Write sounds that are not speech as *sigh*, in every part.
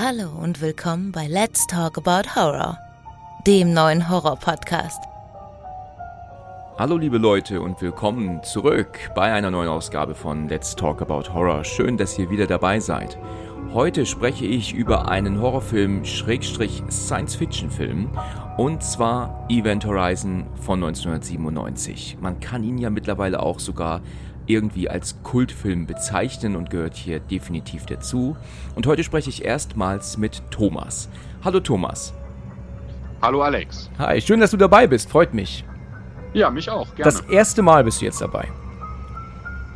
Hallo und willkommen bei Let's Talk About Horror, dem neuen Horror-Podcast. Hallo liebe Leute und willkommen zurück bei einer neuen Ausgabe von Let's Talk About Horror. Schön, dass ihr wieder dabei seid. Heute spreche ich über einen Horrorfilm Schrägstrich Science-Fiction-Film und zwar Event Horizon von 1997. Man kann ihn ja mittlerweile auch sogar irgendwie als Kultfilm bezeichnen und gehört hier definitiv dazu. Und heute spreche ich erstmals mit Thomas. Hallo Thomas. Hallo Alex. Hi, schön, dass du dabei bist. Freut mich. Ja, mich auch. Gerne. Das erste Mal bist du jetzt dabei.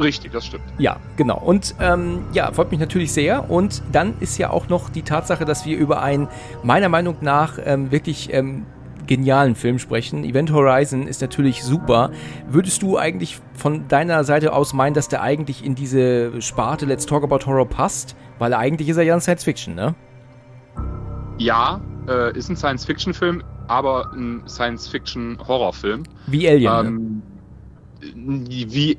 Richtig, das stimmt. Ja, genau. Und ähm, ja, freut mich natürlich sehr. Und dann ist ja auch noch die Tatsache, dass wir über einen meiner Meinung nach ähm, wirklich ähm, genialen Film sprechen. Event Horizon ist natürlich super. Würdest du eigentlich von deiner Seite aus meinen, dass der eigentlich in diese Sparte Let's Talk About Horror passt? Weil eigentlich ist er ja ein Science Fiction, ne? Ja, äh, ist ein Science Fiction Film, aber ein Science Fiction Horrorfilm. Wie Alien. Ne? Ähm, wie,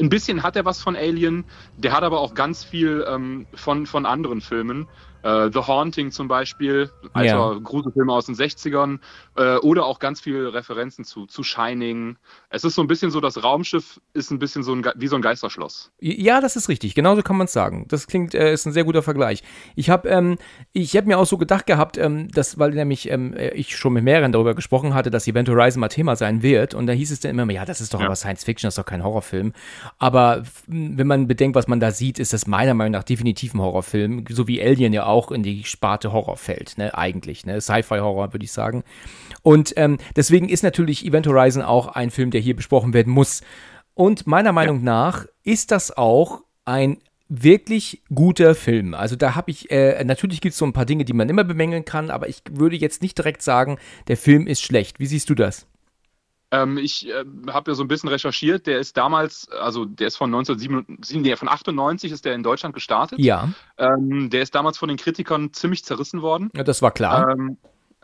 ein bisschen hat er was von Alien, der hat aber auch ganz viel ähm, von, von anderen Filmen. Äh, The Haunting zum Beispiel, alter ja. Gruselfilme aus den 60ern, äh, oder auch ganz viele Referenzen zu, zu Shining. Es ist so ein bisschen so, das Raumschiff ist ein bisschen so ein, wie so ein Geisterschloss. Ja, das ist richtig, genauso kann man es sagen. Das klingt, äh, ist ein sehr guter Vergleich. Ich habe ähm, hab mir auch so gedacht gehabt, ähm, dass, weil nämlich ähm, ich schon mit mehreren darüber gesprochen hatte, dass Event Horizon mal Thema sein wird, und da hieß es dann immer, ja, das ist doch ja. aber Science Fiction, das ist doch kein Horrorfilm. Aber wenn man bedenkt, was man da sieht, ist das meiner Meinung nach definitiv ein Horrorfilm, so wie Alien ja auch auch in die Sparte Horror fällt, ne? Eigentlich, ne? Sci-Fi-Horror, würde ich sagen. Und ähm, deswegen ist natürlich Event Horizon auch ein Film, der hier besprochen werden muss. Und meiner Meinung ja. nach ist das auch ein wirklich guter Film. Also da habe ich, äh, natürlich gibt es so ein paar Dinge, die man immer bemängeln kann, aber ich würde jetzt nicht direkt sagen, der Film ist schlecht. Wie siehst du das? Ähm, ich äh, habe ja so ein bisschen recherchiert. Der ist damals, also der ist von 1997, nee, von 98 ist der in Deutschland gestartet. Ja. Ähm, der ist damals von den Kritikern ziemlich zerrissen worden. Ja, das war klar. Ähm,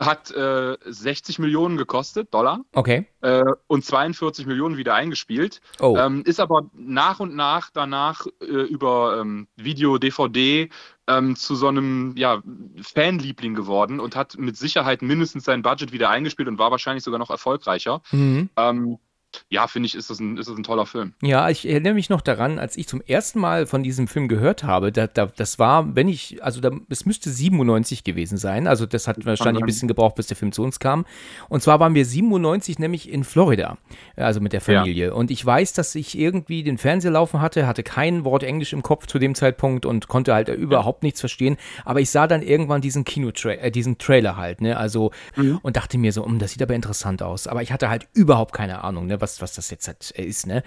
hat äh, 60 Millionen gekostet, Dollar. Okay. Äh, und 42 Millionen wieder eingespielt. Oh. Ähm, ist aber nach und nach danach äh, über ähm, Video, DVD ähm, zu so einem ja, Fanliebling geworden und hat mit Sicherheit mindestens sein Budget wieder eingespielt und war wahrscheinlich sogar noch erfolgreicher. Mhm. Ja, finde ich, ist das, ein, ist das ein toller Film. Ja, ich erinnere mich noch daran, als ich zum ersten Mal von diesem Film gehört habe, da, da, das war, wenn ich, also da, es müsste 97 gewesen sein, also das hat wahrscheinlich ein bisschen gebraucht, bis der Film zu uns kam. Und zwar waren wir 97 nämlich in Florida, also mit der Familie. Ja. Und ich weiß, dass ich irgendwie den Fernseher laufen hatte, hatte kein Wort Englisch im Kopf zu dem Zeitpunkt und konnte halt überhaupt nichts verstehen. Aber ich sah dann irgendwann diesen Kinotrailer, äh, diesen Trailer halt, ne, also, mhm. und dachte mir so, um, das sieht aber interessant aus. Aber ich hatte halt überhaupt keine Ahnung, ne, was, was das jetzt halt ist, ne?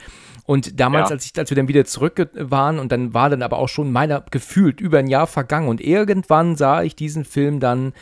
Und damals, ja. als ich, als wir dann wieder zurück waren und dann war dann aber auch schon meiner gefühlt über ein Jahr vergangen und irgendwann sah ich diesen Film dann,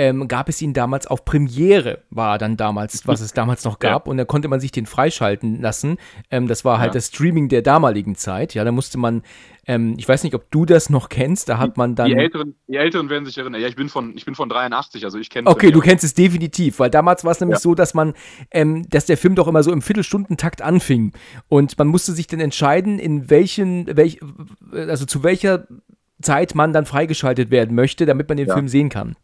ähm, gab es ihn damals auf Premiere, war dann damals, was es damals noch gab ja. und da konnte man sich den freischalten lassen. Ähm, das war halt ja. das Streaming der damaligen Zeit, ja, da musste man ähm, ich weiß nicht, ob du das noch kennst. Da hat man dann. Die Älteren, die Älteren werden sich erinnern. Ja, ich bin von, ich bin von 83, also ich kenne Okay, du kennst es definitiv, weil damals war es nämlich ja. so, dass man, ähm, dass der Film doch immer so im Viertelstundentakt anfing. Und man musste sich dann entscheiden, in welchen, welch, also zu welcher Zeit man dann freigeschaltet werden möchte, damit man den ja. Film sehen kann.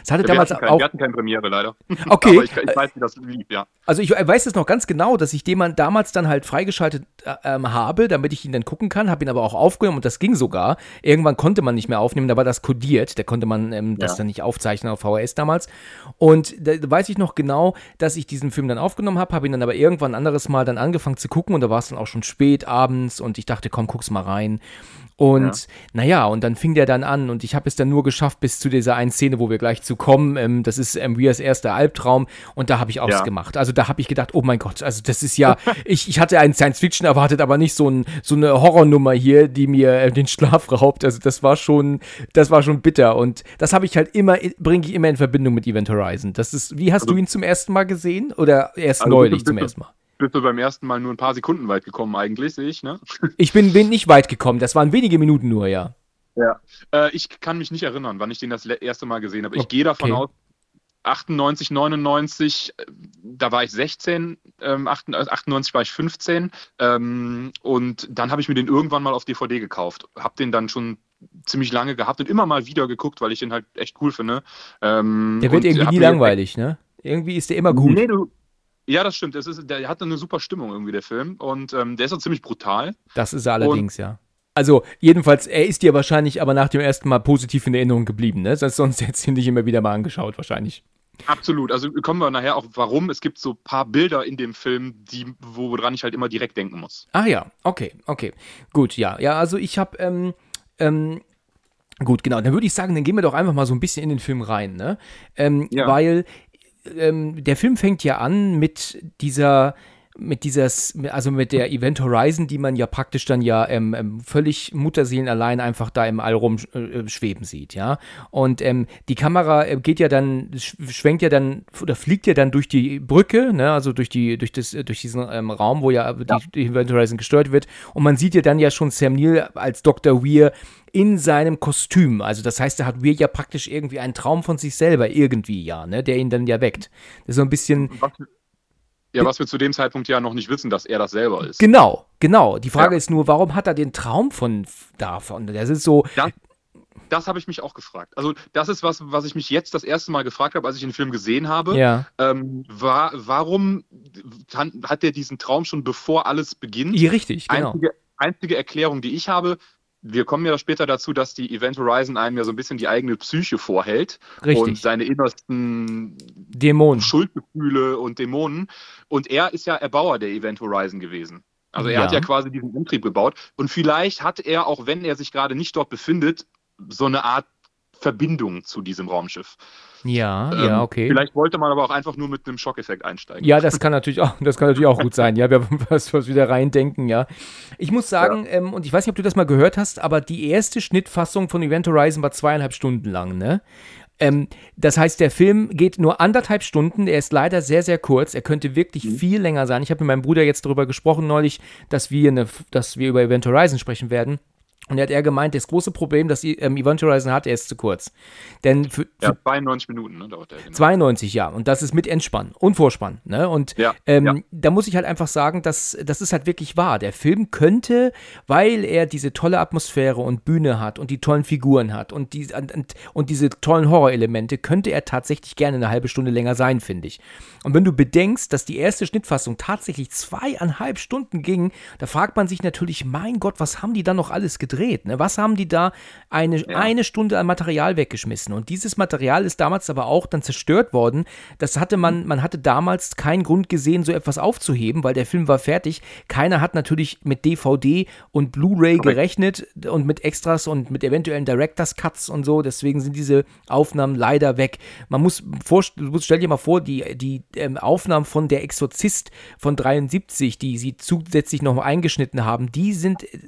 Das hatte wir damals kein, auch. Wir hatten keine Premiere leider. *laughs* Okay. Aber ich, ich, weiß, wie das lief, ja. Also ich weiß es noch ganz genau, dass ich den damals dann halt freigeschaltet äh, ähm, habe, damit ich ihn dann gucken kann, habe ihn aber auch aufgenommen und das ging sogar. Irgendwann konnte man nicht mehr aufnehmen, da war das kodiert, da konnte man ähm, das dann nicht aufzeichnen auf VHS damals. Und da weiß ich noch genau, dass ich diesen Film dann aufgenommen habe, habe ihn dann aber irgendwann ein anderes Mal dann angefangen zu gucken und da war es dann auch schon spät abends und ich dachte, komm, guck's mal rein. Und ja. naja, und dann fing der dann an und ich habe es dann nur geschafft bis zu dieser einen Szene, wo wir gleich zu kommen. Ähm, das ist ähm, Rias erster Albtraum und da habe ich auch ja. gemacht. Also da habe ich gedacht, oh mein Gott, also das ist ja, *laughs* ich, ich hatte einen Science-Fiction erwartet, aber nicht so, ein, so eine Horrornummer hier, die mir äh, den Schlaf raubt. Also das war schon, das war schon bitter und das habe ich halt immer, bringe ich immer in Verbindung mit Event Horizon. Das ist, wie hast also, du ihn zum ersten Mal gesehen oder erst also neulich zum ersten Mal? Bist du beim ersten Mal nur ein paar Sekunden weit gekommen, eigentlich, sehe ich, ne? *laughs* Ich bin, bin nicht weit gekommen, das waren wenige Minuten nur, ja. Ja. Äh, ich kann mich nicht erinnern, wann ich den das erste Mal gesehen habe. Ich okay. gehe davon aus, 98, 99, äh, da war ich 16, ähm, 98 war ich 15 ähm, und dann habe ich mir den irgendwann mal auf DVD gekauft. Habe den dann schon ziemlich lange gehabt und immer mal wieder geguckt, weil ich den halt echt cool finde. Ähm, der wird irgendwie nie langweilig, ne? Irgendwie ist der immer gut. Nee, du, ja, das stimmt. Es ist, der hat eine super Stimmung irgendwie, der Film. Und ähm, der ist auch ziemlich brutal. Das ist er allerdings, und, ja. Also, jedenfalls, er ist dir wahrscheinlich aber nach dem ersten Mal positiv in Erinnerung geblieben, ne? Sonst hättest du ihn nicht immer wieder mal angeschaut, wahrscheinlich. Absolut. Also kommen wir nachher auch, warum. Es gibt so ein paar Bilder in dem Film, die, woran ich halt immer direkt denken muss. Ah ja, okay, okay. Gut, ja. Ja, also ich habe, ähm, ähm, gut, genau. Dann würde ich sagen, dann gehen wir doch einfach mal so ein bisschen in den Film rein, ne? Ähm, ja. Weil ähm, der Film fängt ja an mit dieser mit dieser, also mit der Event Horizon, die man ja praktisch dann ja ähm, ähm, völlig mutterseelenallein einfach da im All rumschweben äh, sieht, ja. Und ähm, die Kamera äh, geht ja dann, schwenkt ja dann oder fliegt ja dann durch die Brücke, ne, also durch die, durch das, durch diesen ähm, Raum, wo ja, ja. Die, die, Event Horizon gesteuert wird. Und man sieht ja dann ja schon Sam Neill als Dr. Weir in seinem Kostüm. Also das heißt, er hat Weir ja praktisch irgendwie einen Traum von sich selber, irgendwie ja, ne, der ihn dann ja weckt. Das ist so ein bisschen. Was, ja, was wir zu dem Zeitpunkt ja noch nicht wissen, dass er das selber ist. Genau, genau. Die Frage ja. ist nur, warum hat er den Traum von davon? Das ist so. Das, das habe ich mich auch gefragt. Also, das ist was, was ich mich jetzt das erste Mal gefragt habe, als ich den Film gesehen habe. Ja. Ähm, war, warum hat er diesen Traum schon bevor alles beginnt? Ja, richtig, genau. Einzige, einzige Erklärung, die ich habe, wir kommen ja später dazu, dass die Event Horizon einem ja so ein bisschen die eigene Psyche vorhält Richtig. und seine innersten Dämonen. Schuldgefühle und Dämonen. Und er ist ja Erbauer der Event Horizon gewesen. Also er ja. hat ja quasi diesen Umtrieb gebaut. Und vielleicht hat er, auch wenn er sich gerade nicht dort befindet, so eine Art Verbindung zu diesem Raumschiff. Ja, ähm, ja, okay. Vielleicht wollte man aber auch einfach nur mit einem Schockeffekt einsteigen. Ja, das kann natürlich auch, das kann natürlich auch gut sein. Ja, wir *laughs* was, was wieder reindenken, ja. Ich muss sagen, ja. ähm, und ich weiß nicht, ob du das mal gehört hast, aber die erste Schnittfassung von Event Horizon war zweieinhalb Stunden lang, ne? Ähm, das heißt, der Film geht nur anderthalb Stunden. Er ist leider sehr, sehr kurz. Er könnte wirklich mhm. viel länger sein. Ich habe mit meinem Bruder jetzt darüber gesprochen neulich, dass wir, eine, dass wir über Event Horizon sprechen werden. Und er hat er gemeint, das große Problem, das ähm, Event Horizon hat, er ist zu kurz. Denn für, ja, 92 Minuten ne, dauert der. Genau. 92, ja. Und das ist mit Entspann und Vorspann. Ne? Und ja, ähm, ja. da muss ich halt einfach sagen, dass das ist halt wirklich wahr. Der Film könnte, weil er diese tolle Atmosphäre und Bühne hat und die tollen Figuren hat und, die, und, und diese tollen Horrorelemente, könnte er tatsächlich gerne eine halbe Stunde länger sein, finde ich. Und wenn du bedenkst, dass die erste Schnittfassung tatsächlich zweieinhalb Stunden ging, da fragt man sich natürlich, mein Gott, was haben die da noch alles gedreht? Gedreht? Ne? Was haben die da eine, ja. eine Stunde an Material weggeschmissen? Und dieses Material ist damals aber auch dann zerstört worden. Das hatte man, man hatte damals keinen Grund gesehen, so etwas aufzuheben, weil der Film war fertig. Keiner hat natürlich mit DVD und Blu-ray gerechnet und mit Extras und mit eventuellen Directors Cuts und so. Deswegen sind diese Aufnahmen leider weg. Man muss, vor, stell dir mal vor, die, die ähm, Aufnahmen von Der Exorzist von 73, die sie zusätzlich noch eingeschnitten haben, die sind äh,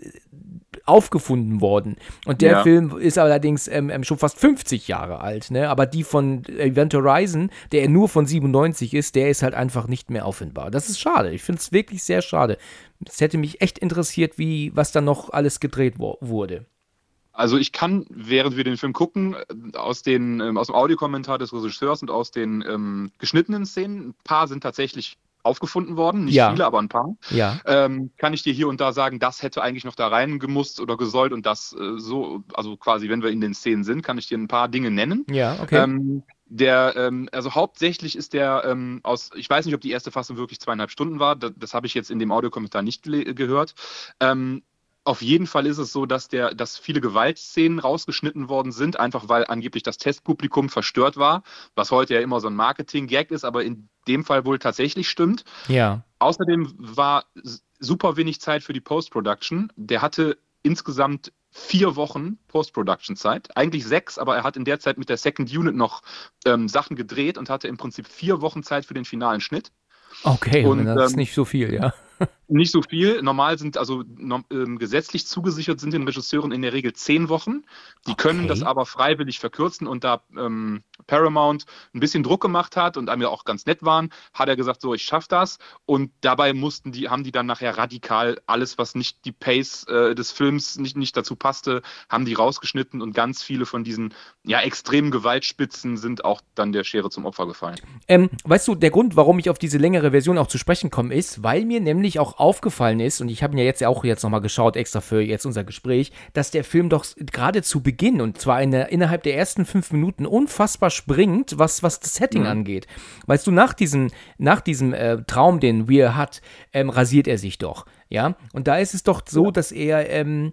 aufgefunden worden. Und der ja. Film ist allerdings ähm, ähm schon fast 50 Jahre alt, ne? Aber die von Event Horizon, der nur von 97 ist, der ist halt einfach nicht mehr auffindbar. Das ist schade. Ich finde es wirklich sehr schade. Es hätte mich echt interessiert, wie, was da noch alles gedreht wurde. Also ich kann, während wir den Film gucken, äh, aus, den, ähm, aus dem Audiokommentar des Regisseurs und aus den ähm, geschnittenen Szenen, ein paar sind tatsächlich aufgefunden worden, nicht ja. viele, aber ein paar. Ja. Ähm, kann ich dir hier und da sagen, das hätte eigentlich noch da rein gemusst oder gesollt und das äh, so, also quasi, wenn wir in den Szenen sind, kann ich dir ein paar Dinge nennen. Ja, okay. Ähm, der, ähm, also hauptsächlich ist der ähm, aus, ich weiß nicht, ob die erste Fassung wirklich zweieinhalb Stunden war, das, das habe ich jetzt in dem Audiokommentar nicht gehört. Ähm, auf jeden Fall ist es so, dass, der, dass viele Gewaltszenen rausgeschnitten worden sind, einfach weil angeblich das Testpublikum verstört war, was heute ja immer so ein Marketing-Gag ist, aber in dem Fall wohl tatsächlich stimmt. Ja. Außerdem war super wenig Zeit für die Post-Production. Der hatte insgesamt vier Wochen Post-Production-Zeit. Eigentlich sechs, aber er hat in der Zeit mit der Second Unit noch ähm, Sachen gedreht und hatte im Prinzip vier Wochen Zeit für den finalen Schnitt. Okay, und, das ähm, ist nicht so viel, ja. Nicht so viel. Normal sind also no, ähm, gesetzlich zugesichert sind den Regisseuren in der Regel zehn Wochen. Die okay. können das aber freiwillig verkürzen und da ähm, Paramount ein bisschen Druck gemacht hat und einem ja auch ganz nett waren, hat er gesagt, so ich schaff das. Und dabei mussten die, haben die dann nachher radikal alles, was nicht die Pace äh, des Films nicht, nicht dazu passte, haben die rausgeschnitten und ganz viele von diesen ja extremen Gewaltspitzen sind auch dann der Schere zum Opfer gefallen. Ähm, weißt du, der Grund, warum ich auf diese längere Version auch zu sprechen komme, ist, weil mir nämlich nämlich auch aufgefallen ist, und ich habe ihn ja jetzt auch jetzt nochmal geschaut, extra für jetzt unser Gespräch, dass der Film doch gerade zu Beginn, und zwar in der, innerhalb der ersten fünf Minuten, unfassbar springt, was, was das Setting mhm. angeht. Weißt du, nach diesem, nach diesem äh, Traum, den Weir hat, ähm, rasiert er sich doch. Ja, und da ist es doch so, dass er, ähm,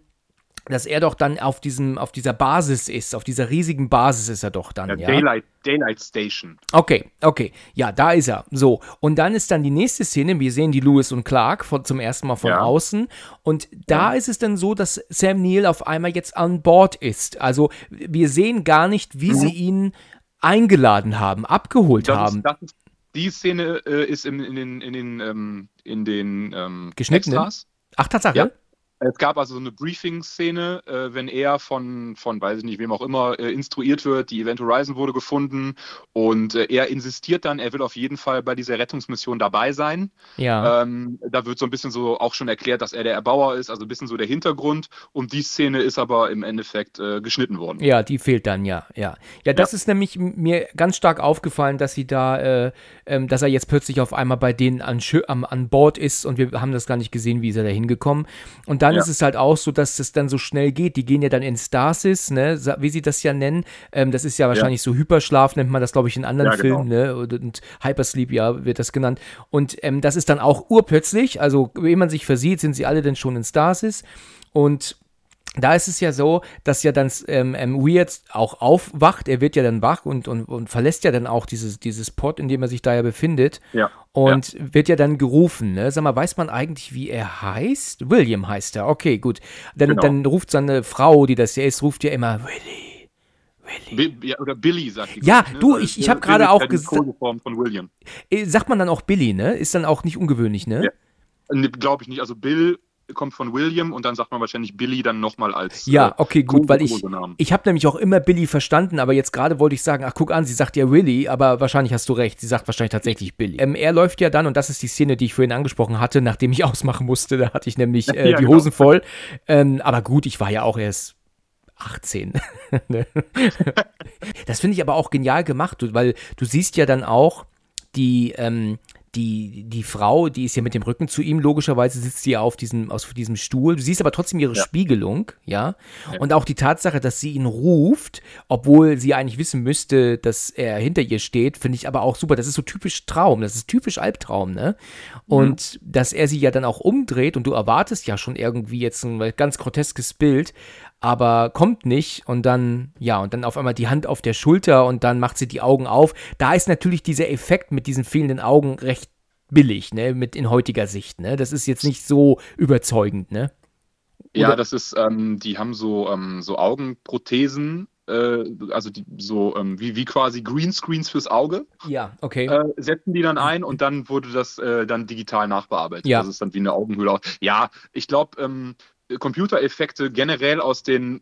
dass er doch dann auf diesem, auf dieser Basis ist, auf dieser riesigen Basis ist er doch dann, ja. ja? Daylight, Daylight Station. Okay, okay. Ja, da ist er. So. Und dann ist dann die nächste Szene, wir sehen die Lewis und Clark von, zum ersten Mal von ja. außen. Und da ja. ist es dann so, dass Sam Neill auf einmal jetzt an Bord ist. Also wir sehen gar nicht, wie mhm. sie ihn eingeladen haben, abgeholt das haben. Ist, ist, die Szene äh, ist in, in, den, in den, ähm, in den ähm, Geschnittenen? Extras. Ach, Tatsache? Es gab also so eine Briefing-Szene, äh, wenn er von, von, weiß ich nicht, wem auch immer, äh, instruiert wird, die Event Horizon wurde gefunden und äh, er insistiert dann, er will auf jeden Fall bei dieser Rettungsmission dabei sein. Ja. Ähm, da wird so ein bisschen so auch schon erklärt, dass er der Erbauer ist, also ein bisschen so der Hintergrund und die Szene ist aber im Endeffekt äh, geschnitten worden. Ja, die fehlt dann, ja, ja. Ja, das ja. ist nämlich mir ganz stark aufgefallen, dass sie da, äh, ähm, dass er jetzt plötzlich auf einmal bei denen an, an, an Bord ist und wir haben das gar nicht gesehen, wie ist er da hingekommen. Und dann ja. ist es halt auch so, dass es dann so schnell geht. Die gehen ja dann in Stasis, ne, wie sie das ja nennen. Ähm, das ist ja wahrscheinlich ja. so Hyperschlaf, nennt man das, glaube ich, in anderen ja, genau. Filmen, ne? Und, und, Hypersleep, ja, wird das genannt. Und ähm, das ist dann auch urplötzlich, also wenn man sich versieht, sind sie alle dann schon in Stasis. Und da ist es ja so, dass ja dann ähm, Weird auch aufwacht. Er wird ja dann wach und, und, und verlässt ja dann auch dieses, dieses Pod, in dem er sich da ja befindet. Ja. Und ja. wird ja dann gerufen. Ne? Sag mal, weiß man eigentlich, wie er heißt? William heißt er. Okay, gut. Dann, genau. dann ruft seine Frau, die das ja ist, ruft ja immer Willy. Willy. Bi ja, oder Billy, sagt die. Ja, ne? du, ich, ich habe gerade auch gesagt. Äh, sagt man dann auch Billy, ne? Ist dann auch nicht ungewöhnlich, ne? Ja. Glaube ich nicht. Also Bill kommt von William und dann sagt man wahrscheinlich Billy dann nochmal als. Ja, äh, okay, gut, weil ich, ich habe nämlich auch immer Billy verstanden, aber jetzt gerade wollte ich sagen, ach guck an, sie sagt ja Willy, aber wahrscheinlich hast du recht, sie sagt wahrscheinlich tatsächlich Billy. Ähm, er läuft ja dann, und das ist die Szene, die ich vorhin angesprochen hatte, nachdem ich *laughs* ausmachen musste, da hatte ich nämlich *laughs* äh, ja, die genau. Hosen voll. Ähm, aber gut, ich war ja auch erst 18. *laughs* Ne? das finde ich aber auch genial gemacht, weil du siehst ja dann auch die, ähm, die, die Frau, die ist ja mit dem Rücken zu ihm, logischerweise sitzt sie ja auf diesem, auf diesem Stuhl. Du siehst aber trotzdem ihre ja. Spiegelung, ja? ja? Und auch die Tatsache, dass sie ihn ruft, obwohl sie eigentlich wissen müsste, dass er hinter ihr steht, finde ich aber auch super. Das ist so typisch Traum, das ist typisch Albtraum, ne? Und mhm. dass er sie ja dann auch umdreht und du erwartest ja schon irgendwie jetzt ein ganz groteskes Bild, aber kommt nicht und dann, ja, und dann auf einmal die Hand auf der Schulter und dann macht sie die Augen auf. Da ist natürlich dieser Effekt mit diesen fehlenden Augen recht billig, ne, mit in heutiger Sicht, ne. Das ist jetzt nicht so überzeugend, ne. Oder? Ja, das ist, ähm, die haben so, ähm, so Augenprothesen, äh, also die, so ähm, wie, wie quasi Greenscreens fürs Auge. Ja, okay. Äh, setzen die dann ein und dann wurde das äh, dann digital nachbearbeitet. Ja. Das ist dann wie eine Augenhöhle. Ja, ich glaube, ähm, Computereffekte generell aus den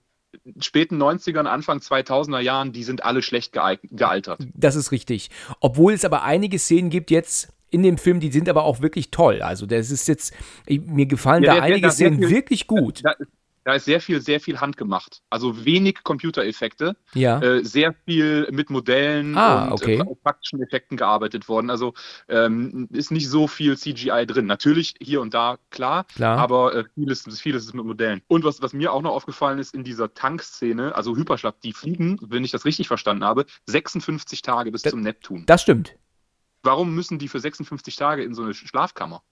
späten 90ern, Anfang 2000er Jahren, die sind alle schlecht gealtert. Das ist richtig. Obwohl es aber einige Szenen gibt jetzt in dem Film, die sind aber auch wirklich toll. Also das ist jetzt, mir gefallen ja, da einige Szenen wirklich gut. Da, da ist sehr viel, sehr viel handgemacht. Also wenig Computereffekte. Ja. Äh, sehr viel mit Modellen ah, und okay. äh, praktischen Effekten gearbeitet worden. Also ähm, ist nicht so viel CGI drin. Natürlich hier und da, klar, klar. aber äh, vieles, vieles ist mit Modellen. Und was, was mir auch noch aufgefallen ist in dieser Tankszene, also Hyperschlag, die fliegen, wenn ich das richtig verstanden habe, 56 Tage bis das, zum Neptun. Das stimmt. Warum müssen die für 56 Tage in so eine Schlafkammer?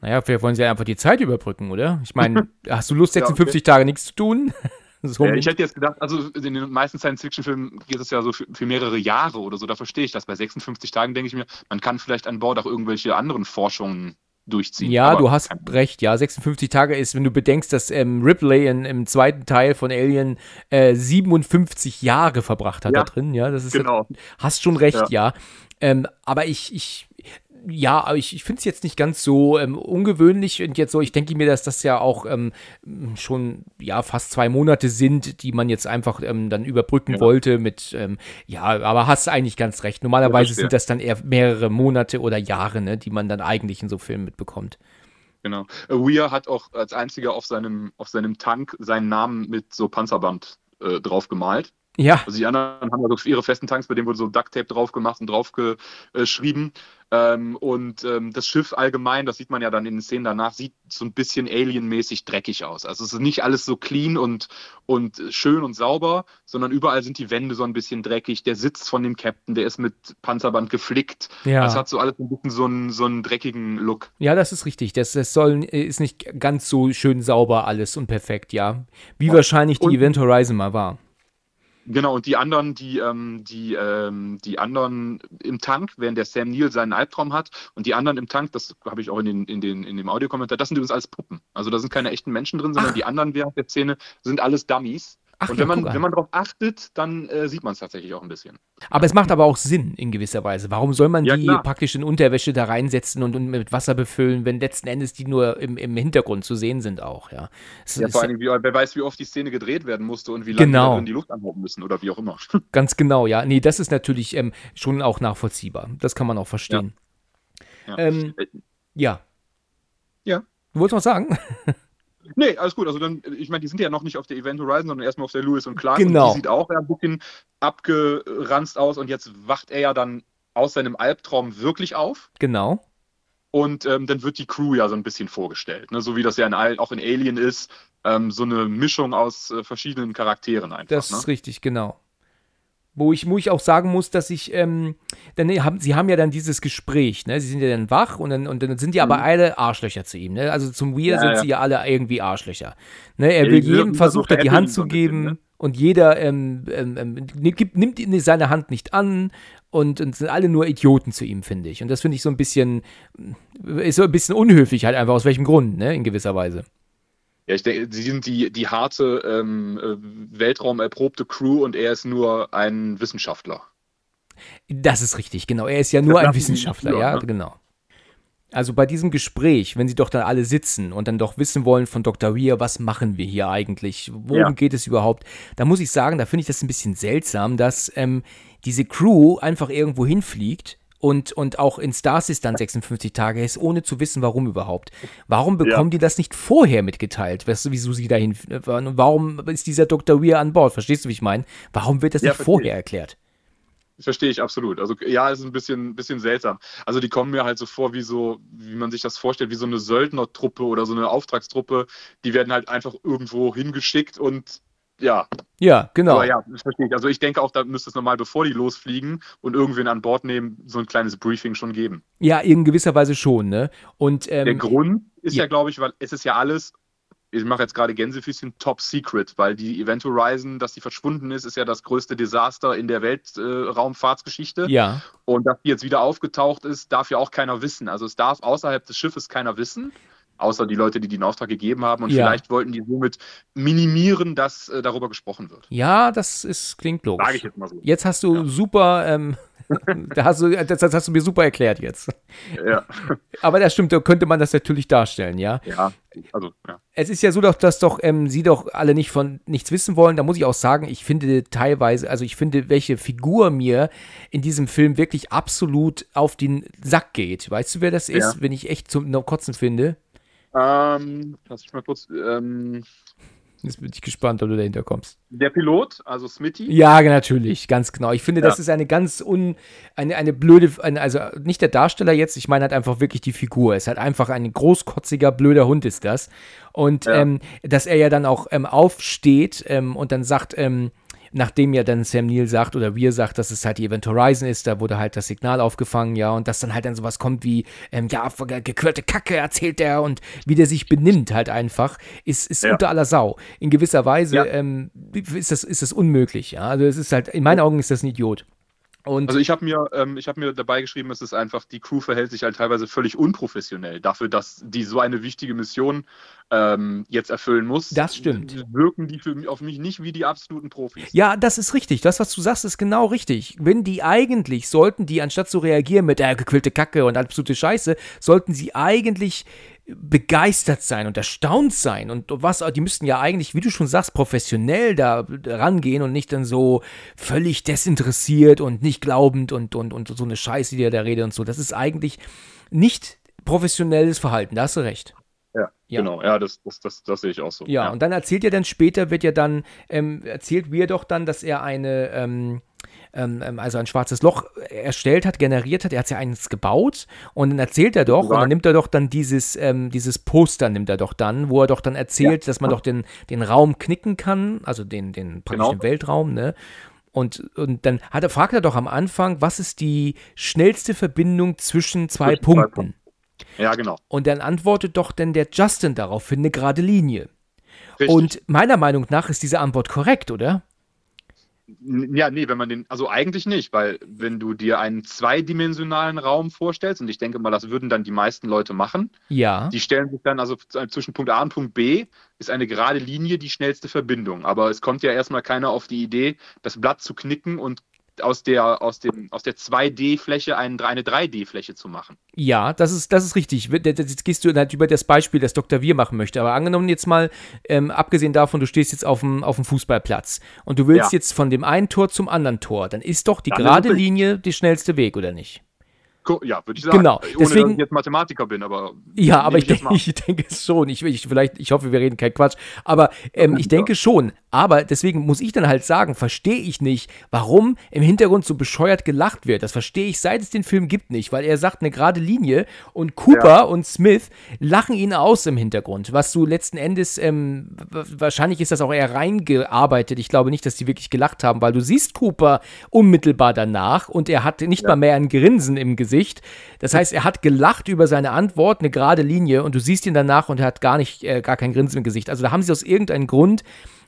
Naja, vielleicht wollen sie einfach die Zeit überbrücken, oder? Ich meine, *laughs* hast du Lust, 56 ja, okay. Tage nichts zu tun? *laughs* so ja, ich hätte jetzt gedacht, also in den meisten Science-Fiction-Filmen geht es ja so für, für, mehrere Jahre oder so, da verstehe ich das. Bei 56 Tagen denke ich mir, man kann vielleicht an Bord auch irgendwelche anderen Forschungen durchziehen. Ja, du hast recht, ja. 56 Tage ist, wenn du bedenkst, dass ähm, Ripley in, im zweiten Teil von Alien äh, 57 Jahre verbracht hat ja, da drin, ja. Das ist genau. hast schon recht, ja. ja. Ähm, aber ich, ich, ja, ich, ich finde es jetzt nicht ganz so ähm, ungewöhnlich und jetzt so, ich denke mir, dass das ja auch ähm, schon ja fast zwei Monate sind, die man jetzt einfach ähm, dann überbrücken ja. wollte mit, ähm, ja, aber hast eigentlich ganz recht. Normalerweise ja, sind das dann eher mehrere Monate oder Jahre, ne, die man dann eigentlich in so Filmen mitbekommt. Genau. Weir hat auch als einziger auf seinem, auf seinem Tank seinen Namen mit so Panzerband äh, drauf gemalt. Ja. Also die anderen haben also ihre festen Tanks, bei denen wurde so Ducktape drauf gemacht und drauf geschrieben. Ähm, und ähm, das Schiff allgemein, das sieht man ja dann in den Szenen danach, sieht so ein bisschen alienmäßig dreckig aus. Also es ist nicht alles so clean und, und schön und sauber, sondern überall sind die Wände so ein bisschen dreckig. Der Sitz von dem Captain, der ist mit Panzerband geflickt. Ja. Das hat so alles ein bisschen so einen, so einen dreckigen Look. Ja, das ist richtig. Das, das soll, ist nicht ganz so schön sauber alles und perfekt, ja. Wie wahrscheinlich die Und- Event Horizon mal war. Genau, und die anderen, die, ähm, die, ähm, die anderen im Tank, während der Sam Neill seinen Albtraum hat, und die anderen im Tank, das habe ich auch in, den, in, den, in dem Audiokommentar, das sind übrigens alles Puppen. Also da sind keine echten Menschen drin, sondern Ach. die anderen während der Szene sind alles Dummies. Ach und ja, wenn man, guck an. wenn man darauf achtet, dann äh, sieht man es tatsächlich auch ein bisschen. Aber es macht aber auch Sinn in gewisser Weise. Warum soll man Ja, die klar. praktisch in Unterwäsche da reinsetzen und, und mit Wasser befüllen, wenn letzten Endes die nur im, im Hintergrund zu sehen sind auch, ja. Es Ja, vor allem, wie, wer weiß, wie oft die Szene gedreht werden musste und wie lange Genau. die die Luft anhalten müssen oder wie auch immer. *laughs* ganz genau, ja. Nee, das ist natürlich ähm, schon auch nachvollziehbar. Das kann man auch verstehen. Ja. Ähm, Äh, ja. Ja. Du wolltest was sagen? *laughs* Nee, alles gut. Also dann, ich meine, die sind ja noch nicht auf der Event Horizon, sondern erstmal auf der Lewis und Clark. Genau. Und die sieht auch ja ein bisschen abgeranzt aus und jetzt wacht er ja dann aus seinem Albtraum wirklich auf. Genau. Und ähm, dann wird die Crew ja so ein bisschen vorgestellt, ne? so wie das ja in, auch in Alien ist. Ähm, so eine Mischung aus äh, verschiedenen Charakteren einfach. Das ne? ist richtig, genau. Wo ich, wo ich auch sagen muss, dass ich, ähm, dann haben, sie haben ja dann dieses Gespräch, ne? Sie sind ja dann wach und dann, und dann sind die aber Mhm. alle Arschlöcher zu ihm, ne? Also zum Wir Ja, sind ja. sie ja alle irgendwie Arschlöcher. Ne? Er Ja, will jedem versucht, er die Hand zu ein bisschen, geben ne? und jeder ähm, ähm, ähm, gibt, nimmt seine Hand nicht an und, und sind alle nur Idioten zu ihm, finde ich. Und das finde ich so ein bisschen, ist so ein bisschen unhöflich halt einfach, aus welchem Grund, ne? In gewisser Weise. Ja, ich denke, sie sind die, die harte, ähm, äh, weltraumerprobte Crew und er ist nur ein Wissenschaftler. Das ist richtig, genau. Er ist ja nur Das ein Wissenschaftler, ja, ne? genau. Also bei diesem Gespräch, wenn sie doch dann alle sitzen und dann doch wissen wollen von Dr. Weir, was machen wir hier eigentlich? Worum Ja. geht es überhaupt? Da muss ich sagen, da finde ich das ein bisschen seltsam, dass ähm, diese Crew einfach irgendwo hinfliegt und, und auch in Stasis dann 56 Tage ist, ohne zu wissen, warum überhaupt. Warum bekommen die das nicht vorher mitgeteilt? Weißt du, wieso sie dahin waren? Und warum ist dieser Dr. Weir an Bord? Verstehst du, wie ich meine? Warum wird das Ja, nicht vorher erklärt? Verstehe ich absolut. Also ja, es ist ein bisschen, bisschen seltsam. Also die kommen mir halt so vor, wie so, wie man sich das vorstellt, wie so eine Söldnertruppe oder so eine Auftragstruppe. Die werden halt einfach irgendwo hingeschickt und ja, Ja, genau. aber ja, das verstehe ich. Also ich denke auch, da müsste es nochmal, bevor die losfliegen und irgendwen an Bord nehmen, so ein kleines Briefing schon geben. Ja, in gewisser Weise schon, ne? Und Der ähm, Grund ist ja. ja, glaube ich, weil es ist ja alles, ich mache jetzt gerade Gänsefüßchen, top secret, weil die Event Horizon, dass die verschwunden ist, ist ja das größte Desaster in der Weltraumfahrtsgeschichte. ja, Und dass die jetzt wieder aufgetaucht ist, darf ja auch keiner wissen. Also es darf außerhalb des Schiffes keiner wissen, außer die Leute, die den Auftrag gegeben haben. Und Ja. vielleicht wollten die somit minimieren, dass äh, darüber gesprochen wird. ja, das ist, klingt logisch. Sage ich jetzt mal so. Jetzt hast du super, ähm, *laughs* da hast du, das, das hast du mir super erklärt jetzt. Ja, *laughs* Aber das stimmt, da könnte man das natürlich darstellen, ja. ja. also ja. Es ist ja so, doch, dass doch ähm, sie doch alle nicht von nichts wissen wollen. Da muss ich auch sagen, ich finde teilweise, also ich finde, welche Figur mir in diesem Film wirklich absolut auf den Sack geht. Weißt du, wer das ist, Ja. wenn ich echt zum Kotzen finde? Ähm, lass mich mal kurz. Ähm, Jetzt bin ich gespannt, ob du dahinter kommst. der Pilot, also Smitty. Ja, natürlich, ganz genau. Ich finde, das Ja. ist eine ganz un, eine, eine blöde, eine, also nicht der Darsteller jetzt, ich meine halt einfach wirklich die Figur. Es ist halt einfach ein großkotziger, blöder Hund ist das. Und Ja. ähm, dass er ja dann auch ähm, aufsteht ähm, und dann sagt, ähm, nachdem ja dann Sam Neill sagt oder wir sagt, dass es halt die Event Horizon ist, da wurde halt das Signal aufgefangen, ja, und dass dann halt dann sowas kommt wie, ähm, ja, ge- gequirlte Kacke erzählt er und wie der sich benimmt halt einfach, ist, ist Ja. unter aller Sau. In gewisser Weise Ja. ähm, ist, das, ist das unmöglich, ja. Also es ist halt, in meinen Augen ist das ein Idiot. Und Also ich habe mir, ähm, ich habe mir dabei geschrieben, es ist einfach, die Crew verhält sich halt teilweise völlig unprofessionell dafür, dass die so eine wichtige Mission ähm, jetzt erfüllen muss. Das stimmt. Wirken die für mich, auf mich nicht wie die absoluten Profis. Ja, das ist richtig. Das, was du sagst, ist genau richtig. Wenn die eigentlich, sollten die, anstatt zu reagieren mit äh, gequillte Kacke und absolute Scheiße, sollten sie eigentlich begeistert sein und erstaunt sein. Und was, die müssten ja eigentlich, wie du schon sagst, professionell da rangehen und nicht dann so völlig desinteressiert und nicht glaubend und, und, und so eine Scheiße, die er da redet und so. Das ist eigentlich nicht professionelles Verhalten, da hast du recht. Ja, ja, genau. Ja, das, das, das, das sehe ich auch so. Ja, ja, und dann erzählt er dann später, wird ja dann, ähm, erzählt wir doch dann, dass er eine, ähm, ähm, ähm, also ein schwarzes Loch erstellt hat, generiert hat. Er hat ja eins gebaut und dann erzählt er doch, und dann nimmt er doch dann dieses, ähm, dieses Poster, nimmt er doch dann, wo er doch dann erzählt, ja. dass man doch den, den Raum knicken kann, also den, den praktisch genau. den Weltraum, ne? Und, und dann hat er, fragt er doch am Anfang, was ist die schnellste Verbindung zwischen zwei zwischen Punkten? Zwei Punkten. Ja, genau. Und dann antwortet doch denn der Justin darauf für eine gerade Linie. Richtig. Und meiner Meinung nach ist diese Antwort korrekt, oder? Ja, nee, wenn man den, also eigentlich nicht, weil wenn du dir einen zweidimensionalen Raum vorstellst, und ich denke mal, das würden dann die meisten Leute machen, ja. die stellen sich dann, also zwischen Punkt A und Punkt B ist eine gerade Linie die schnellste Verbindung. Aber es kommt ja erstmal keiner auf die Idee, das Blatt zu knicken und aus der, aus dem, aus der 2D-Fläche eine 3D-Fläche zu machen. Ja, das ist, das ist richtig. Jetzt gehst du halt über das Beispiel, das Dr. Wir machen möchte. Aber angenommen jetzt mal, ähm, abgesehen davon, du stehst jetzt auf dem, auf dem Fußballplatz und du willst ja. jetzt von dem einen Tor zum anderen Tor, dann ist doch die dann gerade Linie der schnellste Weg, oder nicht? Ja, würde ich sagen. Genau. Ohne, Deswegen, dass ich jetzt Mathematiker bin, aber. Ja, aber ich, denke, *laughs* ich denke es schon. Ich, ich, vielleicht, ich hoffe, wir reden kein Quatsch. Aber ähm, ich denke schon. Aber deswegen muss ich dann halt sagen, verstehe ich nicht, warum im Hintergrund so bescheuert gelacht wird. Das verstehe ich, seit es den Film gibt, nicht. Weil er sagt eine gerade Linie und Cooper ja. und Smith lachen ihn aus im Hintergrund. Was du letzten Endes, ähm, wahrscheinlich ist das auch eher reingearbeitet. Ich glaube nicht, dass die wirklich gelacht haben, weil du siehst Cooper unmittelbar danach und er hat nicht ja. mal mehr ein Grinsen im Gesicht Gesicht. Das heißt, er hat gelacht über seine Antwort, eine gerade Linie, und du siehst ihn danach und er hat gar nicht, äh, gar kein Grinsen im Gesicht. Also da haben sie aus irgendeinem Grund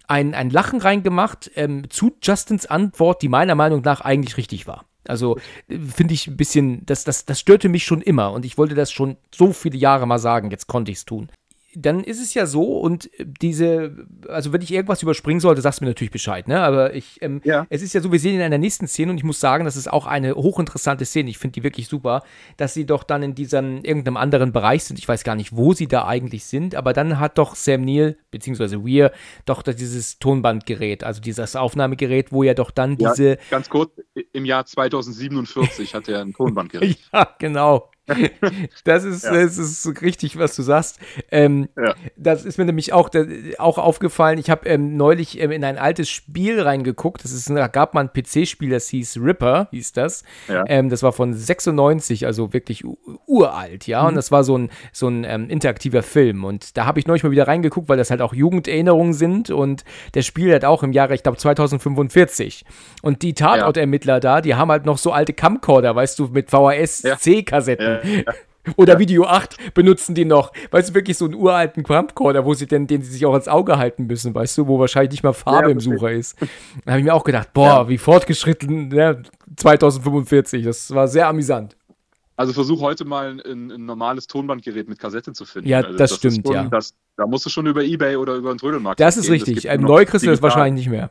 ein, ein Lachen reingemacht ähm, zu Justins Antwort, die meiner Meinung nach eigentlich richtig war. Also äh, finde ich ein bisschen, das, das, das störte mich schon immer und ich wollte das schon so viele Jahre mal sagen, jetzt konnte ich es tun dann ist es ja so und diese, also wenn ich irgendwas überspringen sollte, sagst du mir natürlich Bescheid, ne? Aber ich, ähm, ja. es ist ja so, wir sehen in einer nächsten Szene und ich muss sagen, das ist auch eine hochinteressante Szene. Ich finde die wirklich super, dass sie doch dann in diesem irgendeinem anderen Bereich sind. Ich weiß gar nicht, wo sie da eigentlich sind, aber dann hat doch Sam Neill beziehungsweise Weir doch dieses Tonbandgerät, also dieses Aufnahmegerät, wo ja doch dann ja, diese. Ganz kurz, im Jahr 2047 *laughs* hat er ein Tonbandgerät. ja, genau. *laughs* das, ist, ja. das ist richtig, was du sagst. Ähm, ja. Das ist mir nämlich auch, auch aufgefallen. Ich habe ähm, neulich ähm, in ein altes Spiel reingeguckt. Das ist, da gab mal ein PC-Spiel, das hieß Ripper, hieß das. Ja. Ähm, das war von 96, also wirklich uralt, ja. Mhm. Und das war so ein, so ein ähm, interaktiver Film. Und da habe ich neulich mal wieder reingeguckt, weil das halt auch Jugenderinnerungen sind. Und der Spiel hat auch im Jahre, ich glaube, 2045. Und die Tatortermittler da, die haben halt noch so alte Camcorder, weißt du, mit VHS-C-Kassetten. *laughs* Oder Video 8 benutzen die noch. Weißt du, wirklich so einen uralten Camcorder, wo sie denn, den sie sich auch ins Auge halten müssen, weißt du, wo wahrscheinlich nicht mal Farbe ja, im Sucher ist. Da habe ich mir auch gedacht, boah, ja. wie fortgeschritten, ne, 2045. Das war sehr amüsant. Also versuch heute mal ein, ein, normales Tonbandgerät mit Kassette zu finden. Ja, also, das, das, stimmt, schon, ja. Das, da musst du schon über Ebay oder über einen Trödelmarkt Das ist gehen. richtig. Neu kriegst du das wahrscheinlich nicht mehr.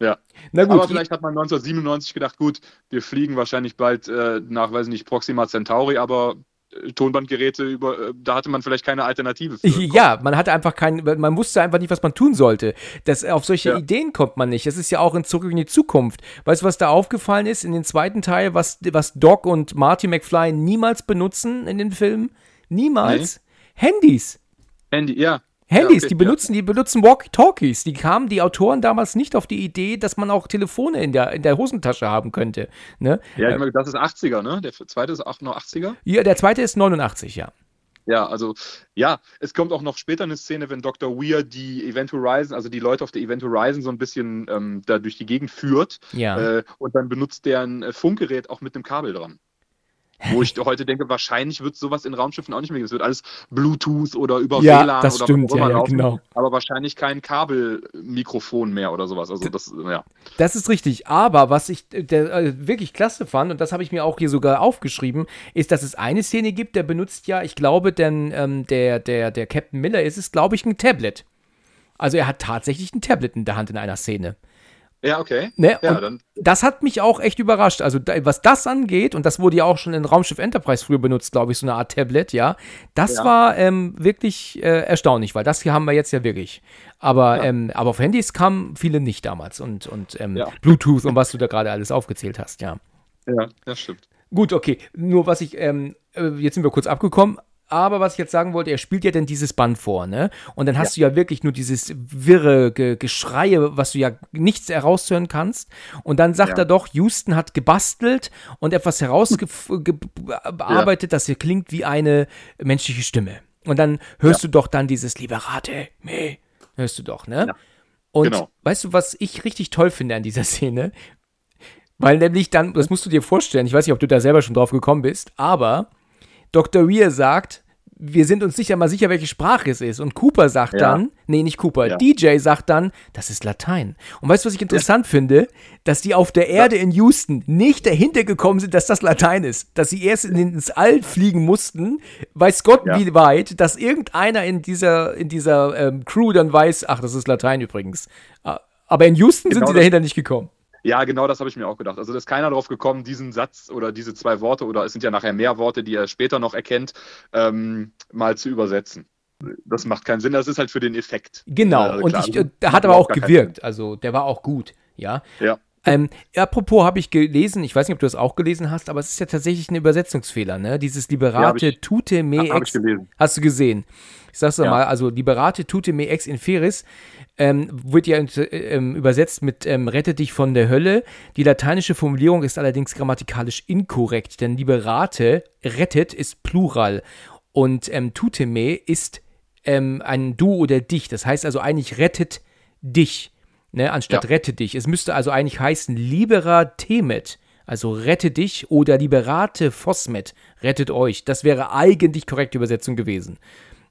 Ja. Na gut. Aber vielleicht hat man 1997 gedacht, gut, wir fliegen wahrscheinlich bald äh, nach, weiß ich nicht, Proxima Centauri, aber äh, Tonbandgeräte über, äh, da hatte man vielleicht keine Alternative für. Ja, man hatte einfach keinen, man wusste einfach nicht, was man tun sollte. Das, auf solche ja. Ideen kommt man nicht. Das ist ja auch in Zurück in die Zukunft. Weißt du, was da aufgefallen ist in den zweiten Teil, was, was Doc und Marty McFly niemals benutzen in den Filmen? Niemals. Nee. Handys. Handy, ja. Handys, ja, okay, die benutzen, ja. die benutzen Walkie-Talkies. Die kamen die Autoren damals nicht auf die Idee, dass man auch Telefone in der, in der Hosentasche haben könnte. Ne? Ja, ich meine, das ist 80er, ne? Der zweite ist auch noch 80er? Ja, der zweite ist 89, ja. Ja, also ja, es kommt auch noch später eine Szene, wenn Dr. Weir die Event Horizon, also die Leute auf der Event Horizon so ein bisschen ähm, da durch die Gegend führt. Ja. Äh, und dann benutzt der ein äh, Funkgerät auch mit einem Kabel dran. Wo ich heute denke, wahrscheinlich wird sowas in Raumschiffen auch nicht mehr geben. Es wird alles Bluetooth oder über ja, WLAN das oder stimmt, ja, ja, genau. aber wahrscheinlich kein Kabelmikrofon mehr oder sowas. Also das, ja. Das ist richtig. Aber was ich der, äh, wirklich klasse fand, und das habe ich mir auch hier sogar aufgeschrieben, ist, dass es eine Szene gibt, der benutzt ja, ich glaube, denn ähm, der, der, der Captain Miller ist es, glaube ich, ein Tablet. Also er hat tatsächlich ein Tablet in der Hand in einer Szene. Ja, okay. Ne? Ja, dann. Das hat mich auch echt überrascht. Also, da, was das angeht, und das wurde ja auch schon in Raumschiff Enterprise früher benutzt, glaube ich, so eine Art Tablet, ja. Das ja. war ähm, wirklich äh, erstaunlich, weil das hier haben wir jetzt ja wirklich. Aber, ja. ähm, aber auf Handys kamen viele nicht damals und, und ähm, Bluetooth und was du da gerade alles aufgezählt hast, ja. Ja, das stimmt. Gut, okay. Nur was ich, ähm, äh, jetzt sind wir kurz abgekommen aber was ich jetzt sagen wollte, er spielt ja dann dieses Band vor, ne? Und dann hast ja. du ja wirklich nur dieses wirre Ge Geschreie, was du ja nichts heraushören kannst. Und dann sagt ja. er doch, Houston hat gebastelt und etwas herausgearbeitet, *laughs* ja. das hier klingt wie eine menschliche Stimme. Und dann hörst du doch dann dieses Liberate, me, hörst du doch, ne? Und genau. weißt du, was ich richtig toll finde an dieser *laughs* Szene? Weil nämlich dann, das musst du dir vorstellen, ich weiß nicht, ob du da selber schon drauf gekommen bist, aber Dr. Weir sagt, wir sind uns sicher mal sicher, welche Sprache es ist. Und Cooper sagt ja. dann, nee, nicht Cooper, ja. DJ sagt dann, das ist Latein. Und weißt du, was ich interessant ja. finde? Dass die auf der Erde in Houston nicht dahinter gekommen sind, dass das Latein ist. Dass sie erst ins All fliegen mussten, weiß Gott wie weit, dass irgendeiner in dieser, in dieser ähm, Crew dann weiß, ach, das ist Latein übrigens. Aber in Houston genau sind sie dahinter nicht gekommen. Ja, genau das habe ich mir auch gedacht. Also da ist keiner drauf gekommen, diesen Satz oder diese zwei Worte, oder es sind ja nachher mehr Worte, die er später noch erkennt, ähm, mal zu übersetzen. Das macht keinen Sinn, das ist halt für den Effekt. Genau, also, und ich, äh, der hat aber auch gewirkt, also der war auch gut, ja. Ja. Ähm, apropos habe ich gelesen, ich weiß nicht, ob du das auch gelesen hast, aber es ist ja tatsächlich ein Übersetzungsfehler, ne? Dieses Liberate ja, ich, tute me ex. Hast du gesehen? Ich sag's ja. mal, also Liberate tute me ex inferis ähm, wird ja äh, übersetzt mit ähm, Rette dich von der Hölle. Die lateinische Formulierung ist allerdings grammatikalisch inkorrekt, denn Liberate, rettet, ist Plural und ähm, tuteme ist ähm, ein Du oder Dich. Das heißt also eigentlich rettet dich, ne, anstatt ja. rette dich. Es müsste also eigentlich heißen Libera temet. Also rette dich oder liberate fosmet, rettet euch. Das wäre eigentlich korrekte Übersetzung gewesen.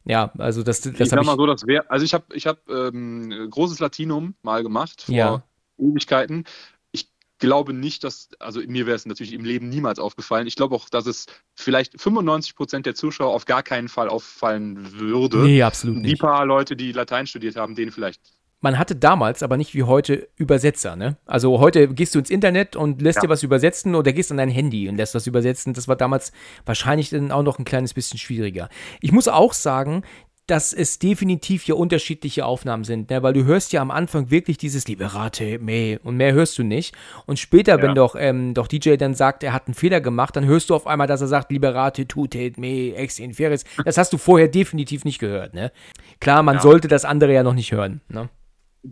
Ja, also das, das ich sag mal so, das wäre, also ich habe ich hab, ähm, großes Latinum mal gemacht vor ja. Ewigkeiten. Ich glaube nicht, dass, also mir wäre es natürlich im Leben niemals aufgefallen. Ich glaube auch, dass es vielleicht 95 Prozent der Zuschauer auf gar keinen Fall auffallen würde. Nee, absolut nicht. Die paar Leute, die Latein studiert haben, denen vielleicht man hatte damals aber nicht wie heute Übersetzer, ne? Also heute gehst du ins Internet und lässt ja. dir was übersetzen oder gehst an dein Handy und lässt was übersetzen. Das war damals wahrscheinlich dann auch noch ein kleines bisschen schwieriger. Ich muss auch sagen, dass es definitiv ja unterschiedliche Aufnahmen sind, ne? weil du hörst ja am Anfang wirklich dieses Liberate, meh, und mehr hörst du nicht. Und später, ja. wenn doch, ähm, doch DJ dann sagt, er hat einen Fehler gemacht, dann hörst du auf einmal, dass er sagt, Liberate, tute, me, ex inferis. Das hast du vorher definitiv nicht gehört, ne? Klar, man ja. sollte das andere ja noch nicht hören, ne?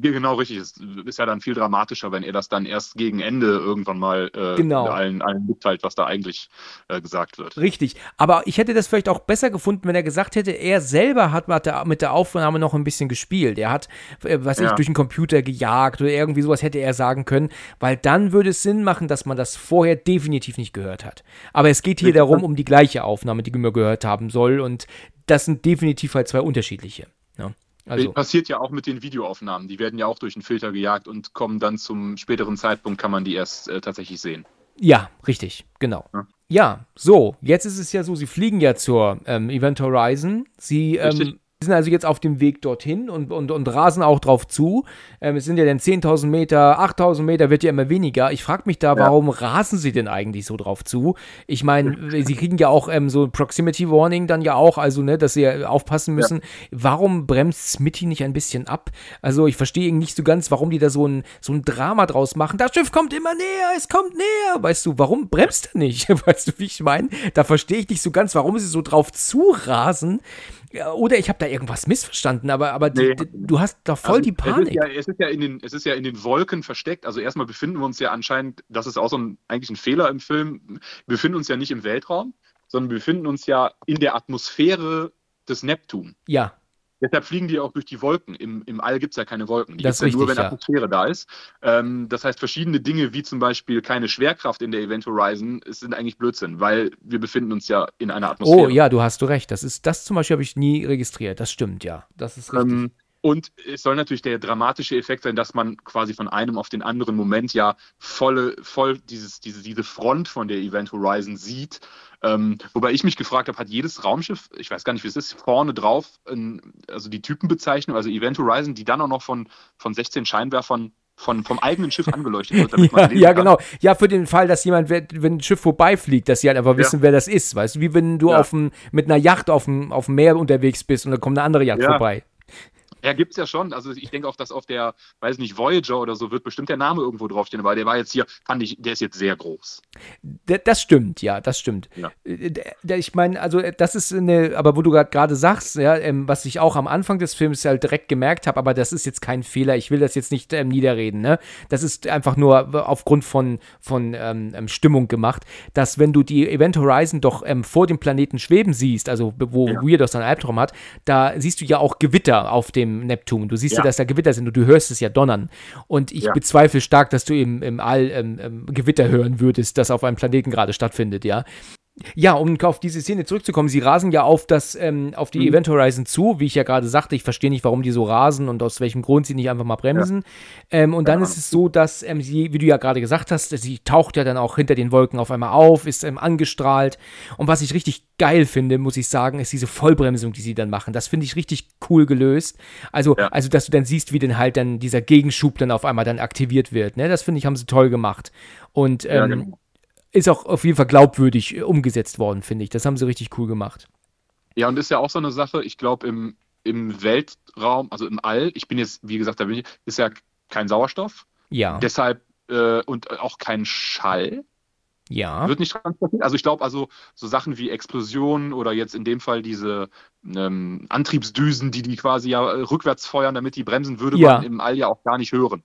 Genau, richtig. Es ist ja dann viel dramatischer, wenn er das dann erst gegen Ende irgendwann mal äh, genau. allen, allen mitteilt, was da eigentlich äh, gesagt wird. Richtig. Aber ich hätte das vielleicht auch besser gefunden, wenn er gesagt hätte, er selber hat mit der Aufnahme noch ein bisschen gespielt. Er hat, äh, was ja. ich, durch den Computer gejagt oder irgendwie sowas hätte er sagen können, weil dann würde es Sinn machen, dass man das vorher definitiv nicht gehört hat. Aber es geht hier ich darum, um die gleiche Aufnahme, die man gehört haben soll und das sind definitiv halt zwei unterschiedliche. Also. Passiert ja auch mit den Videoaufnahmen. Die werden ja auch durch einen Filter gejagt und kommen dann zum späteren Zeitpunkt, kann man die erst äh, tatsächlich sehen. Ja, richtig, genau. Ja. ja. so, jetzt ist es ja so, sie fliegen ja zur ähm, Event Horizon. Sie ähm, sind also jetzt auf dem Weg dorthin und, und, und rasen auch drauf zu. Ähm, es sind ja dann 10.000 Meter, 8.000 Meter wird ja immer weniger. Ich frage mich da, warum ja. rasen sie denn eigentlich so drauf zu? Ich meine, *laughs* sie kriegen ja auch ähm, so Proximity Warning dann ja auch, also ne, dass sie ja aufpassen müssen. Ja. Warum bremst Smitty nicht ein bisschen ab? Also ich verstehe nicht so ganz, warum die da so ein, so ein Drama draus machen. Das Schiff kommt immer näher, es kommt näher. Weißt du, warum bremst er nicht? *laughs* Weißt du, wie ich meine? Da verstehe ich nicht so ganz, warum sie so drauf zu rasen. Oder ich habe da irgendwas missverstanden, aber, aber nee. die, du hast doch voll also, die Panik. Es ist, ja, es, ist ja in den, es ist ja in den Wolken versteckt. Also erstmal befinden wir uns ja anscheinend, das ist auch so ein, eigentlich ein Fehler im Film, wir befinden uns ja nicht im Weltraum, sondern wir befinden uns ja in der Atmosphäre des Neptun. Ja. Deshalb fliegen die auch durch die Wolken. Im, im All gibt es ja keine Wolken. Die gibt es ja nur, wenn ja. Atmosphäre da ist. Ähm, das heißt, verschiedene Dinge, wie zum Beispiel keine Schwerkraft in der Event Horizon, sind eigentlich Blödsinn, weil wir befinden uns ja in einer Atmosphäre. Oh ja, du hast du recht. Das ist das zum Beispiel habe ich nie registriert. Das stimmt, ja. Das ist richtig. Ähm, und es soll natürlich der dramatische Effekt sein, dass man quasi von einem auf den anderen Moment ja volle, voll dieses, diese, diese Front von der Event Horizon sieht ähm, wobei ich mich gefragt habe, hat jedes Raumschiff, ich weiß gar nicht, wie es ist, vorne drauf, in, also die Typenbezeichnung, also Event Horizon, die dann auch noch von, von 16 Scheinwerfern von, vom eigenen Schiff angeleuchtet wird. Damit *laughs* ja, ja genau. Ja, für den Fall, dass jemand, wenn ein Schiff vorbeifliegt, dass sie halt einfach wissen, ja. wer das ist. Weißt du, wie wenn du ja. auf dem, mit einer Yacht auf dem, auf dem Meer unterwegs bist und dann kommt eine andere Yacht ja. vorbei. Ja, gibt's ja schon. Also ich denke auch, dass auf der, weiß nicht, Voyager oder so wird bestimmt der Name irgendwo draufstehen, aber der war jetzt hier, fand ich, der ist jetzt sehr groß. Das stimmt, ja, das stimmt. Ja. Äh, ich meine, also äh, das ist eine, aber wo du gerade sagst, ja, ähm, was ich auch am Anfang des Films halt direkt gemerkt habe, aber das ist jetzt kein Fehler, ich will das jetzt nicht ähm, niederreden, ne? Das ist einfach nur aufgrund von, von ähm, ähm, Stimmung gemacht, dass wenn du die Event Horizon doch ähm, vor dem Planeten schweben siehst, also wo ja. Weirdos seinen Albtraum hat, da siehst du ja auch Gewitter auf dem Neptun. Du siehst ja, ja dass da Gewitter sind und du hörst es ja donnern. Und ich ja. bezweifle stark, dass du im, im All ähm, ähm, Gewitter hören würdest, das auf einem Planeten gerade stattfindet, ja. Ja, um auf diese Szene zurückzukommen, sie rasen ja auf das, ähm, auf die mhm. Event Horizon zu, wie ich ja gerade sagte, ich verstehe nicht, warum die so rasen und aus welchem Grund sie nicht einfach mal bremsen. Ja. Ähm, und dann ja. ist es so, dass ähm, sie, wie du ja gerade gesagt hast, sie taucht ja dann auch hinter den Wolken auf einmal auf, ist ähm, angestrahlt. Und was ich richtig geil finde, muss ich sagen, ist diese Vollbremsung, die sie dann machen. Das finde ich richtig cool gelöst. Also, ja. also, dass du dann siehst, wie dann halt dann dieser Gegenschub dann auf einmal dann aktiviert wird. Ne? Das finde ich, haben sie toll gemacht. Und ähm, genau ist auch auf jeden Fall glaubwürdig äh, umgesetzt worden, finde ich. Das haben sie richtig cool gemacht. Ja, und ist ja auch so eine Sache, ich glaube, im, im Weltraum, also im All, ich bin jetzt, wie gesagt, da bin ich, ist ja kein Sauerstoff. Ja. Deshalb äh, und auch kein Schall. Ja. Wird nicht transportiert. Also ich glaube, also so Sachen wie Explosionen oder jetzt in dem Fall diese ähm, Antriebsdüsen, die die quasi ja äh, rückwärts feuern, damit die bremsen, würde ja. man im All ja auch gar nicht hören.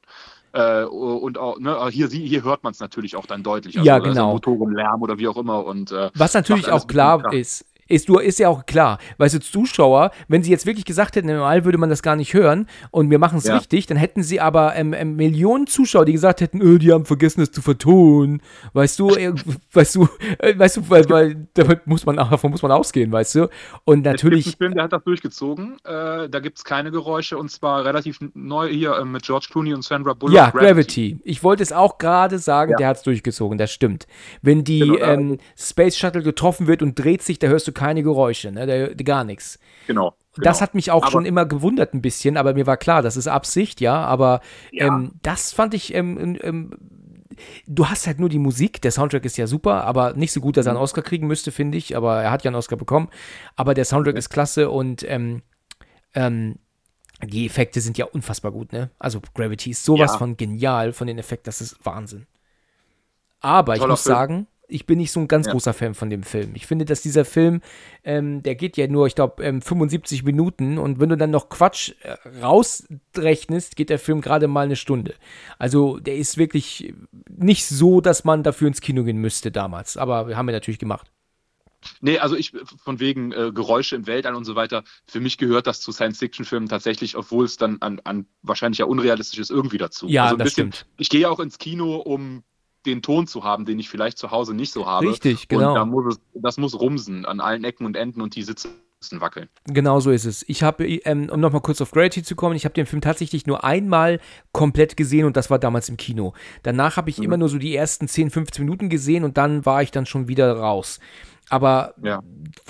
Äh, und auch, ne, hier, hier hört man es natürlich auch dann deutlich. Also, ja, genau. Motorenlärm oder wie auch immer. Und, äh, Was natürlich auch klar ist, ist, du, ist ja auch klar, weißt du, Zuschauer, wenn sie jetzt wirklich gesagt hätten, normal würde man das gar nicht hören und wir machen es ja. richtig, dann hätten sie aber ähm, ähm, Millionen Zuschauer, die gesagt hätten, öh, die haben vergessen, es zu vertonen. Weißt du, äh, weißt du, äh, weißt du, weil, weil damit muss man, davon muss man ausgehen, weißt du? Und natürlich. Es gibt einen Film, der hat das durchgezogen. Äh, da gibt es keine Geräusche und zwar relativ neu hier äh, mit George Clooney und Sandra Bullock. Ja, Gravity. Gravity. Ich wollte es auch gerade sagen, ja. der hat es durchgezogen, das stimmt. Wenn die genau, ähm, Space Shuttle getroffen wird und dreht sich, da hörst du keine Geräusche, ne? Da, gar nichts. Genau. Das genau. hat mich auch aber, schon immer gewundert ein bisschen, aber mir war klar, das ist Absicht, ja. Aber ja. Ähm, das fand ich, ähm, ähm, du hast halt nur die Musik. Der Soundtrack ist ja super, aber nicht so gut, dass er einen mhm. Oscar kriegen müsste, finde ich. Aber er hat ja einen Oscar bekommen. Aber der Soundtrack okay. ist klasse und ähm, ähm, die Effekte sind ja unfassbar gut, ne? Also Gravity ist sowas ja. von genial von den Effekten, das ist Wahnsinn. Aber Toller ich muss Film. sagen, ich bin nicht so ein ganz ja. großer Fan von dem Film. Ich finde, dass dieser Film, ähm, der geht ja nur, ich glaube, ähm, 75 Minuten und wenn du dann noch Quatsch äh, rausrechnest, geht der Film gerade mal eine Stunde. Also der ist wirklich nicht so, dass man dafür ins Kino gehen müsste damals. Aber wir haben wir natürlich gemacht. Nee, also ich von wegen äh, Geräusche im Weltall und so weiter, für mich gehört das zu Science-Fiction-Filmen tatsächlich, obwohl es dann an, an wahrscheinlich ja unrealistisch ist, irgendwie dazu. Ja, also das bisschen, stimmt. Ich gehe auch ins Kino, um den Ton zu haben, den ich vielleicht zu Hause nicht so habe. Richtig, genau. Und da muss es, das muss rumsen an allen Ecken und Enden und die Sitze müssen wackeln. Genau so ist es. Ich habe, ähm, um nochmal kurz auf Gravity zu kommen, ich habe den Film tatsächlich nur einmal komplett gesehen und das war damals im Kino. Danach habe ich mhm. immer nur so die ersten 10, 15 Minuten gesehen und dann war ich dann schon wieder raus. Aber ja.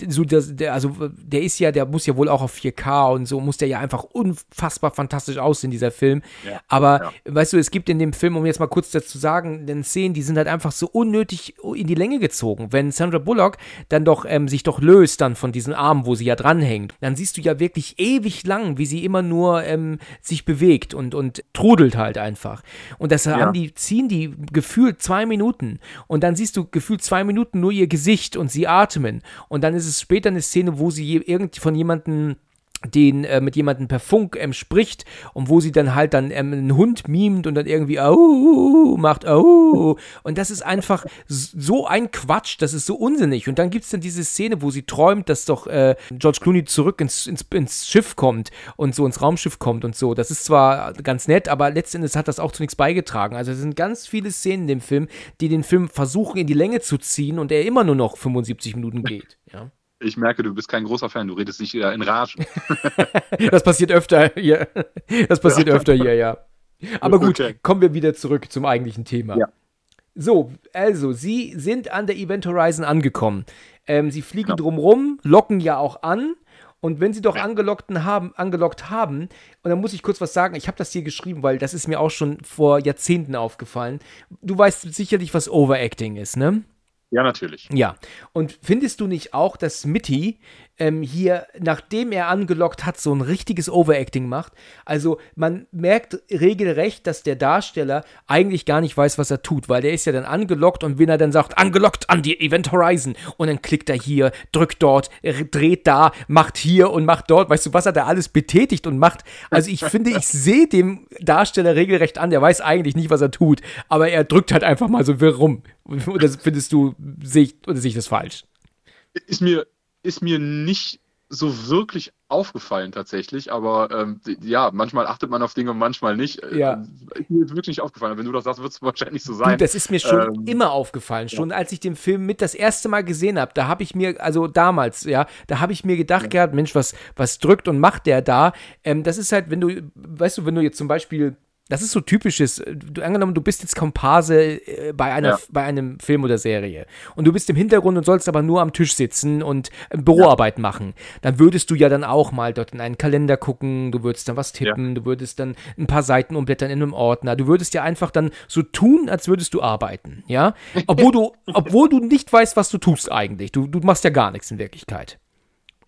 so das, der, also der ist ja, der muss ja wohl auch auf 4K und so, muss der ja einfach unfassbar fantastisch aussehen, dieser Film. Ja. Aber ja. weißt du, es gibt in dem Film, um jetzt mal kurz dazu sagen, den Szenen, die sind halt einfach so unnötig in die Länge gezogen. Wenn Sandra Bullock dann doch ähm, sich doch löst dann von diesen Armen, wo sie ja dranhängt, dann siehst du ja wirklich ewig lang, wie sie immer nur ähm, sich bewegt und, und trudelt halt einfach. Und das haben die, ziehen die gefühlt zwei Minuten und dann siehst du gefühlt zwei Minuten nur ihr Gesicht und sie atmen. Und dann ist es später eine Szene, wo sie irgendwie von jemandem den äh, mit jemandem per Funk ähm, spricht und wo sie dann halt dann ähm, einen Hund mimt und dann irgendwie au macht au und das ist einfach so ein Quatsch, das ist so unsinnig. Und dann gibt es dann diese Szene, wo sie träumt, dass doch äh, George Clooney zurück ins, ins, ins, Schiff kommt und so ins Raumschiff kommt und so, das ist zwar ganz nett, aber letztendlich hat das auch zu nichts beigetragen, also es sind ganz viele Szenen in dem Film, die den Film versuchen in die Länge zu ziehen und er immer nur noch 75 Minuten geht. Ich merke, du bist kein großer Fan, du redest nicht in Rage. *laughs* das passiert öfter hier. Das passiert ja. öfter hier, ja. Aber gut, okay. kommen wir wieder zurück zum eigentlichen Thema. Ja. So, also, Sie sind an der Event Horizon angekommen. Ähm, Sie fliegen ja. drumrum, locken ja auch an. Und wenn Sie doch angelockten haben, angelockt haben, und dann muss ich kurz was sagen, ich habe das hier geschrieben, weil das ist mir auch schon vor Jahrzehnten aufgefallen. Du weißt sicherlich, was Overacting ist, ne? Ja, natürlich. Ja. Und findest du nicht auch, dass Mitty ähm, hier, nachdem er angelockt hat, so ein richtiges Overacting macht. Also man merkt regelrecht, dass der Darsteller eigentlich gar nicht weiß, was er tut, weil der ist ja dann angelockt und wenn er dann sagt, angelockt an die Event Horizon und dann klickt er hier, drückt dort, dreht da, macht hier und macht dort, weißt du, was er da alles betätigt und macht. Also ich finde, ich sehe dem Darsteller regelrecht an, der weiß eigentlich nicht, was er tut, aber er drückt halt einfach mal so wirr rum. *laughs* Oder findest du, sehe ich, oder sehe ich das falsch? Ist mir, ist mir nicht so wirklich aufgefallen tatsächlich, aber ähm, ja, manchmal achtet man auf Dinge und manchmal nicht. Äh, ja. Ist mir wirklich nicht aufgefallen. Wenn du das sagst, wird es wahrscheinlich so sein. Du, das ist mir schon ähm, immer aufgefallen. Schon ja. als ich den Film mit das erste Mal gesehen habe, da habe ich mir, also damals, ja, da habe ich mir gedacht ja. gehabt, Mensch, was, was drückt und macht der da? Ähm, das ist halt, wenn du, weißt du, wenn du jetzt zum Beispiel das ist so typisches. Du, angenommen, du bist jetzt Komparse äh, bei, einer, ja. bei einem Film oder Serie und du bist im Hintergrund und sollst aber nur am Tisch sitzen und äh, Büroarbeit ja. machen. Dann würdest du ja dann auch mal dort in einen Kalender gucken, du würdest dann was tippen, ja. du würdest dann ein paar Seiten umblättern in einem Ordner. Du würdest ja einfach dann so tun, als würdest du arbeiten, ja? *laughs* Obwohl du, obwohl du nicht weißt, was du tust eigentlich. Du, du machst ja gar nichts in Wirklichkeit.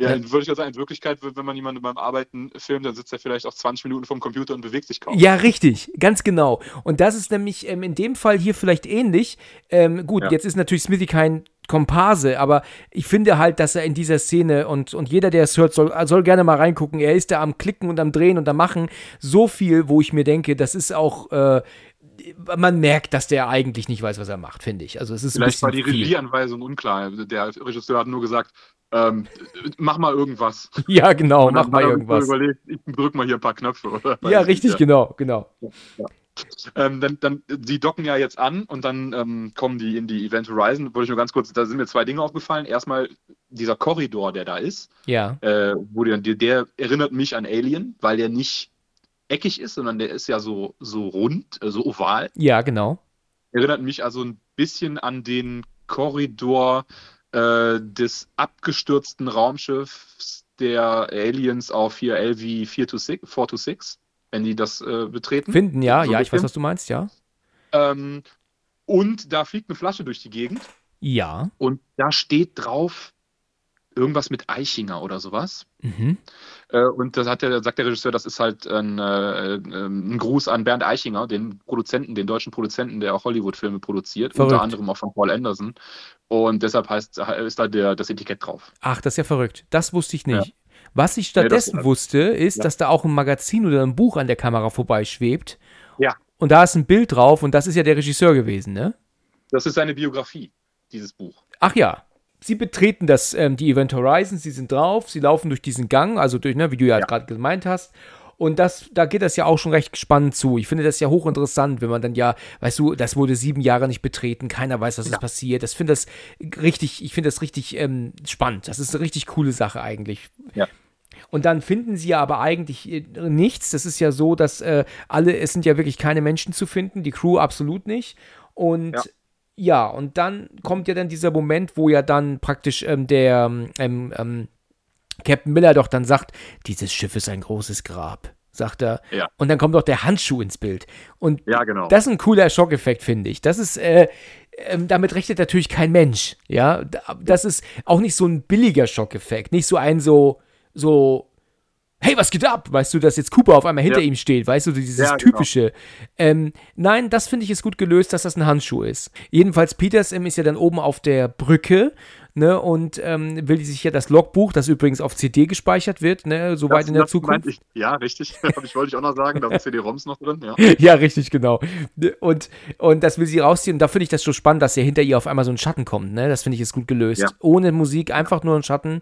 Ja, ja. würde ich ja sagen, in Wirklichkeit, wenn man jemanden beim Arbeiten filmt, dann sitzt er vielleicht auch 20 Minuten vom Computer und bewegt sich kaum. Ja, richtig, ganz genau. Und das ist nämlich ähm, in dem Fall hier vielleicht ähnlich. Ähm, gut, ja. jetzt ist natürlich Smithy kein Komparse, aber ich finde halt, dass er in dieser Szene und, und jeder, der es hört, soll, soll gerne mal reingucken. Er ist da am Klicken und am Drehen und am Machen so viel, wo ich mir denke, das ist auch. Äh, man merkt, dass der eigentlich nicht weiß, was er macht, finde ich. Also es ist Vielleicht war die Regieanweisung unklar. Der Regisseur hat nur gesagt, ähm, mach mal irgendwas. *laughs* Ja, genau, mach mal irgendwas. Überlegt, ich drück mal hier ein paar Knöpfe, oder? Ja, richtig, ja. genau, genau. Ja. Ähm, dann, dann, die docken ja jetzt an und dann ähm, kommen die in die Event Horizon. Wollte ich nur ganz kurz, da sind mir zwei Dinge aufgefallen. Erstmal dieser Korridor, der da ist. Ja. Äh, wo der, der erinnert mich an Alien, weil der nicht eckig ist, sondern der ist ja so, so rund, äh, so oval. Ja, genau. Erinnert mich also ein bisschen an den Korridor äh, des abgestürzten Raumschiffs der Aliens auf hier LV 4 to 6, 4 to 6, wenn die das äh, betreten. Finden, ja, so ja, ich weiß, was du meinst, ja. Ähm, und da fliegt eine Flasche durch die Gegend. Ja. Und da steht drauf irgendwas mit Eichinger oder sowas. Mhm. Äh, und das hat der, sagt der Regisseur, das ist halt ein, äh, ein, Gruß an Bernd Eichinger, den Produzenten, den deutschen Produzenten, der auch Hollywood-Filme produziert, verrückt. unter anderem auch von Paul Anderson. Und deshalb heißt, ist da der, das Etikett drauf. Ach, das ist ja verrückt. Das wusste ich nicht. Ja. Was ich stattdessen ja, wusste, ist, ja. dass da auch ein Magazin oder ein Buch an der Kamera vorbeischwebt. Ja. Und da ist ein Bild drauf und das ist ja der Regisseur gewesen, ne? Das ist seine Biografie, dieses Buch. Ach ja sie betreten das, ähm, die Event Horizon, sie sind drauf, sie laufen durch diesen Gang, also durch, ne, wie du ja, ja. gerade gemeint hast. Und das, da geht das ja auch schon recht spannend zu. Ich finde das ja hochinteressant, wenn man dann ja, weißt du, das wurde sieben Jahre nicht betreten, keiner weiß, was ja. ist passiert. Das finde das richtig, ich finde das richtig ähm, spannend. Das ist eine richtig coole Sache eigentlich. Ja. Und dann finden sie ja aber eigentlich äh, nichts. Das ist ja so, dass äh, alle, es sind ja wirklich keine Menschen zu finden, die Crew absolut nicht. Und ja. Ja, und dann kommt ja dann dieser Moment, wo ja dann praktisch ähm, der ähm, ähm, Captain Miller doch dann sagt, dieses Schiff ist ein großes Grab, sagt er. Ja. Und dann kommt doch der Handschuh ins Bild. Und ja, genau. das ist ein cooler Schockeffekt, finde ich. Das ist, äh, ähm, damit rechnet natürlich kein Mensch. Ja, das ist auch nicht so ein billiger Schockeffekt, nicht so ein so, so hey, was geht ab? Weißt du, dass jetzt Cooper auf einmal hinter ja. ihm steht, weißt du, dieses ja, genau. typische. Ähm, nein, das finde ich ist gut gelöst, dass das ein Handschuh ist. Jedenfalls, Peters ist ja dann oben auf der Brücke. Ne, und ähm, will sich ja das Logbuch, das übrigens auf CD gespeichert wird, ne, so weit in der Zukunft. Ich, ja, richtig. *laughs* ich wollte ich auch noch sagen, da sind CD-ROMs noch drin. Ja. *laughs* ja, richtig, genau. Und, und das will sie rausziehen. Und da finde ich das so spannend, dass ja hinter ihr auf einmal so ein Schatten kommt. Ne? Das finde ich ist gut gelöst. Ja. Ohne Musik, einfach nur ein Schatten.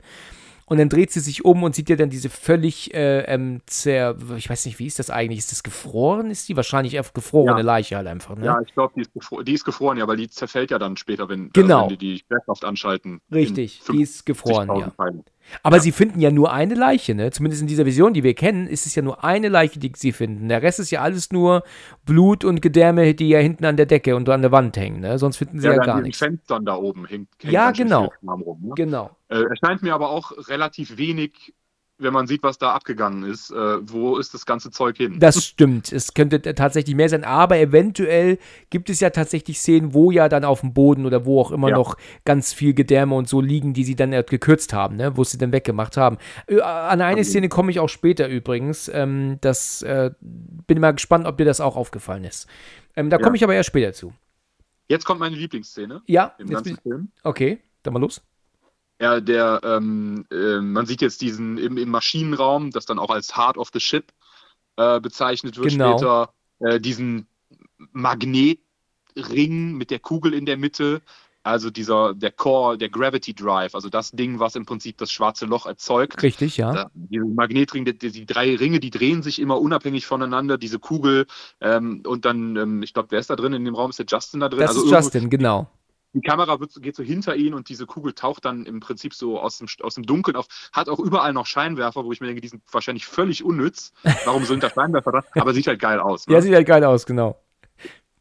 Und dann dreht sie sich um und sieht ja dann diese völlig äh, ähm, zer, ich weiß nicht, wie ist das eigentlich? Ist das gefroren? Ist die wahrscheinlich einfach gefrorene ja. Leiche halt einfach, ne? Ja, ich glaube, die, die, ist gefroren, ja, weil die zerfällt ja dann später, wenn, genau. wenn die die Schwerkraft anschalten. Richtig, die ist gefroren, ja. Teilen. Aber ja. sie finden ja nur eine Leiche, ne? Zumindest in dieser Vision, die wir kennen, ist es ja nur eine Leiche, die sie finden. Der Rest ist ja alles nur Blut und Gedärme, die ja hinten an der Decke und an der Wand hängen, ne? Sonst finden sie ja, ja gar nichts. Fenstern da oben hängt. hängt ja, genau. Rum, ne? Genau. Äh, erscheint mir aber auch relativ wenig wenn man sieht, was da abgegangen ist. Äh, wo ist das ganze Zeug hin? Das stimmt. Es könnte tatsächlich mehr sein, aber eventuell gibt es ja tatsächlich Szenen, wo ja dann auf dem Boden oder wo auch immer ja. noch ganz viel Gedärme und so liegen, die sie dann gekürzt haben, ne? wo sie dann weggemacht haben. An eine okay. Szene komme ich auch später übrigens. Ähm, das äh, bin mal gespannt, ob dir das auch aufgefallen ist. Ähm, da komme ja. ich aber erst später zu. Jetzt kommt meine Lieblingsszene. Ja, im ganzen Film. Okay, dann mal los. Ja, der, ähm, äh, man sieht jetzt diesen im, im, Maschinenraum, das dann auch als Heart of the Ship äh, bezeichnet wird genau. später, äh, diesen Magnetring mit der Kugel in der Mitte, also dieser, der Core, der Gravity Drive, also das Ding, was im Prinzip das schwarze Loch erzeugt. Richtig, ja. Da, dieser Magnetring, die, die, drei Ringe, die drehen sich immer unabhängig voneinander, diese Kugel ähm, und dann, ähm, ich glaube, wer ist da drin in dem Raum? Ist der Justin da drin? Das also ist Justin, genau die Kamera wird, geht so hinter ihn und diese Kugel taucht dann im Prinzip so aus dem, aus dem Dunkeln auf. Hat auch überall noch Scheinwerfer, wo ich mir denke, die sind wahrscheinlich völlig unnütz. Warum sind da Scheinwerfer da? Aber sieht halt geil aus. Ne? Ja, sieht halt geil aus, genau.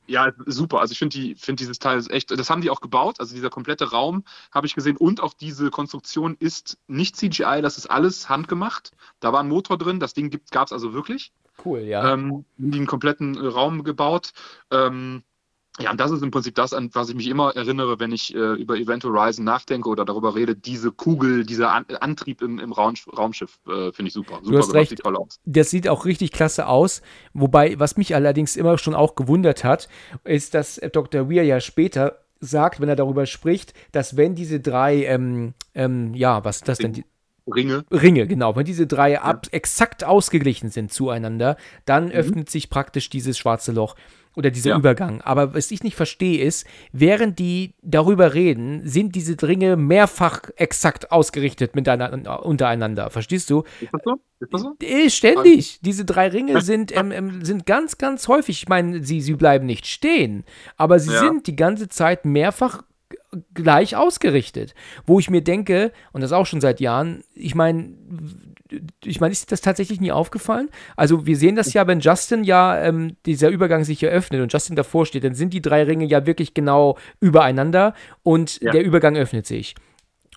Ja, super. Also ich finde die, find dieses Teil echt, das haben die auch gebaut. Also dieser komplette Raum habe ich gesehen und auch diese Konstruktion ist nicht CGI, das ist alles handgemacht. Da war ein Motor drin, das Ding gab es also wirklich. Cool, ja. Ähm, einen kompletten Raum gebaut. Ähm, ja, und das ist im Prinzip das, an was ich mich immer erinnere, wenn ich äh, über Event Horizon nachdenke oder darüber rede. Diese Kugel, dieser an Antrieb im, im Raum Raumschiff äh, finde ich super. super du hast recht. Toll aus. Das sieht auch richtig klasse aus. Wobei, was mich allerdings immer schon auch gewundert hat, ist, dass Dr. Weir ja später sagt, wenn er darüber spricht, dass wenn diese drei, ähm, ähm, ja, was ist das denn? Ringe. Ringe, genau. Wenn diese drei ja. ab exakt ausgeglichen sind zueinander, dann mhm. öffnet sich praktisch dieses schwarze Loch oder dieser ja. Übergang. Aber was ich nicht verstehe ist, während die darüber reden, sind diese Ringe mehrfach exakt ausgerichtet miteinander, untereinander. Verstehst du? Ist das so? Ist das so? Äh, ständig. Diese drei Ringe *laughs* sind, ähm, ähm, sind ganz, ganz häufig. Ich meine, sie, sie bleiben nicht stehen, aber sie ja. sind die ganze Zeit mehrfach gleich ausgerichtet. Wo ich mir denke, und das auch schon seit Jahren, ich meine, ich meine, ist das tatsächlich nie aufgefallen? Also wir sehen das ja, wenn Justin ja ähm, dieser Übergang sich eröffnet und Justin davor steht, dann sind die drei Ringe ja wirklich genau übereinander und ja. der Übergang öffnet sich.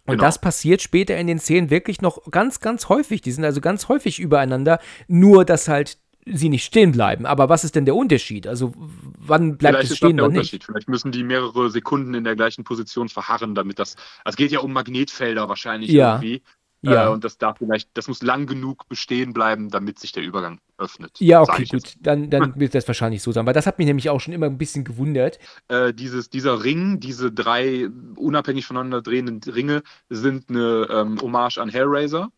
Und genau. das passiert später in den Szenen wirklich noch ganz, ganz häufig. Die sind also ganz häufig übereinander, nur dass halt sie nicht stehen bleiben. Aber was ist denn der Unterschied? Also wann bleibt Vielleicht es stehen, wann nicht? Vielleicht müssen die mehrere Sekunden in der gleichen Position verharren, damit das. Es geht ja um Magnetfelder wahrscheinlich ja. irgendwie. Ja. Äh, und das darf vielleicht, das muss lang genug bestehen bleiben, damit sich der Übergang öffnet. Ja, okay, gut. Dann, dann *laughs* wird das wahrscheinlich so sein, weil das hat mich nämlich auch schon immer ein bisschen gewundert. Äh, dieses, dieser Ring, diese drei unabhängig voneinander drehenden Ringe, sind eine ähm, Hommage an Hellraiser.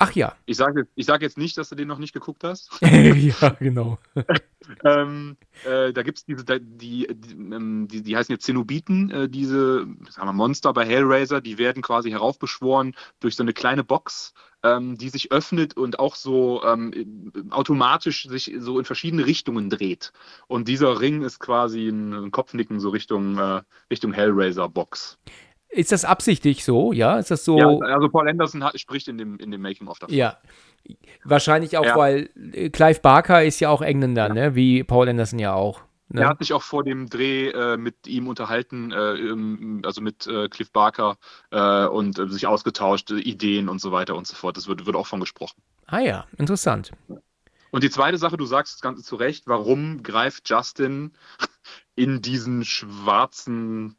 Ach ja. Ich sage ich sag jetzt nicht, dass du den noch nicht geguckt hast. *laughs* ja, genau. *laughs* ähm, äh, da gibt es diese, die, die, ähm, die, die, heißen jetzt Zenobiten, äh, diese sagen wir, Monster bei Hellraiser, die werden quasi heraufbeschworen durch so eine kleine Box, ähm, die sich öffnet und auch so ähm, automatisch sich so in verschiedene Richtungen dreht. Und dieser Ring ist quasi ein, Kopfnicken so Richtung, äh, Richtung Hellraiser-Box. Ist das absichtlich so? Ja, ist das so? Ja, also Paul Anderson hat, spricht in dem, in dem Making-of davon. Ja. Wahrscheinlich auch, ja. weil äh, Clive Barker ist ja auch Engländer, ja. ne? Wie Paul Anderson ja auch. Ne? Er hat sich auch vor dem Dreh äh, mit ihm unterhalten, äh, also mit äh, Cliff Barker äh, und äh, sich ausgetauscht, Ideen und so weiter und so fort. Das wird, wird auch von gesprochen. Ah ja, interessant. Und die zweite Sache, du sagst das Ganze zu Recht, warum greift Justin in diesen schwarzen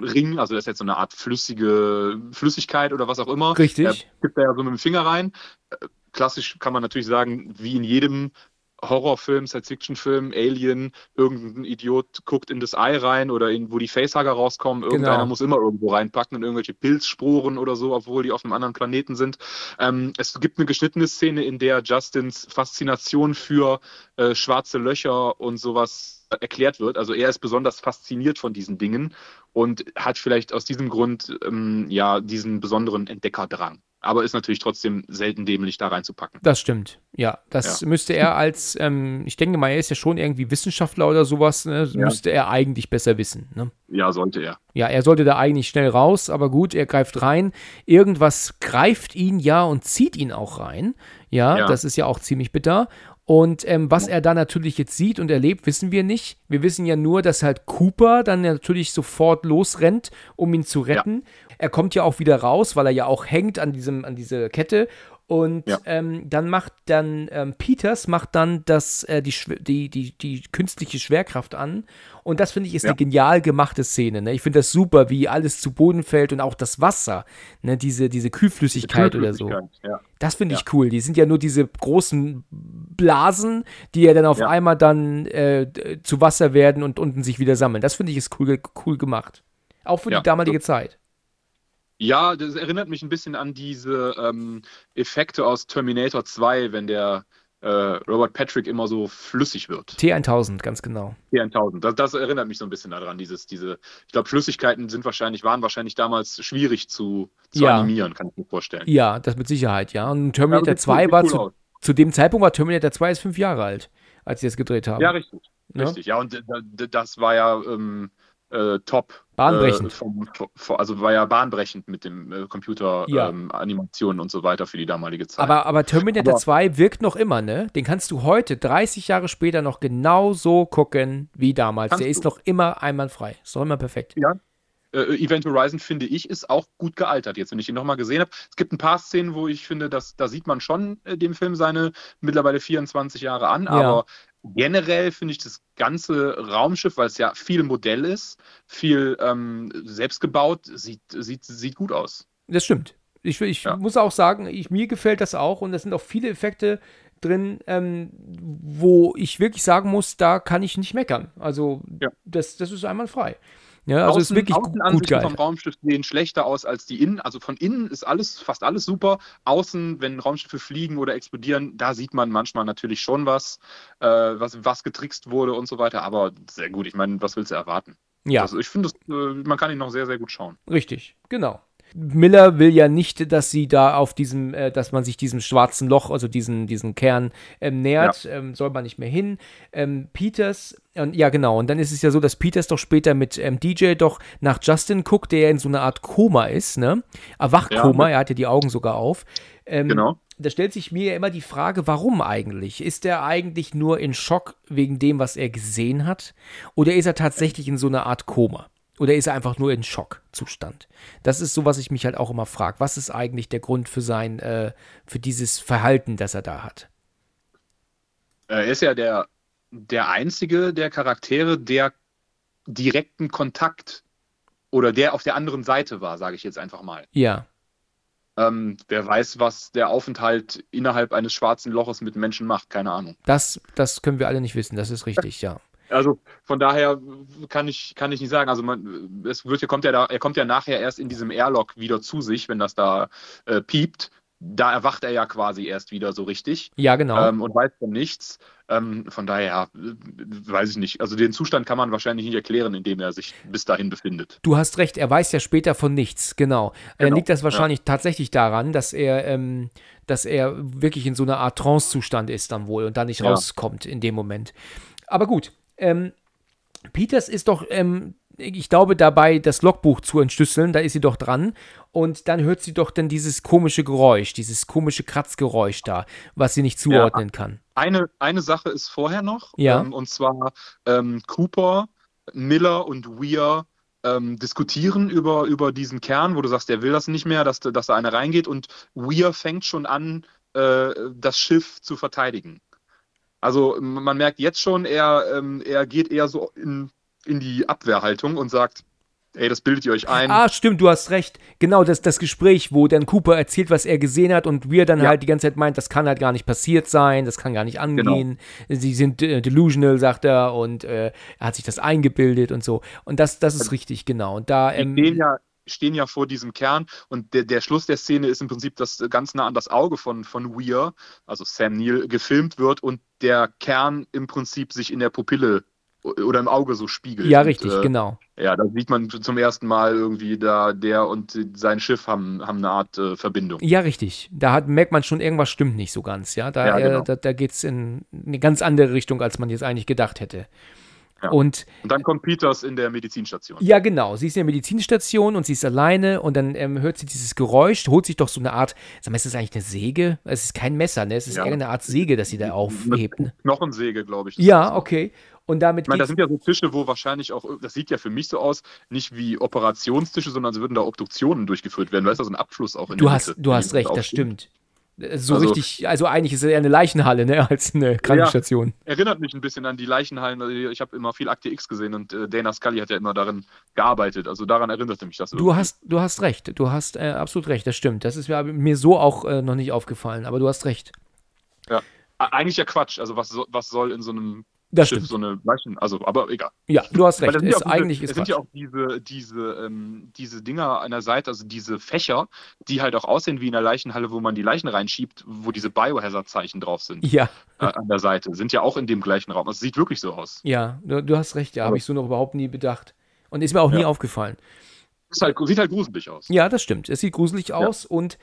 Ring, also das ist jetzt so eine Art flüssige Flüssigkeit oder was auch immer. Richtig. Er gibt da ja so mit dem Finger rein. Äh, klassisch kann man natürlich sagen, wie in jedem Horrorfilm, Science-Fiction-Film, Alien, irgendein Idiot guckt in das Ei rein oder in, wo die Facehager rauskommen. Irgendeiner genau. muss immer irgendwo reinpacken und irgendwelche Pilzsporen oder so, obwohl die auf einem anderen Planeten sind. Ähm, es gibt eine geschnittene Szene, in der Justins Faszination für äh, schwarze Löcher und sowas erklärt wird. Also er ist besonders fasziniert von diesen Dingen und hat vielleicht aus diesem Grund ähm, ja diesen besonderen Entdeckerdrang aber ist natürlich trotzdem selten dämlich, da reinzupacken. Das stimmt, ja. Das ja. müsste er *laughs* als, ähm, ich denke mal, er ist ja schon irgendwie Wissenschaftler oder sowas, ne? ja. müsste er eigentlich besser wissen. Ne? Ja, sollte er. Ja, er sollte da eigentlich schnell raus, aber gut, er greift rein. Irgendwas greift ihn ja und zieht ihn auch rein. Ja, ja. das ist ja auch ziemlich bitter. Und ähm, was er da natürlich jetzt sieht und erlebt, wissen wir nicht. Wir wissen ja nur, dass halt Cooper dann natürlich sofort losrennt, um ihn zu retten. Ja. Er kommt ja auch wieder raus, weil er ja auch hängt an, diesem, an dieser Kette. Und ja. ähm, dann macht dann ähm, Peters macht dann das, äh, die, die, die, die künstliche Schwerkraft an. Und das finde ich ist ja. eine genial gemachte Szene. Ne? Ich finde das super, wie alles zu Boden fällt und auch das Wasser, ne? diese, diese Kühlflüssigkeit, diese Kühlflüssigkeit oder so. Ja. Das finde ich cool. Die sind ja nur diese großen Blasen, die ja dann auf einmal dann äh, zu Wasser werden und unten sich wieder sammeln. Das finde ich ist cool, cool gemacht. Auch für die damalige Zeit. Ja, das erinnert mich ein bisschen an diese ähm, Effekte aus Terminator 2, wenn der äh, Robert Patrick immer so flüssig wird. T1000, ganz genau. T1000, das, das erinnert mich so ein bisschen daran. Dieses, diese, ich glaube, Flüssigkeiten sind wahrscheinlich, waren wahrscheinlich damals schwierig zu, zu ja. animieren, kann ich mir vorstellen. Ja, das mit Sicherheit, ja. Und Terminator ja, 2 war cool zu, zu, dem Zeitpunkt war Terminator 2 ist fünf Jahre alt, als sie das gedreht haben. Ja, richtig. Ja? Richtig, ja, und das war ja. Ähm, äh, top. Bahnbrechend. Äh, vom, vom, also war ja bahnbrechend mit dem äh, Computer ja. ähm, Animationen und so weiter für die damalige Zeit. Aber, aber Terminator aber, 2 wirkt noch immer, ne? Den kannst du heute, 30 Jahre später, noch genau so gucken wie damals. Der du. ist noch immer einwandfrei. Ist doch immer perfekt. Ja. Äh, Event Horizon, finde ich, ist auch gut gealtert jetzt, wenn ich ihn nochmal gesehen habe. Es gibt ein paar Szenen, wo ich finde, dass, da sieht man schon äh, dem Film seine mittlerweile 24 Jahre an, ja. aber generell finde ich das ganze Raumschiff, weil es ja viel Modell ist, viel ähm, selbst gebaut, sieht, sieht, sieht gut aus. Das stimmt. Ich, ich ja. muss auch sagen, ich, mir gefällt das auch und da sind auch viele Effekte drin, ähm, wo ich wirklich sagen muss, da kann ich nicht meckern. Also ja. das, das ist einwandfrei. Ja, also Außen, ist wirklich gut geil. vom Raumschiff sehen schlechter aus als die innen. Also von innen ist alles, fast alles super. Außen, wenn Raumschiffe fliegen oder explodieren, da sieht man manchmal natürlich schon was, äh, was, was getrickst wurde und so weiter. Aber sehr gut. Ich meine, was willst du erwarten? Ja. Also ich finde, äh, man kann ihn noch sehr, sehr gut schauen. Richtig, genau. Miller will ja nicht, dass sie da auf diesem, äh, dass man sich diesem schwarzen Loch, also diesen, diesen Kern ähm, nähert, ja. ähm, soll man nicht mehr hin. Ähm, Peters, und, ja genau, und dann ist es ja so, dass Peters doch später mit ähm, DJ doch nach Justin guckt, der ja in so einer Art Koma ist, ne? Erwachkoma, ja. er hat ja die Augen sogar auf. Ähm, genau. Da stellt sich mir ja immer die Frage, warum eigentlich? Ist er eigentlich nur in Schock wegen dem, was er gesehen hat? Oder ist er tatsächlich in so einer Art Koma? Oder ist er einfach nur in Schockzustand? Das ist so, was ich mich halt auch immer frage. Was ist eigentlich der Grund für sein, äh, für dieses Verhalten, das er da hat? Er ist ja der, der einzige der Charaktere, der direkten Kontakt oder der auf der anderen Seite war, sage ich jetzt einfach mal. Ja. Ähm, wer weiß, was der Aufenthalt innerhalb eines schwarzen Loches mit Menschen macht, keine Ahnung. Das, das können wir alle nicht wissen, das ist richtig, ja. Also von daher kann ich, kann ich nicht sagen. Also man, es wird, kommt ja da, er kommt ja nachher erst in diesem Airlock wieder zu sich, wenn das da äh, piept. Da erwacht er ja quasi erst wieder so richtig. Ja, genau. Ähm, und weiß von nichts. Ähm, von daher weiß ich nicht. Also den Zustand kann man wahrscheinlich nicht erklären, in dem er sich bis dahin befindet. Du hast recht, er weiß ja später von nichts, genau. genau. Dann liegt das wahrscheinlich ja. tatsächlich daran, dass er, ähm, dass er wirklich in so einer Art Trance-Zustand ist dann wohl und da nicht ja. rauskommt in dem Moment. Aber gut, ähm, Peters ist doch, ähm, ich glaube, dabei das Logbuch zu entschlüsseln, da ist sie doch dran. Und dann hört sie doch dann dieses komische Geräusch, dieses komische Kratzgeräusch da, was sie nicht zuordnen ja, kann. Eine, eine Sache ist vorher noch, ja. Ähm, und zwar ähm, Cooper, Miller und Weir ähm, diskutieren über, über diesen Kern, wo du sagst, der will das nicht mehr, dass, dass da einer reingeht und Weir fängt schon an, äh, das Schiff zu verteidigen. Also man merkt jetzt schon, er, ähm, er geht eher so in, in die Abwehrhaltung und sagt, ey, das bildet ihr euch ein. Ah, stimmt, du hast recht. Genau, das, das Gespräch, wo dann Cooper erzählt, was er gesehen hat und wir dann ja. halt die ganze Zeit meint, das kann halt gar nicht passiert sein, das kann gar nicht angehen. Genau. Sie sind äh, delusional, sagt er, und äh, er hat sich das eingebildet und so. Und das, das ist also, richtig, genau. Und da. Ähm, ja stehen ja vor diesem Kern und der, der Schluss der Szene ist im Prinzip, dass ganz nah an das Auge von, von Weir, also Sam Neill, gefilmt wird und der Kern im Prinzip sich in der Pupille oder im Auge so spiegelt. Ja, richtig, und, äh, genau. Ja, da sieht man zum ersten Mal irgendwie, da der und sein Schiff haben, haben eine Art äh, Verbindung. Ja, richtig. Da hat, merkt man schon, irgendwas stimmt nicht so ganz, ja. Da, ja, genau. äh, da, da geht es in eine ganz andere Richtung, als man jetzt eigentlich gedacht hätte. Ja. Und, und, dann kommt Peters in der Medizinstation. Ja, genau. Sie ist in der Medizinstation und sie ist alleine und dann ähm, hört sie dieses Geräusch, holt sich doch so eine Art, sag mal, ist das eigentlich eine Säge? Es ist kein Messer, ne? Es ist ja. irgendeine Art Säge, dass sie da aufhebt. Ne? Knochensäge, glaube ich. Ja, okay. Und damit ich meine, das sind ja so Tische, wo wahrscheinlich auch, das sieht ja für mich so aus, nicht wie Operationstische, sondern als würden da Obduktionen durchgeführt werden. Weißt du, so ein Abfluss auch in du hast, Mitte, Du hast recht, das stimmt. Äh, so also, richtig, also eigentlich ist es eher eine Leichenhalle, ne, *laughs* als eine Krankenstation. Ja, erinnert mich ein bisschen an die Leichenhallen. Also ich habe immer viel Akte X gesehen und äh, Dana Scully hat ja immer darin gearbeitet. Also daran erinnerte mich das. Irgendwie. Du hast, du hast recht. Du hast äh, absolut recht. Das stimmt. Das ist mir, so auch äh, noch nicht aufgefallen. Aber du hast recht. Ja, eigentlich ja Quatsch. Also was, was soll in so einem das Schiff, stimmt. so eine Leichen, also, aber egal. Ja, du hast recht. Ist diese, eigentlich ist es sind ja auch diese, diese, ähm, diese Dinger an der Seite, also diese Fächer, die halt auch aussehen wie in der Leichenhalle, wo man die Leichen reinschiebt, wo diese Biohazard-Zeichen drauf sind. Ja. Äh, an der Seite. Sind ja auch in dem gleichen Raum. Also sieht wirklich so aus. Ja, du, du hast recht, ja, habe ich so noch überhaupt nie bedacht. Und ist mir auch ja. nie aufgefallen. Halt, sieht halt gruselig aus. Ja, das stimmt. Es sieht gruselig aus ja. und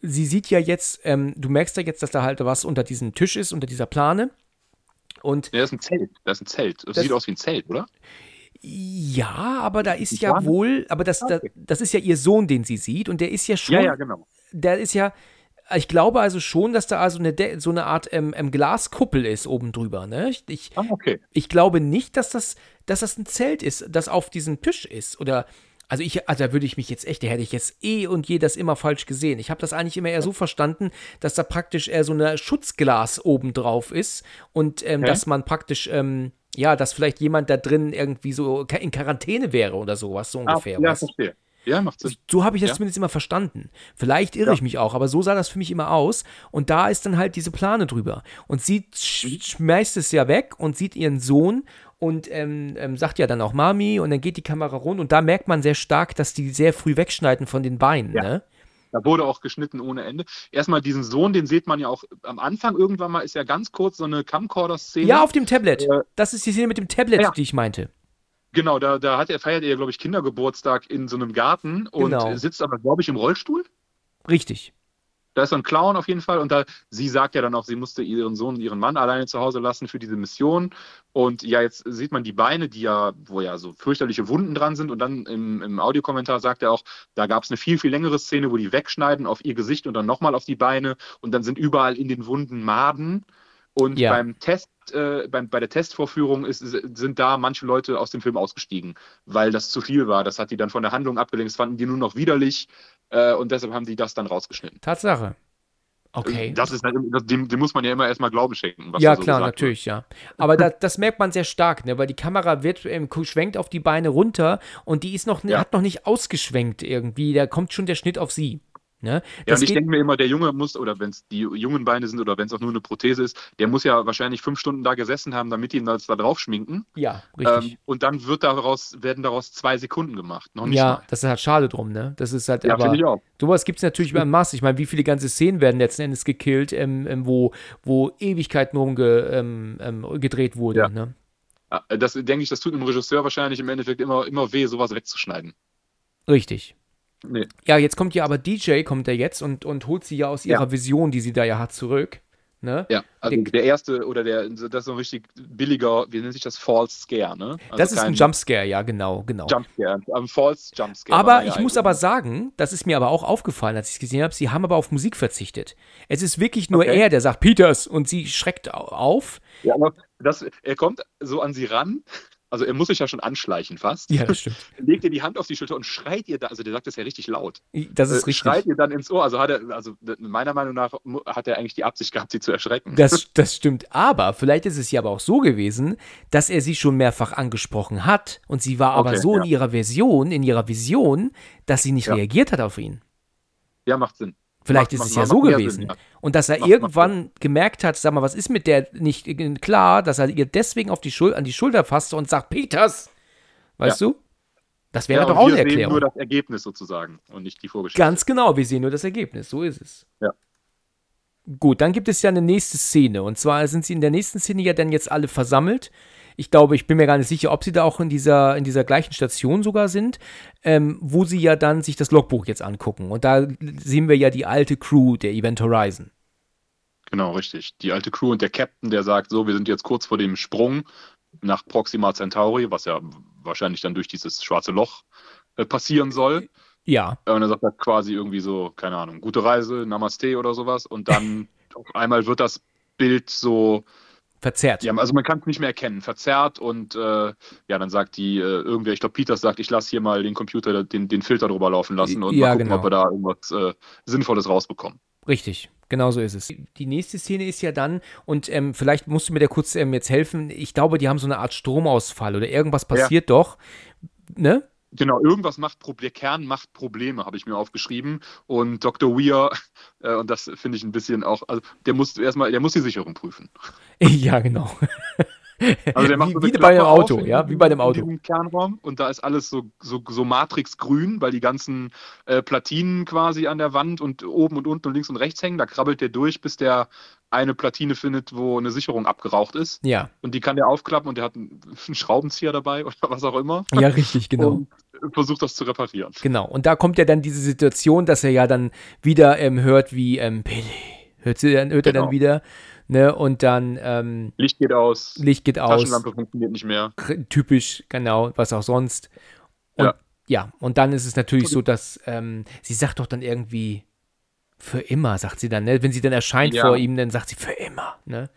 sie sieht ja jetzt, ähm, du merkst ja jetzt, dass da halt was unter diesem Tisch ist, unter dieser Plane. Und ja, das ist ein Zelt. Das ist ein Zelt. Das, das sieht aus wie ein Zelt, oder? Ja, aber da ist ja wohl, aber das, das, das ist ja ihr Sohn, den sie sieht, und der ist ja schon. Ja, ja, genau. Der ist ja, ich glaube also schon, dass da also eine, so eine Art ähm, ähm, Glaskuppel ist oben drüber. Ne? Ich, ich, ah, okay. ich glaube nicht, dass das, dass das ein Zelt ist, das auf diesem Tisch ist. Oder also ich, also da würde ich mich jetzt echt, da hätte ich jetzt eh und je das immer falsch gesehen. Ich habe das eigentlich immer eher so verstanden, dass da praktisch eher so eine Schutzglas oben drauf ist und ähm, okay. dass man praktisch, ähm, ja, dass vielleicht jemand da drin irgendwie so in Quarantäne wäre oder sowas, so ah, ungefähr. Ah, ja, was. verstehe. Ja, macht Sinn. So habe ich das ja. zumindest immer verstanden. Vielleicht irre ja. ich mich auch, aber so sah das für mich immer aus. Und da ist dann halt diese Plane drüber. Und sie sch mhm. schmeißt es ja weg und sieht ihren Sohn und ähm, ähm, sagt ja dann auch Mami und dann geht die Kamera rund und da merkt man sehr stark, dass die sehr früh wegschneiden von den Beinen. Ja. Ne? Da wurde auch geschnitten ohne Ende. Erstmal diesen Sohn, den sieht man ja auch am Anfang irgendwann mal, ist ja ganz kurz so eine Camcorder-Szene. Ja, auf dem Tablet. Äh, das ist die Szene mit dem Tablet, ja. die ich meinte. Genau, da, da hat er, feiert er, glaube ich, Kindergeburtstag in so einem Garten und genau. sitzt aber, glaube ich, im Rollstuhl. Richtig. Da ist so ein Clown auf jeden Fall und da, sie sagt ja dann auch, sie musste ihren Sohn und ihren Mann alleine zu Hause lassen für diese Mission. Und ja, jetzt sieht man die Beine, die ja, wo ja so fürchterliche Wunden dran sind. Und dann im, im Audiokommentar sagt er auch, da gab es eine viel, viel längere Szene, wo die wegschneiden auf ihr Gesicht und dann nochmal auf die Beine und dann sind überall in den Wunden Maden. Und ja. beim Test, äh, beim, bei der Testvorführung ist, sind da manche Leute aus dem Film ausgestiegen, weil das zu viel war. Das hat die dann von der Handlung abgelenkt. Das fanden die nur noch widerlich. Äh, und deshalb haben die das dann rausgeschnitten. Tatsache. Okay. Das ist, dem, dem muss man ja immer erstmal Glauben schenken. ja, so klar, natürlich, wird. ja. Aber *laughs* da, das merkt man sehr stark, ne? weil die Kamera wird, ähm, schwenkt auf die Beine runter und die ist noch, ja. hat noch nicht ausgeschwenkt irgendwie. Da kommt schon der Schnitt auf sie. Ne? Ja, und ich denke mir immer, der Junge muss, oder wenn es die jungen Beine sind oder wenn es auch nur eine Prothese ist, der muss ja wahrscheinlich fünf Stunden da gesessen haben, damit die ihn das da drauf schminken. Ja, richtig. Ähm, und dann wird daraus, werden daraus zwei Sekunden gemacht. Noch nicht ja, mal. das ist halt schade drum, ne? Das ist halt ja, aber. Ich auch. Sowas gibt es natürlich beim Maß. Ich meine, wie viele ganze Szenen werden letzten Endes gekillt, ähm, ähm, wo, wo Ewigkeiten rumgedreht ähm, ähm, wurden, ja. ne? Das denke ich, das tut einem Regisseur wahrscheinlich im Endeffekt immer, immer weh, sowas wegzuschneiden. Richtig. Nee. Ja, jetzt kommt ja aber DJ, kommt er jetzt und, und holt sie ja aus ihrer ja. Vision, die sie da ja hat, zurück. Ne? Ja, also der, der, erste oder der, das ist so ein richtig billiger, wie nennt sich das, False Scare, ne? Also das ist ein Jumpscare, ja, genau, genau. Jumpscare, ein False Jumpscare. Aber ich muss aber sagen, das ist mir aber auch aufgefallen, als ich es gesehen habe, sie haben aber auf Musik verzichtet. Es ist wirklich nur okay. er, der sagt Peters und sie schreckt auf. Ja, aber das, er kommt so an sie ran also er muss sich ja schon anschleichen fast. Ja, das stimmt. *laughs* Legt ihr die Hand auf die Schulter und schreit ihr da, also der sagt das ja richtig laut. Das ist äh, richtig. Schreit ihr dann ins Ohr. Also hat er, also meiner Meinung nach hat er eigentlich die Absicht gehabt, sie zu erschrecken. Das, *laughs* das stimmt. Aber vielleicht ist es ja aber auch so gewesen, dass er sie schon mehrfach angesprochen hat und sie war aber okay, so ja. in ihrer Version, in ihrer Vision, dass sie nicht ja. reagiert hat auf ihn. Ja, macht Sinn. Vielleicht macht, ist es ja so gewesen. Sinn, ja. Und dass er macht, irgendwann gemerkt hat, sag mal, was ist mit der nicht klar, dass er ihr deswegen auf die Schul an die Schulter fasst und sagt, Peters, weißt ja. du? Das wäre ja, doch auch eine Erklärung. Wir sehen nur das Ergebnis sozusagen und nicht die Vorgeschichte. Ganz genau, wir sehen nur das Ergebnis, so ist es. Ja. Gut, dann gibt es ja eine nächste Szene. Und zwar sind sie in der nächsten Szene ja dann jetzt alle versammelt ich glaube, ich bin mir gar nicht sicher, ob sie da auch in dieser, in dieser gleichen Station sogar sind, ähm, wo sie ja dann sich das Logbuch jetzt angucken. Und da sehen wir ja die alte Crew der Event Horizon. Genau, richtig. Die alte Crew und der Captain, der sagt so, wir sind jetzt kurz vor dem Sprung nach Proxima Centauri, was ja wahrscheinlich dann durch dieses schwarze Loch äh, passieren soll. Ja. Und er sagt halt quasi irgendwie so, keine Ahnung, gute Reise, Namaste oder sowas. Und dann *laughs* auf einmal wird das Bild so Verzerrt. Ja, also man kann es nicht mehr erkennen. Verzerrt und äh, ja, dann sagt die, äh, irgendwer, ich glaube, Peters sagt, ich lasse hier mal den Computer den, den Filter drüber laufen lassen und ja, mal gucken, genau. ob wir da irgendwas äh, Sinnvolles rausbekommen. Richtig, Genau so ist es. Die nächste Szene ist ja dann, und ähm, vielleicht musst du mir da kurz ähm, jetzt helfen, ich glaube, die haben so eine Art Stromausfall oder irgendwas passiert ja. doch. Ne? Genau, irgendwas macht Probleme, Kern macht Probleme, habe ich mir aufgeschrieben. Und Dr. Weir, *laughs* äh, und das finde ich ein bisschen auch, also der muss erstmal, der muss die Sicherung prüfen. *laughs* Ja, genau. Also der macht wie, so wie bei einem Auto, ja, wie bei einem Auto. Kernraum und da ist alles so, so, so matrixgrün, weil die ganzen äh, Platinen quasi an der Wand und oben und unten und links und rechts hängen. Da krabbelt der durch, bis der eine Platine findet, wo eine Sicherung abgeraucht ist. Ja. Und die kann der aufklappen und der hat einen, *laughs* Schraubenzieher dabei oder was auch immer. Ja, richtig, *laughs* genau. Und versucht das zu reparieren. Genau. Und da kommt ja dann diese Situation, dass er ja dann wieder ähm, hört, wie ähm, Billy. Hört, sie, hört genau. er dann genau. wieder Ne? Und dann. Ähm, Licht geht aus. Licht geht aus. Taschenlampe funktioniert nicht mehr. Typisch, genau, was auch sonst. Und, ja. ja, und dann ist es natürlich so, dass ähm, sie sagt doch dann irgendwie für immer, sagt sie dann, ne? Wenn sie dann erscheint ja. vor ihm, dann sagt sie für immer, ne?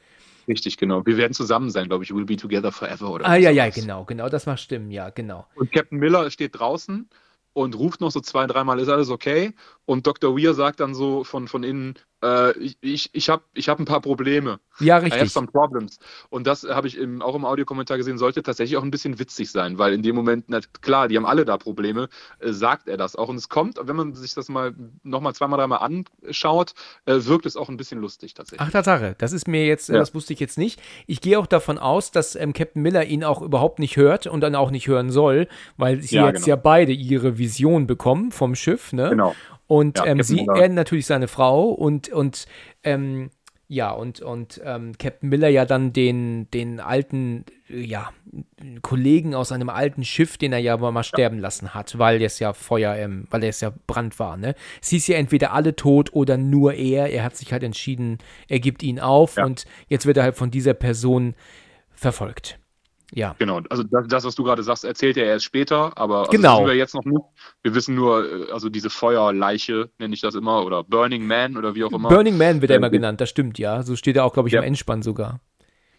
Richtig, genau. Wir werden zusammen sein, glaube ich. We'll be together forever oder Ah, ja, ja, genau, genau. Das macht stimmen, ja, genau. Und Captain Miller steht draußen und ruft noch so zwei, dreimal, ist alles okay? Und Dr. Weir sagt dann so von, von innen, äh, ich, ich habe ich hab ein paar Probleme. Ja, richtig. I have some problems. Und das habe ich im, auch im Audiokommentar gesehen, sollte tatsächlich auch ein bisschen witzig sein, weil in dem Moment, na, klar, die haben alle da Probleme, äh, sagt er das auch. Und es kommt, wenn man sich das mal nochmal zweimal, dreimal anschaut, äh, wirkt es auch ein bisschen lustig tatsächlich. Ach, Tatsache. Das ist mir jetzt, ja. das wusste ich jetzt nicht. Ich gehe auch davon aus, dass ähm, Captain Miller ihn auch überhaupt nicht hört und dann auch nicht hören soll, weil sie ja, jetzt genau. ja beide ihre Vision bekommen vom Schiff, ne? Genau. Und ja, ähm, sie, er natürlich seine Frau und, und ähm, ja, und, und ähm, Captain Miller ja dann den, den alten, ja, Kollegen aus einem alten Schiff, den er ja mal sterben lassen hat, weil es ja Feuer, ähm, weil es ja Brand war, ne? Sie ist ja entweder alle tot oder nur er. Er hat sich halt entschieden, er gibt ihn auf ja. und jetzt wird er halt von dieser Person verfolgt. Ja. Genau, also das, das, was du gerade sagst, erzählt er erst später, aber also genau. das wir jetzt noch nicht. Wir wissen nur, äh, also diese Feuerleiche, nenne ich das immer, oder Burning Man oder wie auch immer. Burning Man wird er immer genannt, das stimmt, ja. So steht er auch, glaube ich, ja. im Endspann sogar.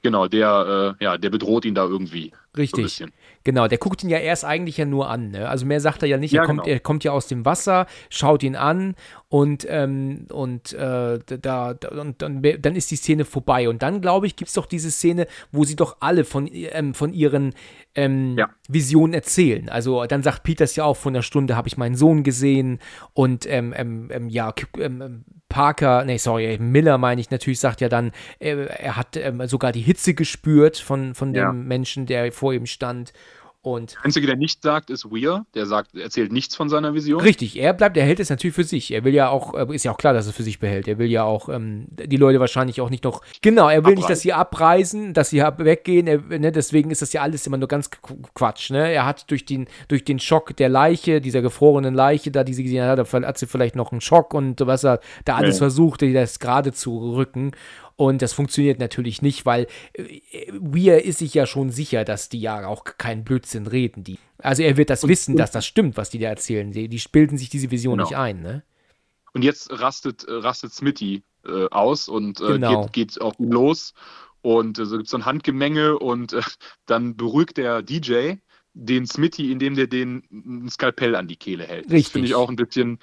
Genau, der, äh, ja, der bedroht ihn da irgendwie. Richtig. So genau, der guckt ihn ja erst eigentlich ja nur an. Ne? Also mehr sagt er ja nicht. Ja, er, kommt, genau. er kommt ja aus dem Wasser, schaut ihn an und, ähm, und, äh, da, da, und dann, dann ist die Szene vorbei. Und dann, glaube ich, gibt es doch diese Szene, wo sie doch alle von, ähm, von ihren ähm, ja. Visionen erzählen. Also dann sagt Peters ja auch, vor einer Stunde habe ich meinen Sohn gesehen und ähm, ähm, ähm ja, ähm, Parker, nee, sorry, Miller meine ich natürlich, sagt ja dann, er, er hat sogar die Hitze gespürt von, von dem ja. Menschen, der vor ihm stand. Und der Einzige, der nicht sagt, ist Weir. Der sagt, erzählt nichts von seiner Vision. Richtig, er bleibt, er hält es natürlich für sich. Er will ja auch, äh, ist ja auch klar, dass er es für sich behält. Er will ja auch ähm, die Leute wahrscheinlich auch nicht noch. Genau, er will abreisen. nicht, dass sie abreisen, dass sie weggehen. Er, ne, deswegen ist das ja alles immer nur ganz Quatsch. Ne? Er hat durch den, durch den Schock der Leiche, dieser gefrorenen Leiche, da die sie gesehen hat, hat sie vielleicht noch einen Schock und was er da alles ja. versucht, das gerade zu rücken. Und das funktioniert natürlich nicht, weil äh, Weir ist sich ja schon sicher, dass die ja auch keinen Blödsinn reden. Die. Also er wird das und, wissen, dass das stimmt, was die da erzählen. Die, die bilden sich diese Vision genau. nicht ein, ne? Und jetzt rastet, äh, rastet Smitty äh, aus und äh, genau. geht, geht auf ihn los. Und äh, so gibt es so ein Handgemenge und äh, dann beruhigt der DJ den Smitty, indem der den ein Skalpell an die Kehle hält. Richtig. Das finde ich auch ein bisschen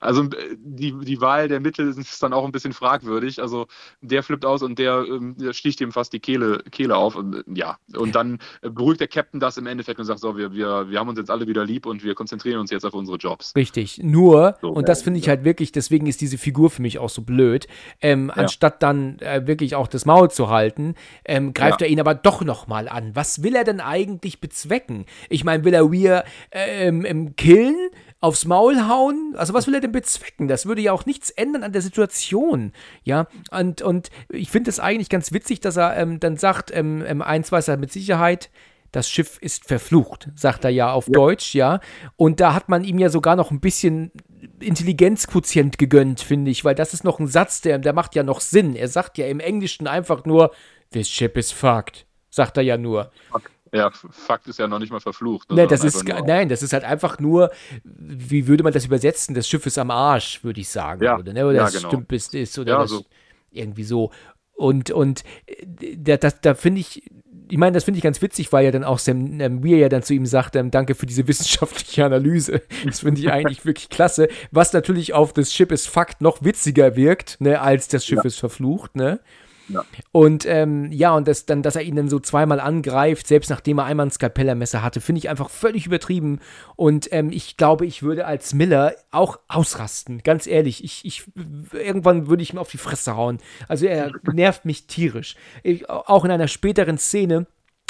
also äh, die, die Wahl der Mittel ist dann auch ein bisschen fragwürdig. Also der flippt aus und der, ähm, der sticht ihm fast die Kehle, Kehle auf. Und, äh, ja, und dann äh, beruhigt der Captain das im Endeffekt und sagt, so, wir, wir, wir haben uns jetzt alle wieder lieb und wir konzentrieren uns jetzt auf unsere Jobs. Richtig. Nur, so, und das finde ich halt wirklich, deswegen ist diese Figur für mich auch so blöd, ähm, ja. anstatt dann äh, wirklich auch das Maul zu halten, ähm, greift ja. er ihn aber doch nochmal an. Was will er denn eigentlich bezwecken? Ich meine, will er Weir ähm, killen? Aufs Maul hauen? Also was will er denn bezwecken? Das würde ja auch nichts ändern an der Situation. Ja, und, und ich finde es eigentlich ganz witzig, dass er ähm, dann sagt, ähm, ähm, eins weiß er mit Sicherheit, das Schiff ist verflucht, sagt er ja auf ja. Deutsch, ja. Und da hat man ihm ja sogar noch ein bisschen Intelligenzquotient gegönnt, finde ich, weil das ist noch ein Satz, der, der macht ja noch Sinn. Er sagt ja im Englischen einfach nur, this ship is fucked, sagt er ja nur. Okay. Ja, Fakt ist ja noch nicht mal verflucht. Ne, das ist, nein, das ist halt einfach nur, wie würde man das übersetzen? Das Schiff ist am Arsch, würde ich sagen. Ja, oder, ne? oder ja, das genau. Stümp ist, oder ja, so. irgendwie so. Und, und äh, da, da, da finde ich, ich meine, das finde ich ganz witzig, weil ja dann auch Sam ähm, Weir ja dann zu ihm sagt, ähm, danke für diese *laughs* wissenschaftliche Analyse. Das finde ich *laughs* eigentlich wirklich klasse. Was natürlich auf das Schiff ist Fakt noch witziger wirkt, ne, als das Schiff ja. ist verflucht, ne? Ja. Und ähm, ja, und das, dann, dass er ihn dann so zweimal angreift, selbst nachdem er einmal ein Skalpellermesser hatte, finde ich einfach völlig übertrieben. Und ähm, ich glaube, ich würde als Miller auch ausrasten. Ganz ehrlich, ich, ich irgendwann würde ich ihm auf die Fresse hauen. Also er *laughs* nervt mich tierisch. Ich, auch in einer späteren Szene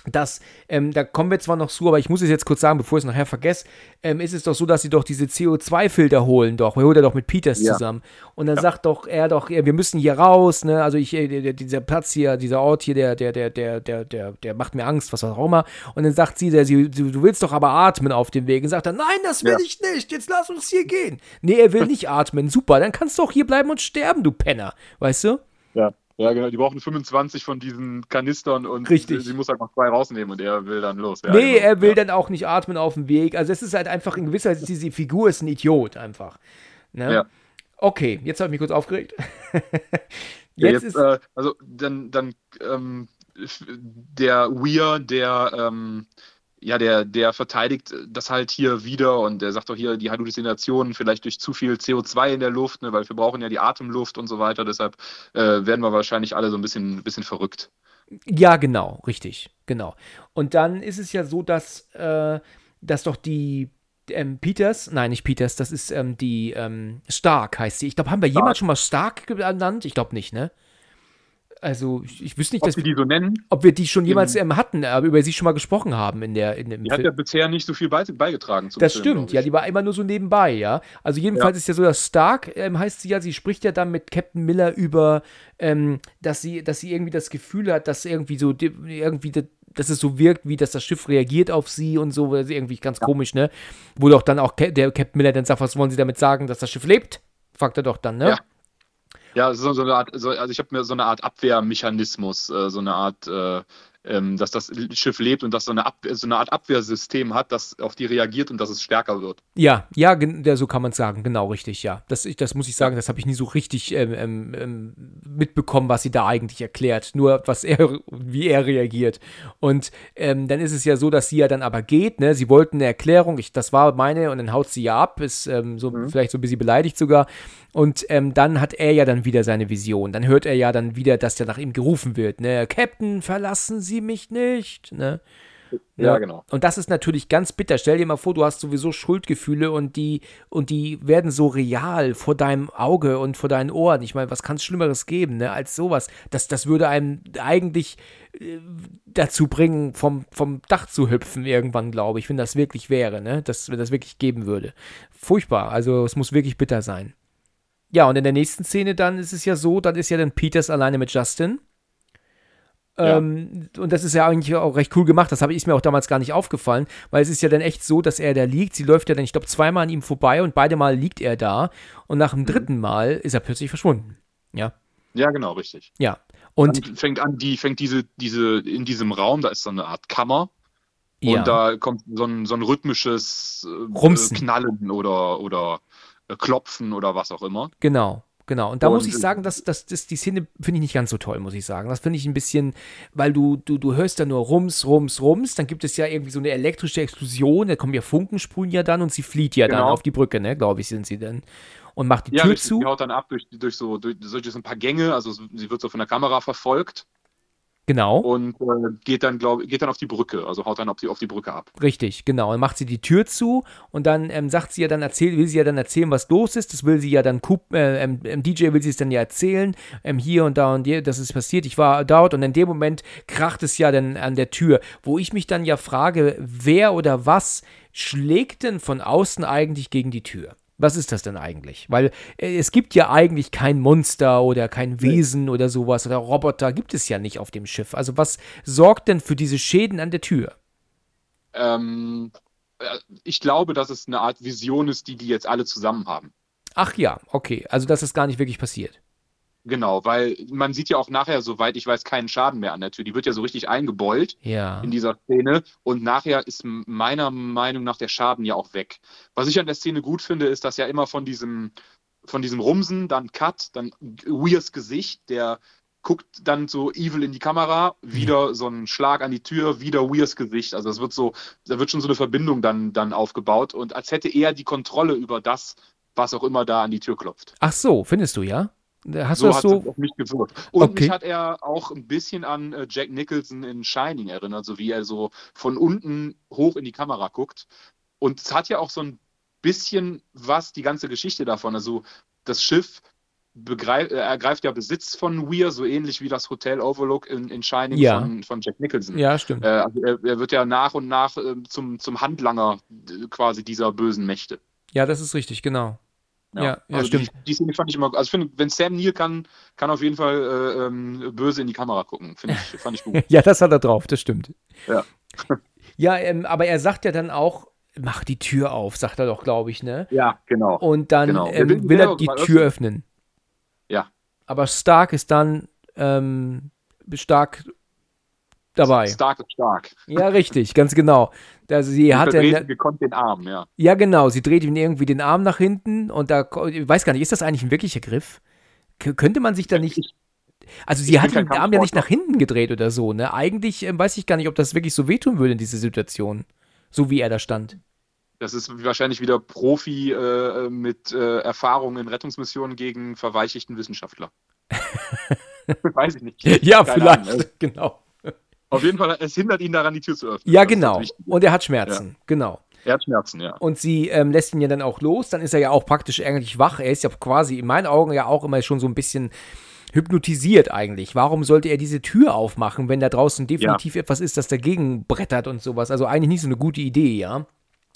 dass, ähm, da kommen wir zwar noch zu, aber ich muss es jetzt kurz sagen, bevor ich es nachher vergesse, ähm, ist es doch so, dass sie doch diese CO2-Filter holen doch. Er holt er doch mit Peters ja. zusammen. Und dann ja. sagt doch er doch, wir müssen hier raus, ne? Also ich, äh, dieser Platz hier, dieser Ort hier, der, der, der, der, der, der, der macht mir Angst, was auch immer. Und dann sagt sie, der, sie, du willst doch aber atmen auf dem Weg. Und sagt er, nein, das will ja. ich nicht, jetzt lass uns hier gehen. Nee, er will *laughs* nicht atmen. Super, dann kannst du auch hier bleiben und sterben, du Penner. Weißt du? Ja. Ja, genau, die brauchen 25 von diesen Kanistern und Richtig. sie muss halt noch zwei rausnehmen und er will dann los. Ja, nee, genau. er will ja. dann auch nicht atmen auf dem Weg. Also es ist halt einfach in gewisser Weise, diese Figur ist ein Idiot einfach. Ne? Ja. Okay, jetzt habe ich mich kurz aufgeregt. *laughs* jetzt, jetzt ist. Äh, also dann, dann ähm, der Weir, der ähm, ja, der, der verteidigt das halt hier wieder und der sagt doch hier, die Halluzinationen vielleicht durch zu viel CO2 in der Luft, ne, weil wir brauchen ja die Atemluft und so weiter, deshalb äh, werden wir wahrscheinlich alle so ein bisschen, bisschen verrückt. Ja, genau, richtig, genau. Und dann ist es ja so, dass, äh, dass doch die ähm, Peters, nein, nicht Peters, das ist ähm, die ähm, Stark heißt sie. Ich glaube, haben wir Stark. jemals schon mal Stark genannt? Ich glaube nicht, ne? Also ich, ich wüsste nicht, ob dass wir die so nennen. Ob wir die schon jemals ähm, hatten, aber über sie schon mal gesprochen haben in der in dem Die hat ja bisher nicht so viel beigetragen zum Das Film, stimmt, ja, die war immer nur so nebenbei, ja. Also jedenfalls ja. ist ja so, dass Stark ähm, heißt sie ja, sie spricht ja dann mit Captain Miller über, ähm, dass sie, dass sie irgendwie das Gefühl hat, dass irgendwie so irgendwie dass es so wirkt, wie dass das Schiff reagiert auf sie und so, das ist irgendwie ganz ja. komisch, ne? Wo doch dann auch der Captain Miller dann sagt, was wollen sie damit sagen, dass das Schiff lebt? Fragt er doch dann, ne? Ja. Ja, so, so eine Art, so, also ich habe mir so eine Art Abwehrmechanismus, äh, so eine Art äh, ähm, dass das Schiff lebt und dass so eine, Ab so eine Art Abwehrsystem hat, das auf die reagiert und dass es stärker wird. Ja, ja, so kann man es sagen, genau richtig, ja. Das, das muss ich sagen, das habe ich nie so richtig ähm, ähm, ähm, mitbekommen, was sie da eigentlich erklärt. Nur was er, wie er reagiert. Und ähm, dann ist es ja so, dass sie ja dann aber geht, ne? Sie wollten eine Erklärung, ich, das war meine, und dann haut sie ja ab, ist ähm, so mhm. vielleicht so ein bisschen beleidigt sogar. Und ähm, dann hat er ja dann wieder seine Vision. Dann hört er ja dann wieder, dass der nach ihm gerufen wird. Ne? Captain, verlassen Sie mich nicht. Ne? Ja, genau. Und das ist natürlich ganz bitter. Stell dir mal vor, du hast sowieso Schuldgefühle und die, und die werden so real vor deinem Auge und vor deinen Ohren. Ich meine, was kann es Schlimmeres geben, ne, als sowas? Das, das würde einem eigentlich äh, dazu bringen, vom, vom Dach zu hüpfen irgendwann, glaube ich, wenn das wirklich wäre, ne? Das, wenn das wirklich geben würde. Furchtbar. Also es muss wirklich bitter sein. Ja, und in der nächsten Szene dann ist es ja so, dann ist ja dann Peters alleine mit Justin. Ja. Ähm, und das ist ja eigentlich auch recht cool gemacht. Das habe ich mir auch damals gar nicht aufgefallen, weil es ist ja dann echt so, dass er da liegt. Sie läuft ja dann, ich glaube, zweimal an ihm vorbei und beide Mal liegt er da. Und nach dem mhm. dritten Mal ist er plötzlich verschwunden. Ja. Ja, genau, richtig. Ja. Und dann fängt an, die fängt diese, diese, in diesem Raum, da ist so eine Art Kammer. Und ja. da kommt so ein, so ein rhythmisches äh, Knallen oder, oder äh, klopfen oder was auch immer. Genau. Genau, und da und, muss ich sagen, dass, dass, dass die Szene finde ich nicht ganz so toll, muss ich sagen. Das finde ich ein bisschen, weil du, du, du hörst da nur Rums, Rums, Rums, dann gibt es ja irgendwie so eine elektrische Explosion, da kommen ja Funken, sprühen ja dann und sie flieht ja genau. dann auf die Brücke, ne, glaube ich, sind sie dann. Und macht die ja, Tür zu. Sie haut dann ab durch, durch so durch, durch ein paar Gänge, also sie wird so von der Kamera verfolgt. Genau. Und äh, geht dann, glaube geht dann auf die Brücke, also haut dann auf die, auf die Brücke ab. Richtig, genau. Dann macht sie die Tür zu und dann ähm, sagt sie ja dann, erzählt, will sie ja dann erzählen, was los ist. Das will sie ja dann, äh, ähm, DJ will sie es dann ja erzählen, ähm, hier und da und hier, das ist passiert, ich war dort und in dem Moment kracht es ja dann an der Tür, wo ich mich dann ja frage, wer oder was schlägt denn von außen eigentlich gegen die Tür? Was ist das denn eigentlich? Weil äh, es gibt ja eigentlich kein Monster oder kein Wesen oder sowas oder Roboter gibt es ja nicht auf dem Schiff. Also was sorgt denn für diese Schäden an der Tür? Ähm, äh, ich glaube, dass es eine Art Vision ist, die die jetzt alle zusammen haben. Ach ja, okay. Also dass es gar nicht wirklich passiert. Genau, weil man sieht ja auch nachher, soweit ich weiß, keinen Schaden mehr an der Tür. Die wird ja so richtig eingebeult ja. in dieser Szene. Und nachher ist meiner Meinung nach der Schaden ja auch weg. Was ich an der Szene gut finde, ist, dass ja immer von diesem, von diesem Rumsen, dann Cut, dann Weirs Gesicht, der guckt dann so evil in die Kamera, wieder so ein Schlag an die Tür, wieder Weirs Gesicht. Also es wird so, da wird schon so eine Verbindung dann, dann aufgebaut und als hätte er die Kontrolle über das, was auch immer da an die Tür klopft. Ach so, findest du, ja? Hast so du das so? auf mich gewirkt. Und Okay. mich hat er auch ein bisschen an äh, Jack Nicholson in Shining erinnert, so wie er so von unten hoch in die Kamera guckt. Und es hat ja auch so ein bisschen was, die ganze Geschichte davon. Also das Schiff begreif, äh, ergreift ja Besitz von Weir, so ähnlich wie das Hotel Overlook in, in Shining Ja. von, von Jack Nicholson. Ja, stimmt. Äh, also er, er wird ja nach und nach äh, zum, zum Handlanger äh, quasi dieser bösen Mächte. Ja, das ist richtig, genau. Ja, ja, also stimmt. Die, die Szene fand ich immer, also finde, wenn Sam Neill kann, kann auf jeden Fall äh, ähm, böse in die Kamera gucken. Finde ich, fand ich gut. *laughs* Ja, das hat er drauf, das stimmt. Ja. *laughs* ja, ähm, aber er sagt ja dann auch, mach die Tür auf, sagt er doch, glaube ich, ne? ja, genau. Und dann Genau. ähm, will- er die Tür öffnen. Ja. Aber Stark ist dann ähm, stark dabei. Stark ist stark. Ja, richtig, ganz genau. Also sie hat verdreht dann, gekonnt den Arm, ja. ja genau, sie dreht ihm irgendwie den Arm nach hinten und da, ich weiß gar nicht, ist das eigentlich ein wirklicher Griff? K könnte man sich da nicht, Ich, also ich sie bin hat den Arm ja nicht nach hinten gedreht oder so, ne? Eigentlich ähm, weiß ich gar nicht, ob das wirklich so wehtun würde in dieser Situation, so wie er da stand. das ist wahrscheinlich wieder Profi äh, mit äh, Erfahrung in Rettungsmissionen gegen verweichlichten Wissenschaftler. *laughs* Weiß ich nicht. Ja, Keine Ahnung. vielleicht, *laughs* genau. Auf jeden Fall, es hindert ihn daran, die Tür zu öffnen. Ja, Das genau. Und er hat Schmerzen, genau. Er hat Schmerzen, ja. Und sie ähm, lässt ihn ja dann auch los. Dann ist er ja auch praktisch eigentlich wach. Er ist ja quasi in meinen Augen ja auch immer schon so ein bisschen hypnotisiert eigentlich. Warum sollte er diese Tür aufmachen, wenn da draußen definitiv etwas ist, das dagegen brettert und sowas? Also eigentlich nicht so eine gute Idee, ja.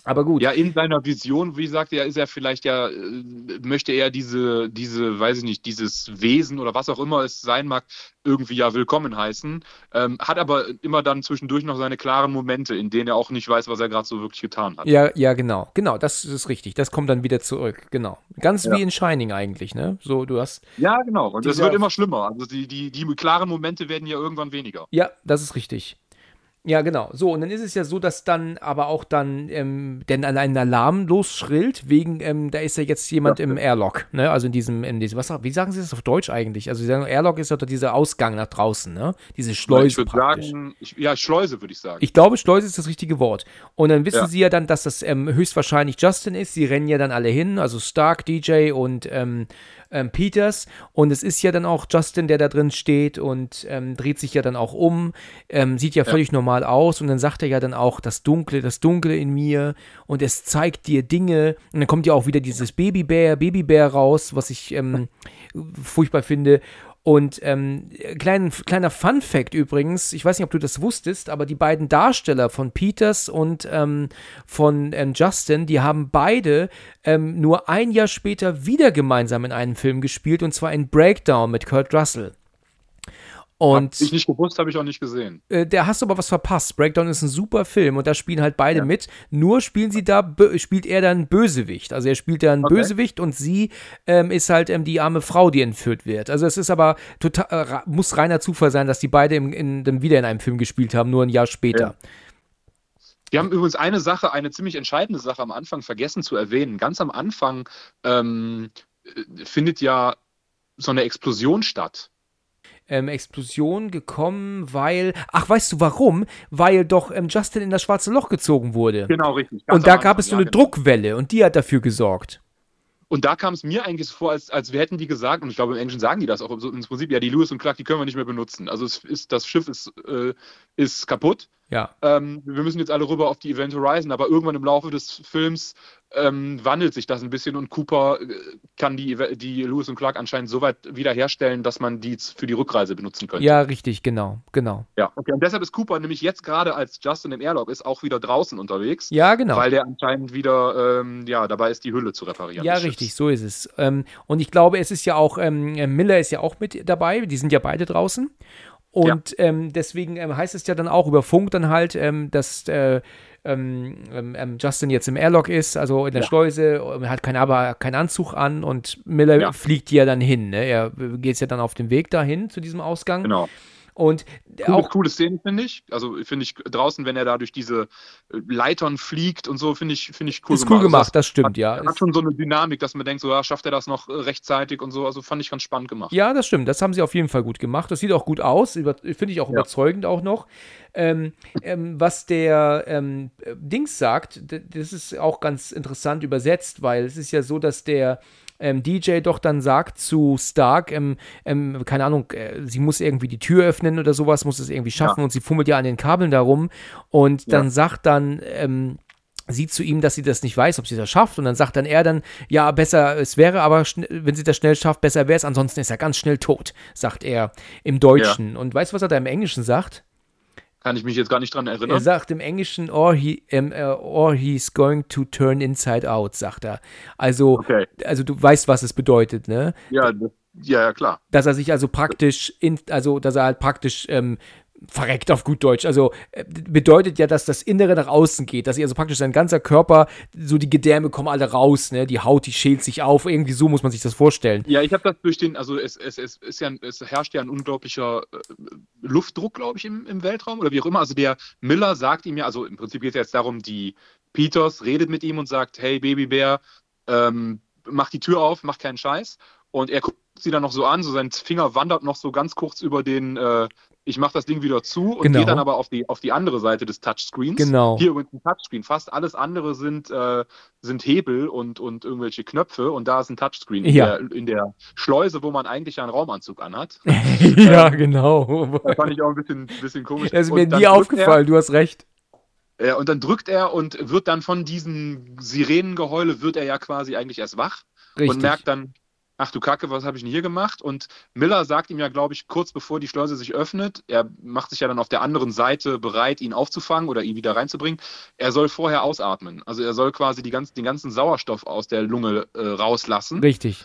Aber gut. Ja, in seiner Vision, wie gesagt, er ist er vielleicht ja, äh, möchte er diese, diese, weiß ich nicht, dieses Wesen oder was auch immer es sein mag, irgendwie ja willkommen heißen. Ähm, hat aber immer dann zwischendurch noch seine klaren Momente, in denen er auch nicht weiß, was er gerade so wirklich getan hat. Ja, ja, genau. Genau, das ist richtig. Das kommt dann wieder zurück. Genau. Ganz Ja. wie in Shining eigentlich, ne? So, du hast. Ja, genau. Und es wird immer schlimmer. Also die, die, die klaren Momente werden ja irgendwann weniger. Ja, das ist richtig. Ja, genau. So, und dann ist es ja so, dass dann aber auch dann ähm, denn an einen Alarm losschrillt, wegen, ähm, da ist ja jetzt jemand im Airlock, ne? Also in diesem, in diesem, was, wie sagen Sie das auf Deutsch eigentlich? Also sie sagen, Airlock ist ja dieser Ausgang nach draußen, ne? Diese Schleuse ich würde sagen, ich, ja, Schleuse würde ich sagen. Ich glaube, Schleuse ist das richtige Wort. Und dann wissen Ja. sie ja dann, dass das ähm, höchstwahrscheinlich Justin ist. Sie rennen ja dann alle hin, also Stark, DJ und ähm, ähm, Peters. Und es ist ja dann auch Justin, der da drin steht und ähm, dreht sich ja dann auch um, ähm, sieht ja völlig normal aus. Und dann sagt er ja dann auch, das Dunkle, das Dunkle in mir und es zeigt dir Dinge. Und dann kommt ja auch wieder dieses Babybär, Babybär raus, was ich ähm, furchtbar finde. Und ähm, klein, kleiner Fun Fact übrigens, ich weiß nicht, ob du das wusstest, aber die beiden Darsteller von Peters und ähm, von ähm, Justin, die haben beide ähm, nur ein Jahr später wieder gemeinsam in einem Film gespielt, und zwar in Breakdown mit Kurt Russell. Und Hab ich nicht gewusst, habe ich auch nicht gesehen. äh, der hast du aber was verpasst. Breakdown ist ein super Film und da spielen halt beide Ja. mit. Nur spielen sie da, spielt er dann Bösewicht. Also er spielt dann Okay. Bösewicht und sie ähm, ist halt ähm, die arme Frau, die entführt wird. Also es ist aber total, äh, muss reiner Zufall sein, dass die beide im, in, dann wieder in einem Film gespielt haben, nur ein Jahr später. Wir haben übrigens eine Sache, eine ziemlich entscheidende Sache am Anfang vergessen zu erwähnen. Ganz am Anfang ähm, äh, findet ja so eine Explosion statt. Ähm, Explosion gekommen, weil, ach, weißt du warum? Weil doch ähm, Justin in das schwarze Loch gezogen wurde. Genau, richtig. Und da gab es so eine Druckwelle und die hat dafür gesorgt. Und da kam es mir eigentlich so vor, als, als wir hätten die gesagt, und ich glaube im Englischen sagen die das auch so ins Prinzip, ja, die Lewis und Clark, die können wir nicht mehr benutzen. Also es ist, das Schiff ist, äh, ist kaputt. Ja. Ähm, wir müssen jetzt alle rüber auf die Event Horizon, aber irgendwann im Laufe des Films ähm, wandelt sich das ein bisschen und Cooper äh, kann die, die Lewis und Clark anscheinend so weit wiederherstellen, dass man die für die Rückreise benutzen könnte. Ja, richtig, genau, genau. Ja, okay. Und deshalb ist Cooper nämlich jetzt gerade, als Justin im Airlock ist, auch wieder draußen unterwegs, Ja, genau. weil der anscheinend wieder ähm, ja, dabei ist, die Hülle zu reparieren. Ja, richtig, Schiffs. so ist es. Ähm, und ich glaube, es ist ja auch, ähm, äh, Miller ist ja auch mit dabei, die sind ja beide draußen. Und ähm, deswegen ähm, heißt es ja dann auch über Funk dann halt, ähm, dass äh, ähm, ähm, Justin jetzt im Airlock ist, also in der Ja. Schleuse, hat kein, aber keinen Anzug an und Miller Ja. fliegt ja dann hin. Ne? Er geht ja dann auf dem Weg dahin zu diesem Ausgang. Genau. Und coole, auch coole Szene finde ich. Also finde ich draußen, wenn er da durch diese äh, Leitern fliegt und so, finde ich finde ich cool ist gemacht. cool gemacht, also das, das, stimmt, hat, ja. Hat schon so eine Dynamik, dass man denkt, so ja, schafft er das noch äh, rechtzeitig und so. Also fand ich ganz spannend gemacht. Ja, das stimmt. Das haben sie auf jeden Fall gut gemacht. Das sieht auch gut aus, finde ich auch ja. überzeugend auch noch. Ähm, ähm, was der ähm, Dings sagt, das ist auch ganz interessant übersetzt, weil es ist ja so, dass der ähm, DJ doch dann sagt zu Stark, ähm, ähm, keine Ahnung, äh, sie muss irgendwie die Tür öffnen oder sowas, muss es irgendwie schaffen ja. und sie fummelt ja an den Kabeln darum und dann ja. sagt dann, ähm, sie zu ihm, dass sie das nicht weiß, ob sie das schafft. Und dann sagt dann er dann, ja, besser, es wäre aber, wenn sie das schnell schafft, besser wäre es, ansonsten ist er ganz schnell tot, sagt er im Deutschen. Ja. Und weißt du, was er da im Englischen sagt? Kann ich mich jetzt gar nicht dran erinnern. Er sagt im Englischen, or, he, um, uh, or he's going to turn inside out, sagt er. Also, okay. also du weißt, was es bedeutet, ne? Ja, ja, ja, klar. Dass er sich also praktisch, in, also dass er halt praktisch ähm, verreckt auf gut Deutsch. Also äh, bedeutet ja, dass das Innere nach außen geht, dass also praktisch sein ganzer Körper, so die Gedärme kommen alle raus, ne? Die Haut, die schält sich auf. Irgendwie so muss man sich das vorstellen. Ja, ich habe das durch den, also es, es, es, ist ja, es herrscht ja ein unglaublicher äh, Luftdruck, glaube ich, im, im Weltraum oder wie auch immer. Also der Miller sagt ihm ja, also im Prinzip geht es jetzt darum, die Peters redet mit ihm und sagt, hey Babybär, ähm, mach die Tür auf, mach keinen Scheiß. Und er guckt sie dann noch so an, so sein Finger wandert noch so ganz kurz über den äh, ich mache das Ding wieder zu und genau. gehe dann aber auf die, auf die andere Seite des Touchscreens. Genau. Hier übrigens ein Touchscreen. Fast alles andere sind, äh, sind Hebel und, und irgendwelche Knöpfe und da ist ein Touchscreen ja. in, der, in der Schleuse, wo man eigentlich einen Raumanzug anhat. *laughs* ja, ähm, genau. Das fand ich auch ein bisschen, bisschen komisch. Das ist mir nie aufgefallen, er, du hast recht. Ja, und dann drückt er und wird dann von diesem Sirenengeheule, wird er ja quasi eigentlich erst wach Richtig. und merkt dann, ach du Kacke, was habe ich denn hier gemacht? Und Miller sagt ihm ja, glaube ich, kurz bevor die Schleuse sich öffnet, er macht sich ja dann auf der anderen Seite bereit, ihn aufzufangen oder ihn wieder reinzubringen. Er soll vorher ausatmen. Also er soll quasi ganzen, den ganzen Sauerstoff aus der Lunge äh, rauslassen. Richtig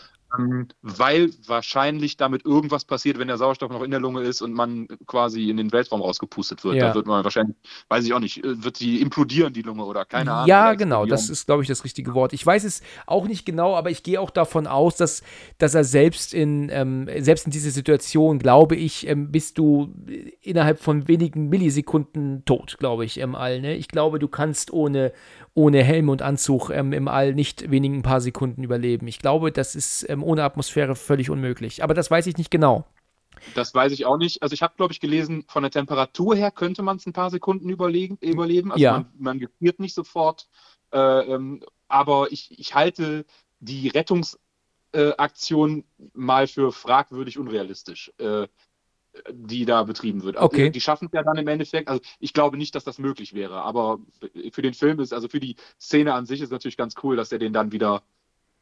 weil wahrscheinlich damit irgendwas passiert, wenn der Sauerstoff noch in der Lunge ist und man quasi in den Weltraum rausgepustet wird. Ja. Da wird man wahrscheinlich, weiß ich auch nicht, äh, wird die implodieren, die Lunge oder keine Ahnung. Ja, genau, das ist, glaube ich, das richtige Wort. Ich weiß es auch nicht genau, aber ich gehe auch davon aus, dass, dass er selbst in, ähm, selbst in dieser Situation, glaube ich, ähm, bist du innerhalb von wenigen Millisekunden tot, glaube ich, im All. Ne? Ich glaube, du kannst ohne, ohne Helm und Anzug ähm, im All nicht wenigen paar Sekunden überleben. Ich glaube, das ist ähm, ohne Atmosphäre völlig unmöglich. Aber das weiß ich nicht genau. Das weiß ich auch nicht. Also ich habe, glaube ich, gelesen, von der Temperatur her könnte man es ein paar Sekunden überlegen, überleben. Also ja. man, man gefriert nicht sofort. Äh, ähm, aber ich, ich halte die Rettungsaktion äh, mal für fragwürdig unrealistisch. Äh, die da betrieben wird. Also, okay. Die schaffen es ja dann im Endeffekt. Also ich glaube nicht, dass das möglich wäre, aber für den Film ist, also für die Szene an sich ist natürlich ganz cool, dass er den dann wieder,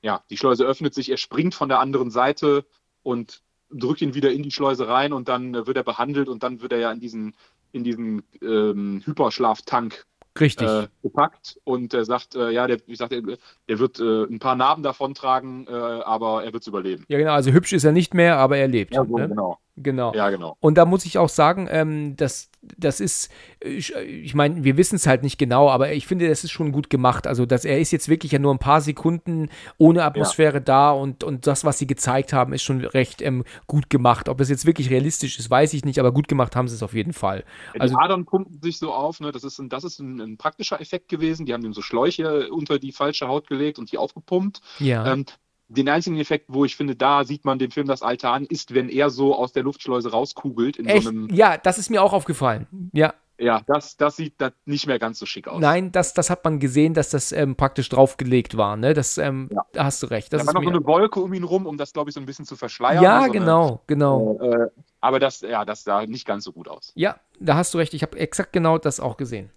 ja, die Schleuse öffnet sich, er springt von der anderen Seite und drückt ihn wieder in die Schleuse rein und dann wird er behandelt und dann wird er ja in diesen, in diesen ähm, Hyperschlaftank Richtig. Äh, gepackt und er sagt, äh, ja, der, wie gesagt, der, der wird äh, ein paar Narben davontragen, äh, aber er wird es überleben. Ja, genau, also hübsch ist er nicht mehr, aber er lebt. Ja, so, ne? genau. Genau. Ja, genau. Und da muss ich auch sagen, ähm, dass das ist, ich, ich meine, wir wissen es halt nicht genau, aber ich finde, das ist schon gut gemacht. Also, dass er ist jetzt wirklich ja nur ein paar Sekunden ohne Atmosphäre ja. da und, und das, was sie gezeigt haben, ist schon recht ähm, gut gemacht. Ob das jetzt wirklich realistisch ist, weiß ich nicht, aber gut gemacht haben sie es auf jeden Fall. Ja, also, die Adern pumpen sich so auf, ne? Das ist, ein, das ist ein, ein, praktischer Effekt gewesen. Die haben ihm so Schläuche unter die falsche Haut gelegt und die aufgepumpt. Ja. Ähm, den einzigen Effekt, wo ich finde, da sieht man dem Film das Alter an, ist, wenn er so aus der Luftschleuse rauskugelt. In Echt? So einem, ja, das ist mir auch aufgefallen. Ja. Ja, das, das sieht das nicht mehr ganz so schick aus. Nein, das, das hat man gesehen, dass das ähm, praktisch draufgelegt war. Ne? Das, ähm, ja. Da hast du recht. Das da war noch so eine Wolke um ihn rum, um das, glaube ich, so ein bisschen zu verschleiern. Ja, so genau, eine, genau. Äh, aber das, ja, das sah nicht ganz so gut aus. Ja, da hast du recht. Ich habe exakt genau das auch gesehen.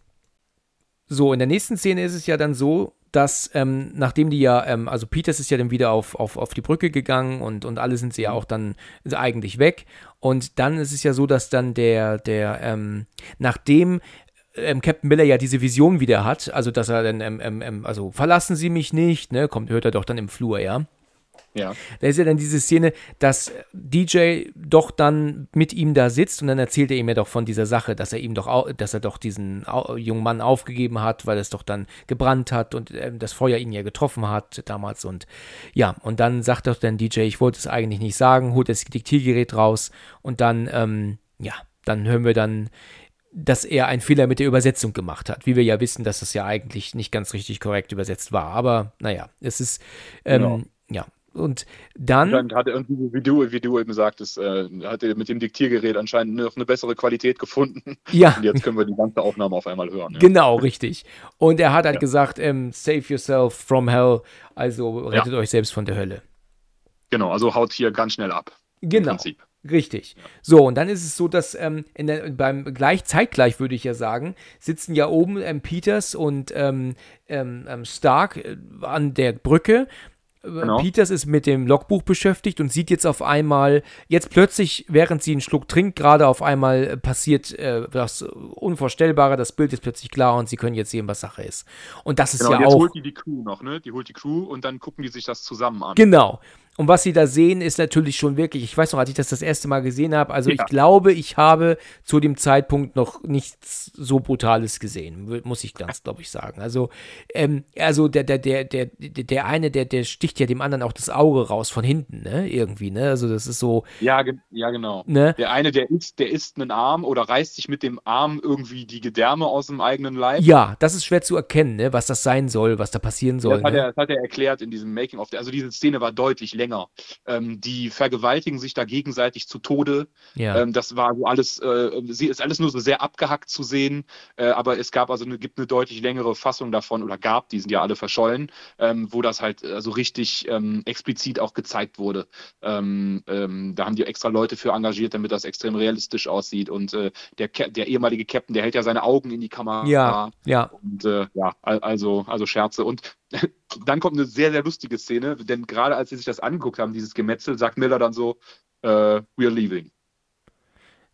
So, in der nächsten Szene ist es ja dann so, dass ähm, nachdem die ja, ähm, also Peters ist ja dann wieder auf, auf, auf die Brücke gegangen und, und alle sind sie ja auch dann eigentlich weg. Und dann ist es ja so, dass dann der, der, ähm, nachdem ähm, Captain Miller ja diese Vision wieder hat, also dass er dann, ähm, ähm, ähm also verlassen Sie mich nicht, ne, kommt, hört er doch dann im Flur, ja. Ja. Da ist ja dann diese Szene, dass DJ doch dann mit ihm da sitzt und dann erzählt er ihm ja doch von dieser Sache, dass er ihm doch, dass er doch diesen jungen Mann aufgegeben hat, weil es doch dann gebrannt hat und äh, das Feuer ihn ja getroffen hat damals und ja, und dann sagt doch dann DJ, ich wollte es eigentlich nicht sagen, holt das Diktiergerät raus und dann, ähm, ja, dann hören wir dann, dass er einen Fehler mit der Übersetzung gemacht hat. Wie wir ja wissen, dass es ja eigentlich nicht ganz richtig korrekt übersetzt war. Aber naja, es ist, ähm, genau. Und dann. Dann hat er irgendwie, wie du, wie du eben sagtest, äh, hat er mit dem Diktiergerät anscheinend noch eine bessere Qualität gefunden. *laughs* Ja. Und jetzt können wir die ganze Aufnahme auf einmal hören. Ja. Genau, richtig. Und er hat halt ja. gesagt, ähm, save yourself from hell, also rettet ja. euch selbst von der Hölle. Genau, also haut hier ganz schnell ab. Genau. Richtig. So, und dann ist es so, dass ähm, der, beim gleich zeitgleich würde ich ja sagen, sitzen ja oben ähm, Peters und ähm, ähm, ähm Stark äh, an der Brücke Genau. Peters ist mit dem Logbuch beschäftigt und sieht jetzt auf einmal, jetzt plötzlich, während sie einen Schluck trinkt, gerade auf einmal äh, passiert äh, das Unvorstellbare, das Bild ist plötzlich klar und sie können jetzt sehen, was Sache ist. Und das ist genau, ja jetzt auch. holt die die Crew noch, ne? Die holt die Crew und dann gucken die sich das zusammen an. Genau. Und was sie da sehen, ist natürlich schon wirklich, ich weiß noch, als ich das das erste Mal gesehen habe, also ja. ich glaube, ich habe zu dem Zeitpunkt noch nichts so Brutales gesehen, muss ich ganz, glaube ich, sagen. Also, ähm, also der, der, der, der, der eine, der, der sticht ja dem anderen auch das Auge raus von hinten, ne? Irgendwie, ne? Also das ist so. Ja, ja genau. Ne? Der eine, der isst, der isst einen Arm oder reißt sich mit dem Arm irgendwie die Gedärme aus dem eigenen Leib. Ja, das ist schwer zu erkennen, ne? Was das sein soll, was da passieren soll. Das hat, ne? er, das hat er erklärt in diesem Making-of. Also diese Szene war deutlich länger länger. Ähm, die vergewaltigen sich da gegenseitig zu Tode. Ja. Ähm, das war so alles, äh, sie ist alles nur so sehr abgehackt zu sehen, äh, aber es gab also eine, gibt eine deutlich längere Fassung davon oder gab, die sind ja alle verschollen, ähm, wo das halt äh, so richtig ähm, explizit auch gezeigt wurde. Ähm, ähm, da haben die extra Leute für engagiert, damit das extrem realistisch aussieht. Und äh, der, der ehemalige Captain, der hält ja seine Augen in die Kamera. Ja, ja. Und äh, ja, also, also Scherze. Und *laughs* dann kommt eine sehr, sehr lustige Szene, denn gerade als sie sich das angeguckt haben, dieses Gemetzel, sagt Miller dann so, uh, we are leaving.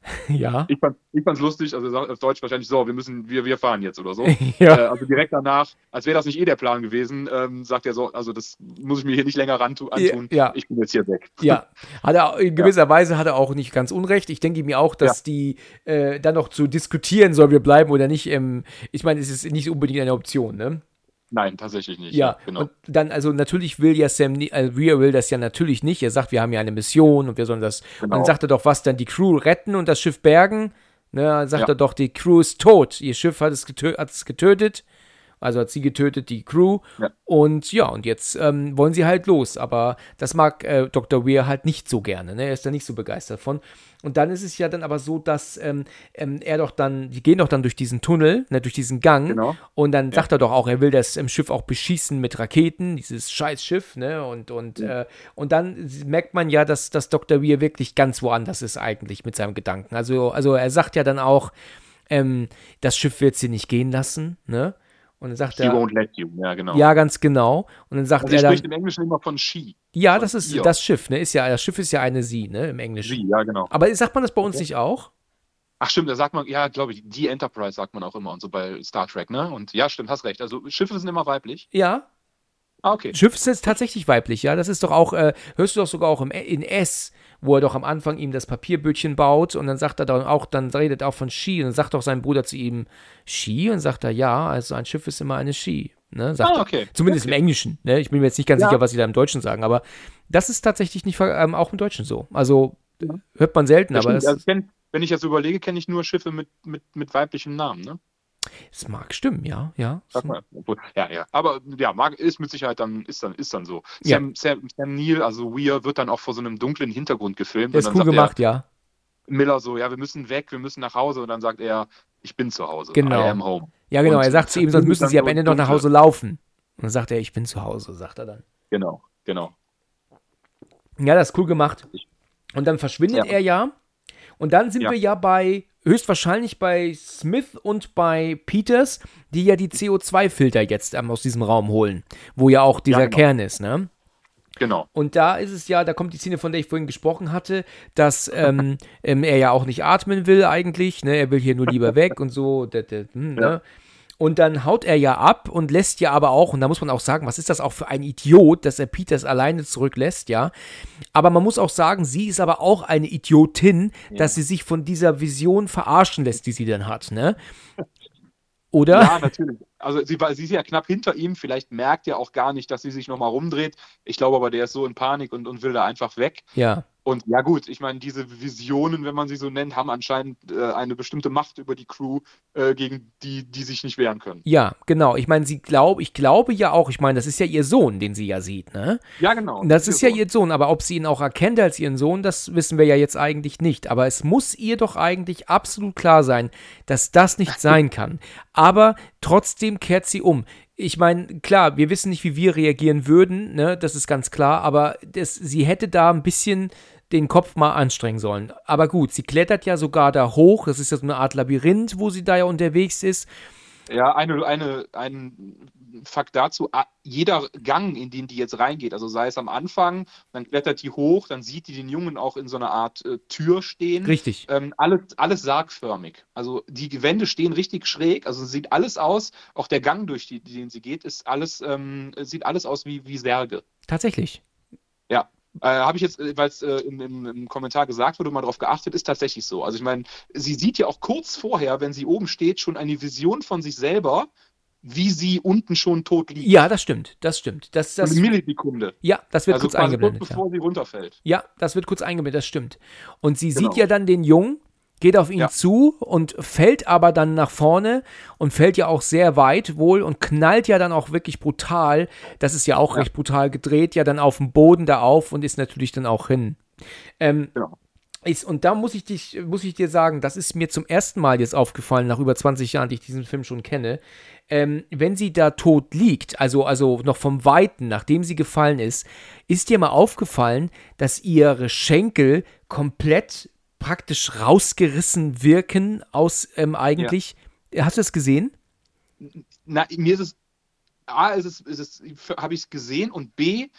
*laughs* Ja. Ich fand es lustig, also auf Deutsch wahrscheinlich so, wir müssen, wir, wir fahren jetzt oder so. *laughs* ja. Äh, also direkt danach, als wäre das nicht eh der Plan gewesen, ähm, sagt er so, also das muss ich mir hier nicht länger ran antun, ja. ich bin jetzt hier weg. Ja, hat er, in gewisser ja. Weise hat er auch nicht ganz unrecht. Ich denke mir auch, dass ja. die äh, dann noch zu diskutieren, sollen wir bleiben oder nicht. Ähm, ich meine, es ist nicht unbedingt eine Option, ne? Nein, tatsächlich nicht. Ja, genau. Und dann, also natürlich will ja Sam, äh, Rhea will das ja natürlich nicht. Er sagt, wir haben ja eine Mission und wir sollen das. Genau. Und dann sagt er doch, was dann die Crew retten und das Schiff bergen. Ne, dann sagt ja. er doch, die Crew ist tot. Ihr Schiff hat es, getö hat es getötet. Also hat sie getötet, die Crew. Ja. Und ja, und jetzt ähm, wollen sie halt los. Aber das mag äh, Dr. Weir halt nicht so gerne. Ne? Er ist da nicht so begeistert von. Und dann ist es ja dann aber so, dass ähm, ähm, er doch dann, die gehen doch dann durch diesen Tunnel, ne, durch diesen Gang. Genau. Und dann ja. sagt er doch auch, er will das im Schiff auch beschießen mit Raketen, dieses scheiß Schiff, ne? Und, und, ja. äh, und dann merkt man ja, dass, dass Dr. Weir wirklich ganz woanders ist eigentlich mit seinem Gedanken. Also, also er sagt ja dann auch, ähm, das Schiff wird sie nicht gehen lassen, ne? Und dann sagt she er. won't let you, ja, genau. Ja, ganz genau. Und dann sagt also er. Er spricht im Englischen immer von she. Ja, von das ist ihr. das Schiff, ne? Ist ja, das Schiff ist ja eine sie, ne? Im Englischen. Sie, ja, genau. Aber sagt man das bei uns okay. nicht auch? Ach stimmt, da sagt man, ja, glaube ich, die Enterprise sagt man auch immer und so bei Star Trek, ne? Und ja, stimmt, hast recht. Also Schiffe sind immer weiblich. Ja. Ah, okay. Schiff ist jetzt tatsächlich weiblich, ja. Das ist doch auch, äh, hörst du doch sogar auch im, in S wo er doch am Anfang ihm das Papierbötchen baut und dann sagt er dann auch, dann redet er auch von Ski und dann sagt doch sein Bruder zu ihm Ski und sagt er, ja, also ein Schiff ist immer eine Ski. Ne, ah, okay. Er. Zumindest okay. im Englischen. Ne? Ich bin mir jetzt nicht ganz ja. sicher, was sie da im Deutschen sagen, aber das ist tatsächlich nicht ähm, auch im Deutschen so. Also ja. hört man selten, das aber. Also, kenn, wenn ich jetzt überlege, kenne ich nur Schiffe mit, mit, mit weiblichem Namen, ne? Es mag stimmen, ja, ja. Sag mal, ja, ja. Aber ja, mag, ist mit Sicherheit dann, ist dann, ist dann so. Sam, ja. Sam, Sam Neill, also Weir, wird dann auch vor so einem dunklen Hintergrund gefilmt. Das ist cool gemacht, er, ja. Miller so, ja, wir müssen weg, wir müssen nach Hause. Und dann sagt er, ich bin zu Hause. Genau. I am home. Ja, genau. Und er sagt zu ihm, sonst müssen sie am Ende noch nach Hause laufen. Und dann sagt er, ich bin zu Hause, sagt er dann. Genau, genau. Ja, das ist cool gemacht. Und dann verschwindet ja. er ja. Und dann sind ja. wir ja bei höchstwahrscheinlich bei Smith und bei Peters, die ja die CO2-Filter jetzt ähm, aus diesem Raum holen, wo ja auch dieser ja, genau. Kern ist, ne? Genau. Und da ist es ja, da kommt die Szene, von der ich vorhin gesprochen hatte, dass ähm, *laughs* ähm, er ja auch nicht atmen will eigentlich, ne? Er will hier nur lieber weg und so. Da, da, hm, ne? Und dann haut er ja ab und lässt ja aber auch, und da muss man auch sagen, was ist das auch für ein Idiot, dass er Peters alleine zurücklässt, ja. Aber man muss auch sagen, sie ist aber auch eine Idiotin, ja. dass sie sich von dieser Vision verarschen lässt, die sie dann hat, ne? Oder? Ja, natürlich. Also sie, sie ist ja knapp hinter ihm, vielleicht merkt er auch gar nicht, dass sie sich nochmal rumdreht. Ich glaube aber, der ist so in Panik und, und will da einfach weg. Ja. Und ja gut, ich meine, diese Visionen, wenn man sie so nennt, haben anscheinend äh, eine bestimmte Macht über die Crew, äh, gegen die, die sich nicht wehren können. Ja, genau. Ich meine, sie glaub, ich glaube ja auch, ich meine, das ist ja ihr Sohn, den sie ja sieht, ne? Ja, genau. Das, das ist, ist ja Sohn. ihr Sohn, aber ob sie ihn auch erkennt als ihren Sohn, das wissen wir ja jetzt eigentlich nicht. Aber es muss ihr doch eigentlich absolut klar sein, dass das nicht sein kann. Aber trotzdem kehrt sie um ich meine, klar, wir wissen nicht, wie wir reagieren würden, ne, das ist ganz klar, aber das, sie hätte da ein bisschen den Kopf mal anstrengen sollen. Aber gut, sie klettert ja sogar da hoch, das ist ja so eine Art Labyrinth, wo sie da ja unterwegs ist. Ja, eine, eine, ein Fakt dazu, jeder Gang, in den die jetzt reingeht, also sei es am Anfang, dann klettert die hoch, dann sieht die den Jungen auch in so einer Art äh, Tür stehen. Richtig. Ähm, alles, alles sargförmig. Also die Wände stehen richtig schräg, also sieht alles aus, auch der Gang, durch die, den sie geht, ist alles, ähm, sieht alles aus wie, wie Särge. Tatsächlich. Ja. Äh, Habe ich jetzt, äh, weil es äh, im, im, im, Kommentar gesagt wurde, mal darauf geachtet, ist tatsächlich so. Also ich meine, sie sieht ja auch kurz vorher, wenn sie oben steht, schon eine Vision von sich selber, wie sie unten schon tot liegt. Ja, das stimmt, das stimmt. Das, das, Eine Millisekunde. Ja, das wird also kurz eingeblendet. Kurz bevor ja. sie runterfällt. Ja, das wird kurz eingeblendet, das stimmt. Und sie genau. sieht ja dann den Jungen, geht auf ihn ja. zu und fällt aber dann nach vorne und fällt ja auch sehr weit wohl und knallt ja dann auch wirklich brutal. Das ist ja auch ja. recht brutal gedreht, ja dann auf dem Boden da auf und ist natürlich dann auch hin. Ähm, genau. Ist, und da muss ich, dich, muss ich dir sagen, das ist mir zum ersten Mal jetzt aufgefallen, nach über 20 Jahren, die ich diesen Film schon kenne. Ähm, wenn sie da tot liegt, also, also noch vom Weiten, nachdem sie gefallen ist, ist dir mal aufgefallen, dass ihre Schenkel komplett praktisch rausgerissen wirken aus ähm, eigentlich. Ja. Hast du das gesehen? Na, mir ist es. A, ist es, ist es, habe ich es gesehen und B,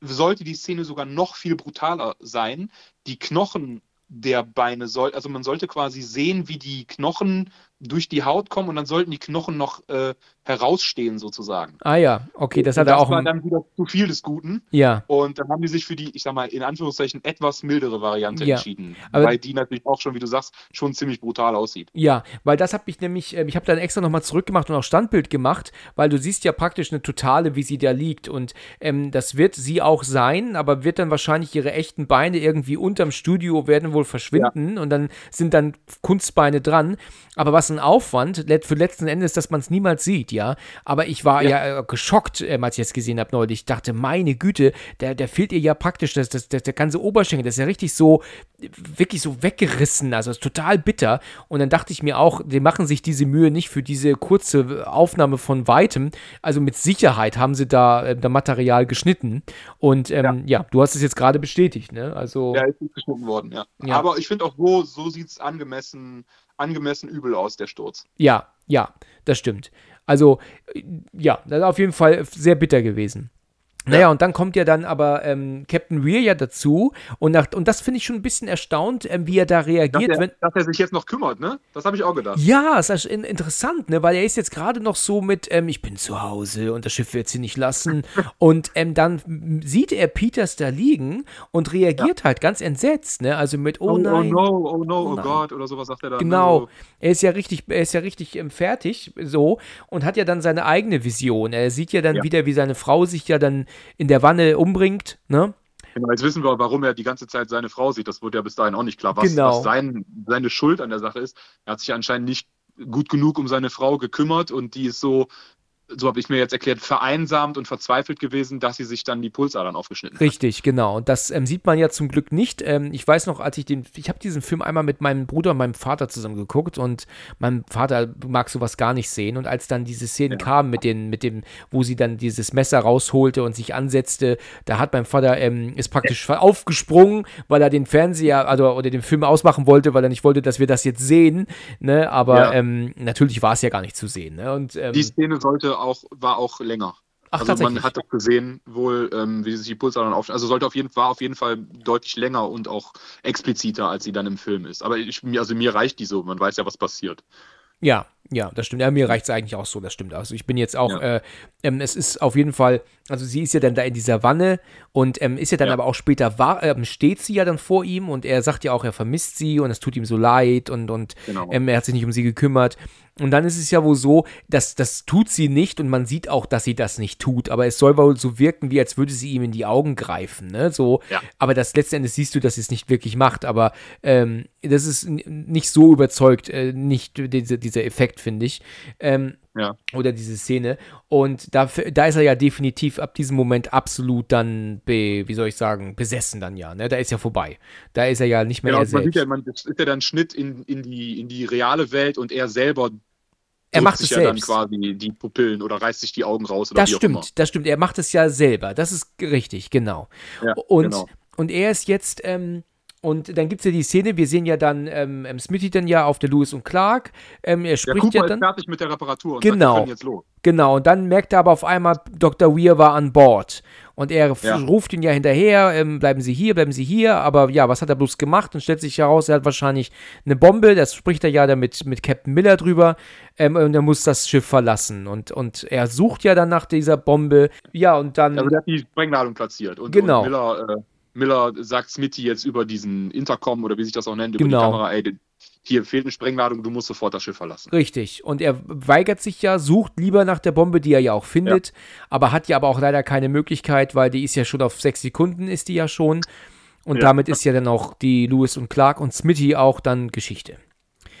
sollte die Szene sogar noch viel brutaler sein. Die Knochen der Beine soll, also man sollte quasi sehen, wie die Knochen durch die Haut kommen und dann sollten die Knochen noch äh, herausstehen sozusagen. Ah ja, okay, das hat er auch. Das war dann wieder zu viel des Guten. Ja. Und dann haben die sich für die, ich sag mal, in Anführungszeichen etwas mildere Variante ja. entschieden. Aber weil die natürlich auch schon, wie du sagst, schon ziemlich brutal aussieht. Ja, weil das habe ich nämlich, ähm, ich habe dann extra nochmal zurückgemacht und auch Standbild gemacht, weil du siehst ja praktisch eine totale, wie sie da liegt. Und ähm, das wird sie auch sein, aber wird dann wahrscheinlich ihre echten Beine irgendwie unterm Studio werden wohl verschwinden ja. und dann sind dann Kunstbeine dran. Aber was ein Aufwand für letzten Endes, dass man es niemals sieht, ja. Aber ich war ja, ja äh, geschockt, äh, als ich es gesehen habe neulich. Ich dachte, meine Güte, der, der fehlt ihr ja praktisch, das, das, das, der ganze Oberschenkel, das ist ja richtig so, wirklich so weggerissen, also ist total bitter. Und dann dachte ich mir auch, die machen sich diese Mühe nicht für diese kurze Aufnahme von weitem. Also mit Sicherheit haben sie da, äh, da Material geschnitten. Und ähm, ja. ja. du hast es jetzt gerade bestätigt, ne? Also. Ja, ist geschnitten worden, ja. ja. Aber ich finde auch, so, so sieht es angemessen angemessen übel aus, der Sturz. Ja, ja, das stimmt. Also, ja, das ist auf jeden Fall sehr bitter gewesen. Naja, ja. und dann kommt ja dann aber ähm, Captain Weir ja dazu und, nach, und das finde ich schon ein bisschen erstaunt, ähm, wie er da reagiert. Dass er, dass er sich jetzt noch kümmert, ne? Das habe ich auch gedacht. Ja, ist interessant, ne? Weil er ist jetzt gerade noch so mit, ähm, ich bin zu Hause und das Schiff wird sie nicht lassen. *laughs* und ähm, dann sieht er Peters da liegen und reagiert ja. halt ganz entsetzt, ne? Also mit, oh, oh, oh nein. Oh no, oh no, oh, oh Gott oder sowas sagt er dann. Genau. Also. Er ist ja richtig, er ist ja richtig ähm, fertig so und hat ja dann seine eigene Vision. Er sieht ja dann ja. wieder, wie seine Frau sich ja dann in der Wanne umbringt, ne? Genau, jetzt wissen wir, warum er die ganze Zeit seine Frau sieht. Das wurde ja bis dahin auch nicht klar, was, genau. was sein, seine Schuld an der Sache ist. Er hat sich anscheinend nicht gut genug um seine Frau gekümmert und die ist so so habe ich mir jetzt erklärt, vereinsamt und verzweifelt gewesen, dass sie sich dann die Pulsadern aufgeschnitten Richtig, hat. genau. Und das ähm, sieht man ja zum Glück nicht. Ähm, ich weiß noch, als ich den, ich habe diesen Film einmal mit meinem Bruder und meinem Vater zusammen geguckt und mein Vater mag sowas gar nicht sehen. Und als dann diese Szenen ja. kamen mit den, mit dem, wo sie dann dieses Messer rausholte und sich ansetzte, da hat mein Vater ähm, ist praktisch ja. aufgesprungen, weil er den Fernseher also, oder den Film ausmachen wollte, weil er nicht wollte, dass wir das jetzt sehen. Ne? Aber ja. Ähm, natürlich war es ja gar nicht zu sehen. Ne? Und, ähm, die Szene sollte auch, war auch länger. Ach, also man hat das gesehen, wohl, ähm, wie sich die Pulsadern auf. Also sollte auf jeden, war auf jeden Fall deutlich länger und auch expliziter, als sie dann im Film ist. Aber ich, also mir reicht die so, man weiß ja, was passiert. Ja, Ja, das stimmt. Ja, mir reicht es eigentlich auch so, das stimmt. Also ich bin jetzt auch, ja. äh, ähm, es ist auf jeden Fall, also sie ist ja dann da in dieser Wanne und ähm, ist ja dann ja. aber auch später, war, ähm, steht sie ja dann vor ihm und er sagt ja auch, er vermisst sie und es tut ihm so leid und, und genau. Ähm, er hat sich nicht um sie gekümmert. Und dann ist es ja wohl so, dass das tut sie nicht und man sieht auch, dass sie das nicht tut. Aber es soll wohl so wirken, wie als würde sie ihm in die Augen greifen. Ne? So, ja. Aber das letzten Endes siehst du, dass sie es nicht wirklich macht. Aber ähm, das ist nicht so überzeugt, äh, nicht diese, dieser Effekt, finde ich. Ähm, ja. Oder diese Szene. Und da, da ist er ja definitiv ab diesem Moment absolut dann, be, wie soll ich sagen, besessen dann ja. Ne? Da ist ja vorbei. Da ist er ja nicht mehr genau, er selbst. Ja, man, das ist ja dann Schnitt in, in, die, in die reale Welt und er selber er macht es ja selbst. dann quasi die Pupillen oder reißt sich die Augen raus oder Das stimmt, das stimmt. Er macht es ja selber. Das ist richtig, genau. Ja, und, genau. und er ist jetzt, ähm, und dann gibt es ja die Szene, wir sehen ja dann ähm, ähm, Smithy dann ja auf der Lewis und Clark. Ähm, er spricht ja, ja dann. Ist fertig mit der Reparatur und genau, sagt, jetzt los. Genau, und dann merkt er aber auf einmal, Dr. Weir war an Bord. Und er ja. ruft ihn ja hinterher, ähm, bleiben Sie hier, bleiben Sie hier. Aber ja, was hat er bloß gemacht? Und stellt sich heraus, er hat wahrscheinlich eine Bombe. Das spricht er ja dann mit, mit Captain Miller drüber. Ähm, und er muss das Schiff verlassen. Und, und er sucht ja dann nach dieser Bombe. Ja, und dann. Also, der hat die Sprengladung platziert. Und, genau. Und Miller, äh Miller sagt Smithy jetzt über diesen Intercom oder wie sich das auch nennt, über genau. die Kamera, ey, hier fehlt eine Sprengladung, du musst sofort das Schiff verlassen. Richtig. Und er weigert sich ja, sucht lieber nach der Bombe, die er ja auch findet, ja. aber hat ja aber auch leider keine Möglichkeit, weil die ist ja schon auf sechs Sekunden, ist die ja schon. Und ja. damit ist ja dann auch die Lewis und Clark und Smithy auch dann Geschichte.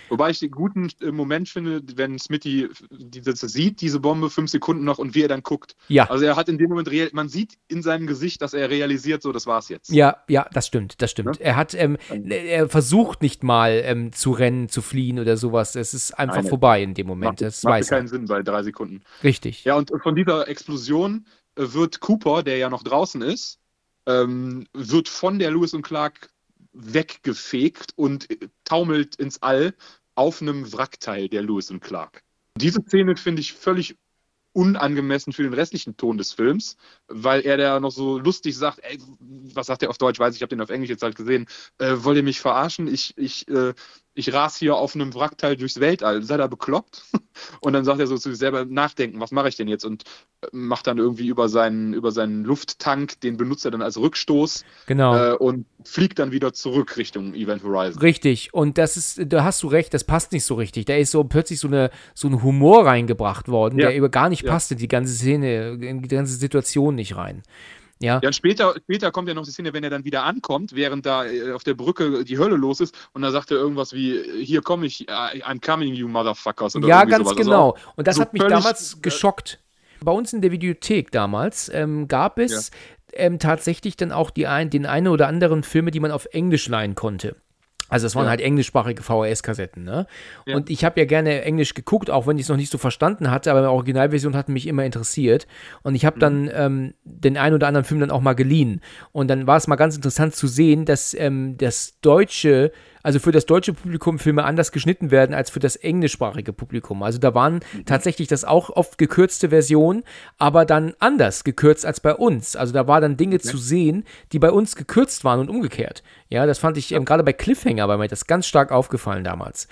Wobei ich den guten äh, Moment finde, wenn Smitty das sieht, diese Bombe, fünf Sekunden noch und wie er dann guckt. Ja. Also er hat in dem Moment, real, man sieht in seinem Gesicht, dass er realisiert, so, das war's jetzt. Ja, ja, das stimmt, das stimmt. Ja? Er hat, ähm, er versucht nicht mal ähm, zu rennen, zu fliehen oder sowas. Es ist einfach Nein, vorbei in dem Moment. Macht, das macht weiß keinen er. Sinn bei drei Sekunden. Richtig. Ja, und von dieser Explosion äh, wird Cooper, der ja noch draußen ist, ähm, wird von der Lewis und Clark weggefegt und taumelt ins All auf einem Wrackteil der Lewis und Clark. Diese Szene finde ich völlig unangemessen für den restlichen Ton des Films, weil er da noch so lustig sagt, ey, was sagt er auf Deutsch, weiß ich, ich habe den auf Englisch jetzt halt gesehen, äh, wollt ihr mich verarschen? Ich, ich, äh, ich ras hier auf einem Wrackteil durchs Weltall, seid ihr bekloppt? *laughs* Und dann sagt er so zu sich selber, nachdenken, was mache ich denn jetzt? Und äh, macht dann irgendwie über seinen, über seinen Lufttank, den benutzt er dann als Rückstoß. Genau. Äh, und fliegt dann wieder zurück Richtung Event Horizon. Richtig. Und das ist, da hast du recht, das passt nicht so richtig. Da ist so plötzlich so, eine, so ein Humor reingebracht worden, ja. der über gar nicht ja. passte, die ganze Szene, in die ganze Situation nicht rein. Ja. und später, später kommt ja noch die Szene, wenn er dann wieder ankommt, während da äh, auf der Brücke die Hölle los ist und da sagt er irgendwas wie, hier komme ich, I'm coming, you motherfuckers. Oder ja, ganz sowas. Also genau. Und das so hat mich damals äh, geschockt. Bei uns in der Videothek damals ähm, gab es ja. ähm, tatsächlich dann auch die ein, den einen oder anderen Filme, die man auf Englisch leihen konnte. Also es waren ja. halt englischsprachige VHS-Kassetten, ne? Ja. Und ich habe ja gerne Englisch geguckt, auch wenn ich es noch nicht so verstanden hatte, aber die Originalversion hat mich immer interessiert. Und ich habe mhm. dann ähm, den einen oder anderen Film dann auch mal geliehen. Und dann war es mal ganz interessant zu sehen, dass ähm, das deutsche also für das deutsche Publikum Filme anders geschnitten werden als für das englischsprachige Publikum. Also da waren tatsächlich das auch oft gekürzte Versionen, aber dann anders gekürzt als bei uns. Also da war dann Dinge okay. zu sehen, die bei uns gekürzt waren und umgekehrt. Ja, das fand ich ja. ähm, gerade bei Cliffhanger, weil mir das ganz stark aufgefallen damals.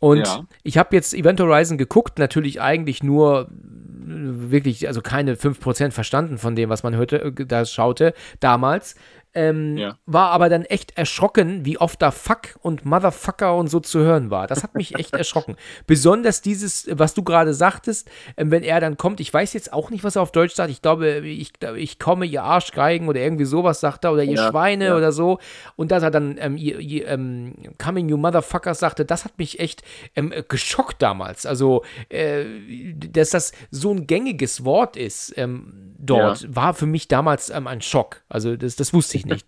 Und ja. ich habe jetzt Event Horizon geguckt, natürlich eigentlich nur wirklich, also keine 5% verstanden von dem, was man hörte, äh, da schaute damals. Ähm, ja. War aber dann echt erschrocken, wie oft da Fuck und Motherfucker und so zu hören war. Das hat mich echt *laughs* erschrocken. Besonders dieses, was du gerade sagtest, ähm, wenn er dann kommt, ich weiß jetzt auch nicht, was er auf Deutsch sagt. Ich glaube, ich, ich komme, ihr Arschgeigen oder irgendwie sowas sagt er oder ihr ja, Schweine ja. oder so. Und dass er dann ähm, ihr, ihr, ähm, Coming You Motherfuckers sagte, das hat mich echt ähm, geschockt damals. Also, äh, dass das so ein gängiges Wort ist ähm, dort, war für mich damals ein Schock. Also, das, das wusste ich ich nicht.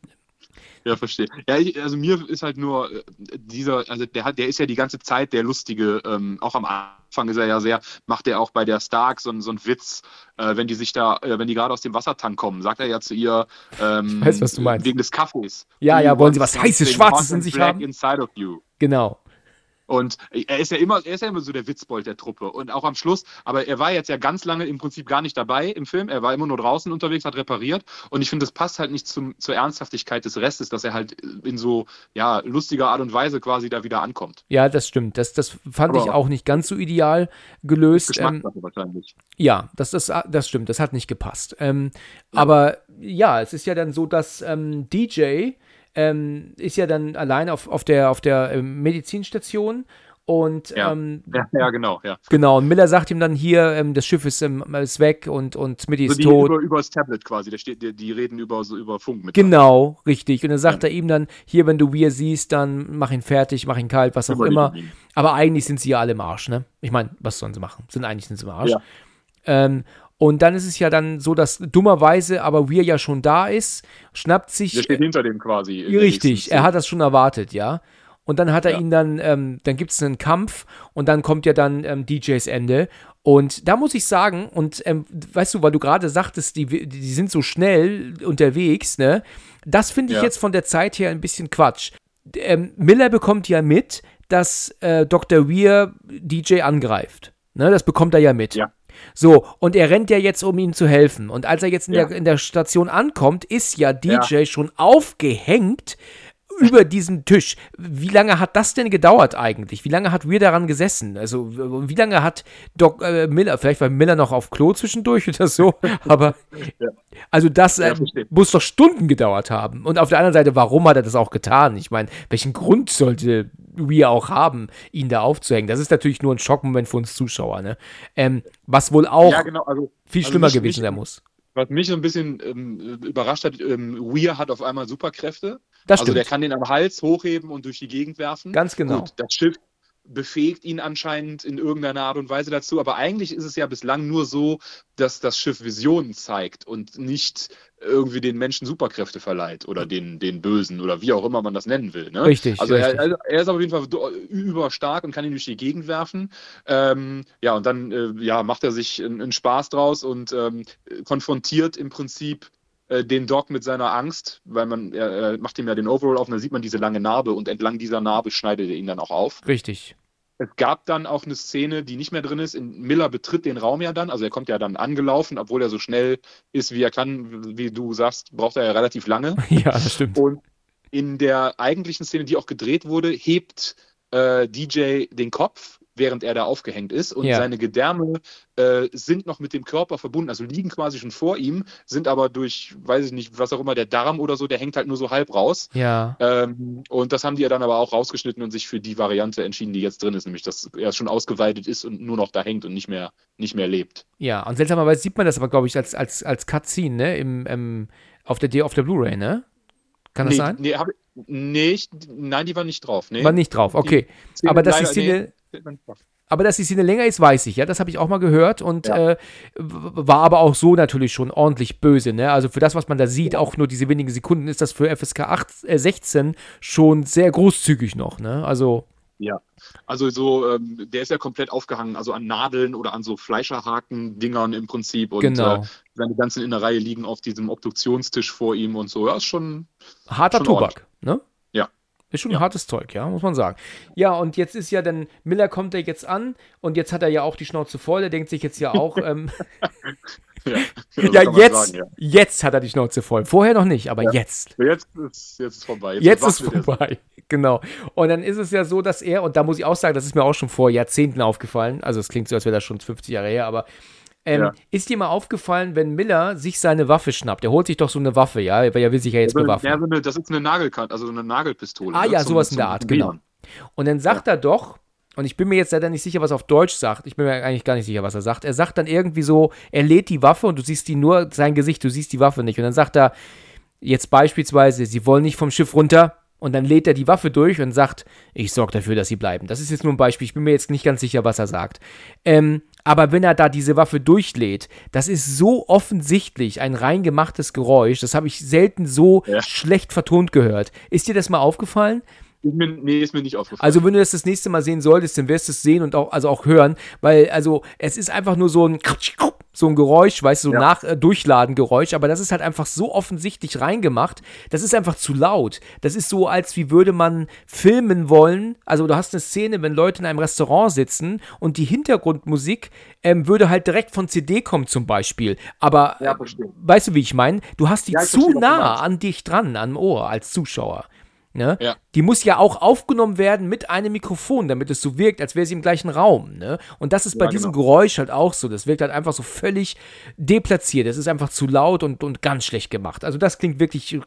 Ja, verstehe. Ja, ich, also mir ist halt nur äh, dieser, also der hat, der ist ja die ganze Zeit der lustige, ähm, auch am Anfang ist er ja sehr, macht er auch bei der Stark so, so einen Witz, äh, wenn die sich da, äh, wenn die gerade aus dem Wassertank kommen, sagt er ja zu ihr, ähm, ich weiß, was du meinst. wegen des Kaffees. Ja, ja, wollen sie was heißes, schwarzes in sich haben? Inside of you. Genau. Und er ist ja immer, er ist ja immer so der Witzbold der Truppe. Und auch am Schluss, aber er war jetzt ja ganz lange im Prinzip gar nicht dabei im Film. Er war immer nur draußen unterwegs, hat repariert. Und ich finde, das passt halt nicht zum, zur Ernsthaftigkeit des Restes, dass er halt in so ja, lustiger Art und Weise quasi da wieder ankommt. Ja, das stimmt. Das, das fand aber ich auch nicht ganz so ideal gelöst. Ähm, wahrscheinlich. Ja, das, das, das stimmt. Das hat nicht gepasst. Ähm, ja. Aber ja, es ist ja dann so, dass ähm, DJ ähm, ist ja dann allein auf, auf der, auf der ähm, Medizinstation und ja. Ähm, ja, ja, genau, ja. Genau, und Miller sagt ihm dann hier, ähm, das Schiff ist, ähm, ist weg und, und Smitty also ist tot. Über, über das Tablet quasi, da steht, die, die reden über, so über Funk mit. Genau, richtig. Und dann sagt ja. er ihm dann, hier, wenn du Weir siehst, dann mach ihn fertig, mach ihn kalt, was auch immer. Aber eigentlich sind sie ja alle im Arsch, ne? Ich meine, was sollen sie machen? Sind eigentlich sind sie im Arsch. Ja. Und dann ist es ja dann so, dass dummerweise aber Weir ja schon da ist, schnappt sich. Der steht hinter dem quasi. Richtig, er hat das schon erwartet, ja. Und dann hat er ja. ihn dann, ähm, dann gibt es einen Kampf und dann kommt ja dann ähm, DJs Ende. Und da muss ich sagen, und ähm, weißt du, weil du gerade sagtest, die, die sind so schnell unterwegs, ne? Das finde ich ja. jetzt von der Zeit her ein bisschen Quatsch. Ähm, Miller bekommt ja mit, dass äh, Dr. Weir DJ angreift. Ne? Das bekommt er ja mit. Ja. So, und er rennt ja jetzt, um ihm zu helfen. Und als er jetzt in, ja. der, in der Station ankommt, ist ja DJ ja. schon aufgehängt über diesen Tisch. Wie lange hat das denn gedauert eigentlich? Wie lange hat wir daran gesessen? Also, wie lange hat Doc äh, Miller, vielleicht war Miller noch auf Klo zwischendurch oder so, *laughs* aber ja. also das äh, muss doch Stunden gedauert haben. Und auf der anderen Seite, warum hat er das auch getan? Ich meine, welchen Grund sollte wir auch haben, ihn da aufzuhängen? Das ist natürlich nur ein Schockmoment für uns Zuschauer, ne? Ähm, was wohl auch ja, genau, also, viel also schlimmer gewesen sein muss. Was mich so ein bisschen ähm, überrascht hat, ähm, Weir hat auf einmal Superkräfte. Das also der kann den am Hals hochheben und durch die Gegend werfen. Ganz genau. Gut, das Schiff befähigt ihn anscheinend in irgendeiner Art und Weise dazu. Aber eigentlich ist es ja bislang nur so, dass das Schiff Visionen zeigt und nicht irgendwie den Menschen Superkräfte verleiht oder den, den Bösen oder wie auch immer man das nennen will. Ne? Richtig. Also richtig. Er, er, ist auf jeden Fall überstark und kann ihn durch die Gegend werfen. Ähm, ja, und dann äh, ja, macht er sich einen Spaß draus und ähm, konfrontiert im Prinzip äh, den Doc mit seiner Angst, weil man, er, macht ihm ja den Overall auf und dann sieht man diese lange Narbe und entlang dieser Narbe schneidet er ihn dann auch auf. Richtig. Es gab dann auch eine Szene, die nicht mehr drin ist. In Miller betritt den Raum ja dann, also er kommt ja dann angelaufen, obwohl er so schnell ist, wie er kann, wie du sagst, braucht er ja relativ lange. *laughs* Ja, das stimmt. Und in der eigentlichen Szene, die auch gedreht wurde, hebt äh, DJ den Kopf während er da aufgehängt ist. Und ja. seine Gedärme äh, sind noch mit dem Körper verbunden, also liegen quasi schon vor ihm, sind aber durch, weiß ich nicht, was auch immer, der Darm oder so, der hängt halt nur so halb raus. Ja. Ähm, und das haben die ja dann aber auch rausgeschnitten und sich für die Variante entschieden, die jetzt drin ist, nämlich dass er schon ausgeweitet ist und nur noch da hängt und nicht mehr, nicht mehr lebt. Ja, und seltsamerweise sieht man das aber, glaube ich, als, als, als Cutscene, ne? Im, im, auf der, auf der Blu-ray, ne? Kann das nee, sein? Nee, hab, nee, nein, die war nicht drauf. Nee. War nicht drauf, okay. Die aber dass die Szene. Nee, aber dass die Szene länger ist, weiß ich, ja. Das habe ich auch mal gehört und ja. äh, war aber auch so natürlich schon ordentlich böse, ne? Also für das, was man da sieht, auch nur diese wenigen Sekunden, ist das für FSK 8, äh, 16 schon sehr großzügig noch, ne? Also. Ja, also so, ähm, der ist ja komplett aufgehangen, also an Nadeln oder an so Fleischerhaken-Dingern im Prinzip. Und genau. äh, seine ganzen Innereien liegen auf diesem Obduktionstisch vor ihm und so. Ja, ist schon. Harter schon Tobak, ne? Ist schon ja. hartes Zeug, ja, muss man sagen. Ja, und jetzt ist ja dann, Miller kommt ja jetzt an und jetzt hat er ja auch die Schnauze voll. Er denkt sich jetzt ja auch, ähm, *laughs* ja, *laughs* ja jetzt, sagen, ja. jetzt hat er die Schnauze voll. Vorher noch nicht, aber ja. jetzt. Jetzt ist es vorbei. Jetzt, jetzt ist vorbei. Genau. Und dann ist es ja so, dass er, und da muss ich auch sagen, das ist mir auch schon vor Jahrzehnten aufgefallen. Also es klingt so, als wäre das schon 50 Jahre her, aber ähm, ja. Ist dir mal aufgefallen, wenn Miller sich seine Waffe schnappt? Er holt sich doch so eine Waffe, ja? Weil er will sich ja jetzt bewaffnen. Ja, so eine, das ist eine Nagelkante, also eine Nagelpistole. Ah ne? ja, so sowas in der Art, genau. Und dann sagt ja. er doch, und ich bin mir jetzt leider nicht sicher, was er auf Deutsch sagt. Ich bin mir eigentlich gar nicht sicher, was er sagt. Er sagt dann irgendwie so, er lädt die Waffe und du siehst die nur, sein Gesicht, du siehst die Waffe nicht. Und dann sagt er, jetzt beispielsweise, sie wollen nicht vom Schiff runter. Und dann lädt er die Waffe durch und sagt, ich sorge dafür, dass sie bleiben. Das ist jetzt nur ein Beispiel. Ich bin mir jetzt nicht ganz sicher, was er sagt. Ähm, aber wenn er da diese Waffe durchlädt, das ist so offensichtlich ein rein gemachtes Geräusch. Das habe ich selten so ja. schlecht vertont gehört. Ist dir das mal aufgefallen? Mir, nee, ist mir nicht aufgefallen. Also, wenn du das das nächste Mal sehen solltest, dann wirst du es sehen und auch, also auch hören, weil, also, es ist einfach nur so ein *tsk* so ein Geräusch, weißt du, so ja. nach äh, Durchladen-Geräusch, aber das ist halt einfach so offensichtlich reingemacht, das ist einfach zu laut. Das ist so, als wie würde man filmen wollen. Also du hast eine Szene, wenn Leute in einem Restaurant sitzen und die Hintergrundmusik ähm, würde halt direkt von CD kommen zum Beispiel. Aber ja, weißt du, wie ich meine? Du hast die ja, zu nah an dich dran, am Ohr als Zuschauer. Ne? Ja. Die muss ja auch aufgenommen werden mit einem Mikrofon, damit es so wirkt, als wäre sie im gleichen Raum. Ne? Und das ist bei ja, diesem genau. Geräusch halt auch so. Das wirkt halt einfach so völlig deplatziert. Es ist einfach zu laut und, und ganz schlecht gemacht. Also das klingt wirklich,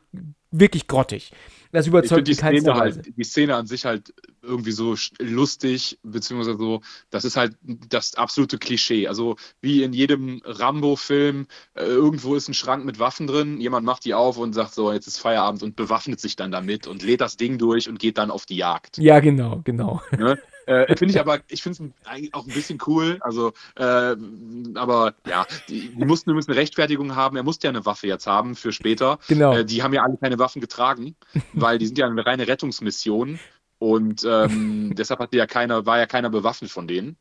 wirklich grottig. Das überzeugt mich die Szene halt, Die Szene an sich halt irgendwie so lustig, beziehungsweise so, das ist halt das absolute Klischee. Also wie in jedem Rambo-Film, äh, irgendwo ist ein Schrank mit Waffen drin, jemand macht die auf und sagt so, jetzt ist Feierabend und bewaffnet sich dann damit und lädt das Ding durch und geht dann auf die Jagd. Ja, genau, genau. Ne? *laughs* Äh, *laughs* finde ich aber, ich finde es eigentlich auch ein bisschen cool. Also, äh, aber ja, die, die, mussten übrigens eine Rechtfertigung haben. Er musste ja eine Waffe jetzt haben für später. Genau. Äh, die haben ja alle keine Waffen getragen, *laughs* weil die sind ja eine reine Rettungsmission. Und ähm, *laughs* deshalb hatte ja keiner, war ja keiner bewaffnet von denen.